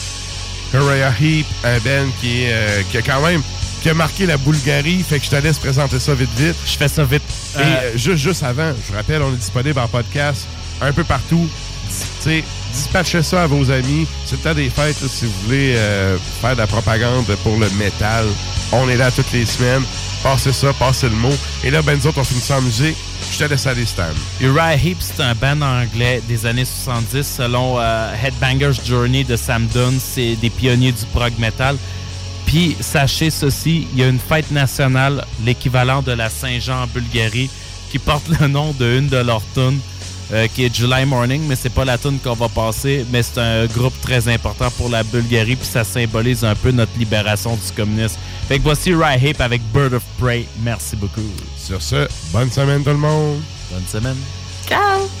[SPEAKER 6] Uriah Heep, un band qui, est, euh, qui a quand même qui a marqué la Bulgarie. Fait que je te laisse présenter ça vite vite.
[SPEAKER 7] Je fais ça vite.
[SPEAKER 6] Et
[SPEAKER 7] Euh,
[SPEAKER 6] euh, juste, juste avant, je rappelle, on est disponible en podcast un peu partout. Dis- Tu sais, dispatchez ça à vos amis. C'est le temps des fêtes, là, si vous voulez euh, faire de la propagande pour le métal. On est là toutes les semaines. Passez ça, passez le mot. Et là, ben nous autres, on finit ça en musique. Je te laisse aller, Stan.
[SPEAKER 7] Uriah Heep, c'est un band anglais des années 70 selon euh, Headbanger's Journey de Sam Dunn. C'est des pionniers du prog metal. Puis, sachez ceci, il y a une fête nationale, l'équivalent de la Saint-Jean en Bulgarie, qui porte le nom de une de leurs tunes, euh, qui est July Morning, mais c'est pas la tune qu'on va passer, mais c'est un groupe très important pour la Bulgarie, puis ça symbolise un peu notre libération du communisme. Fait que voici Uriah Heep avec Bird of Prey. Merci beaucoup.
[SPEAKER 6] Sur ce, bonne semaine tout le monde.
[SPEAKER 7] Bonne semaine.
[SPEAKER 17] Ciao!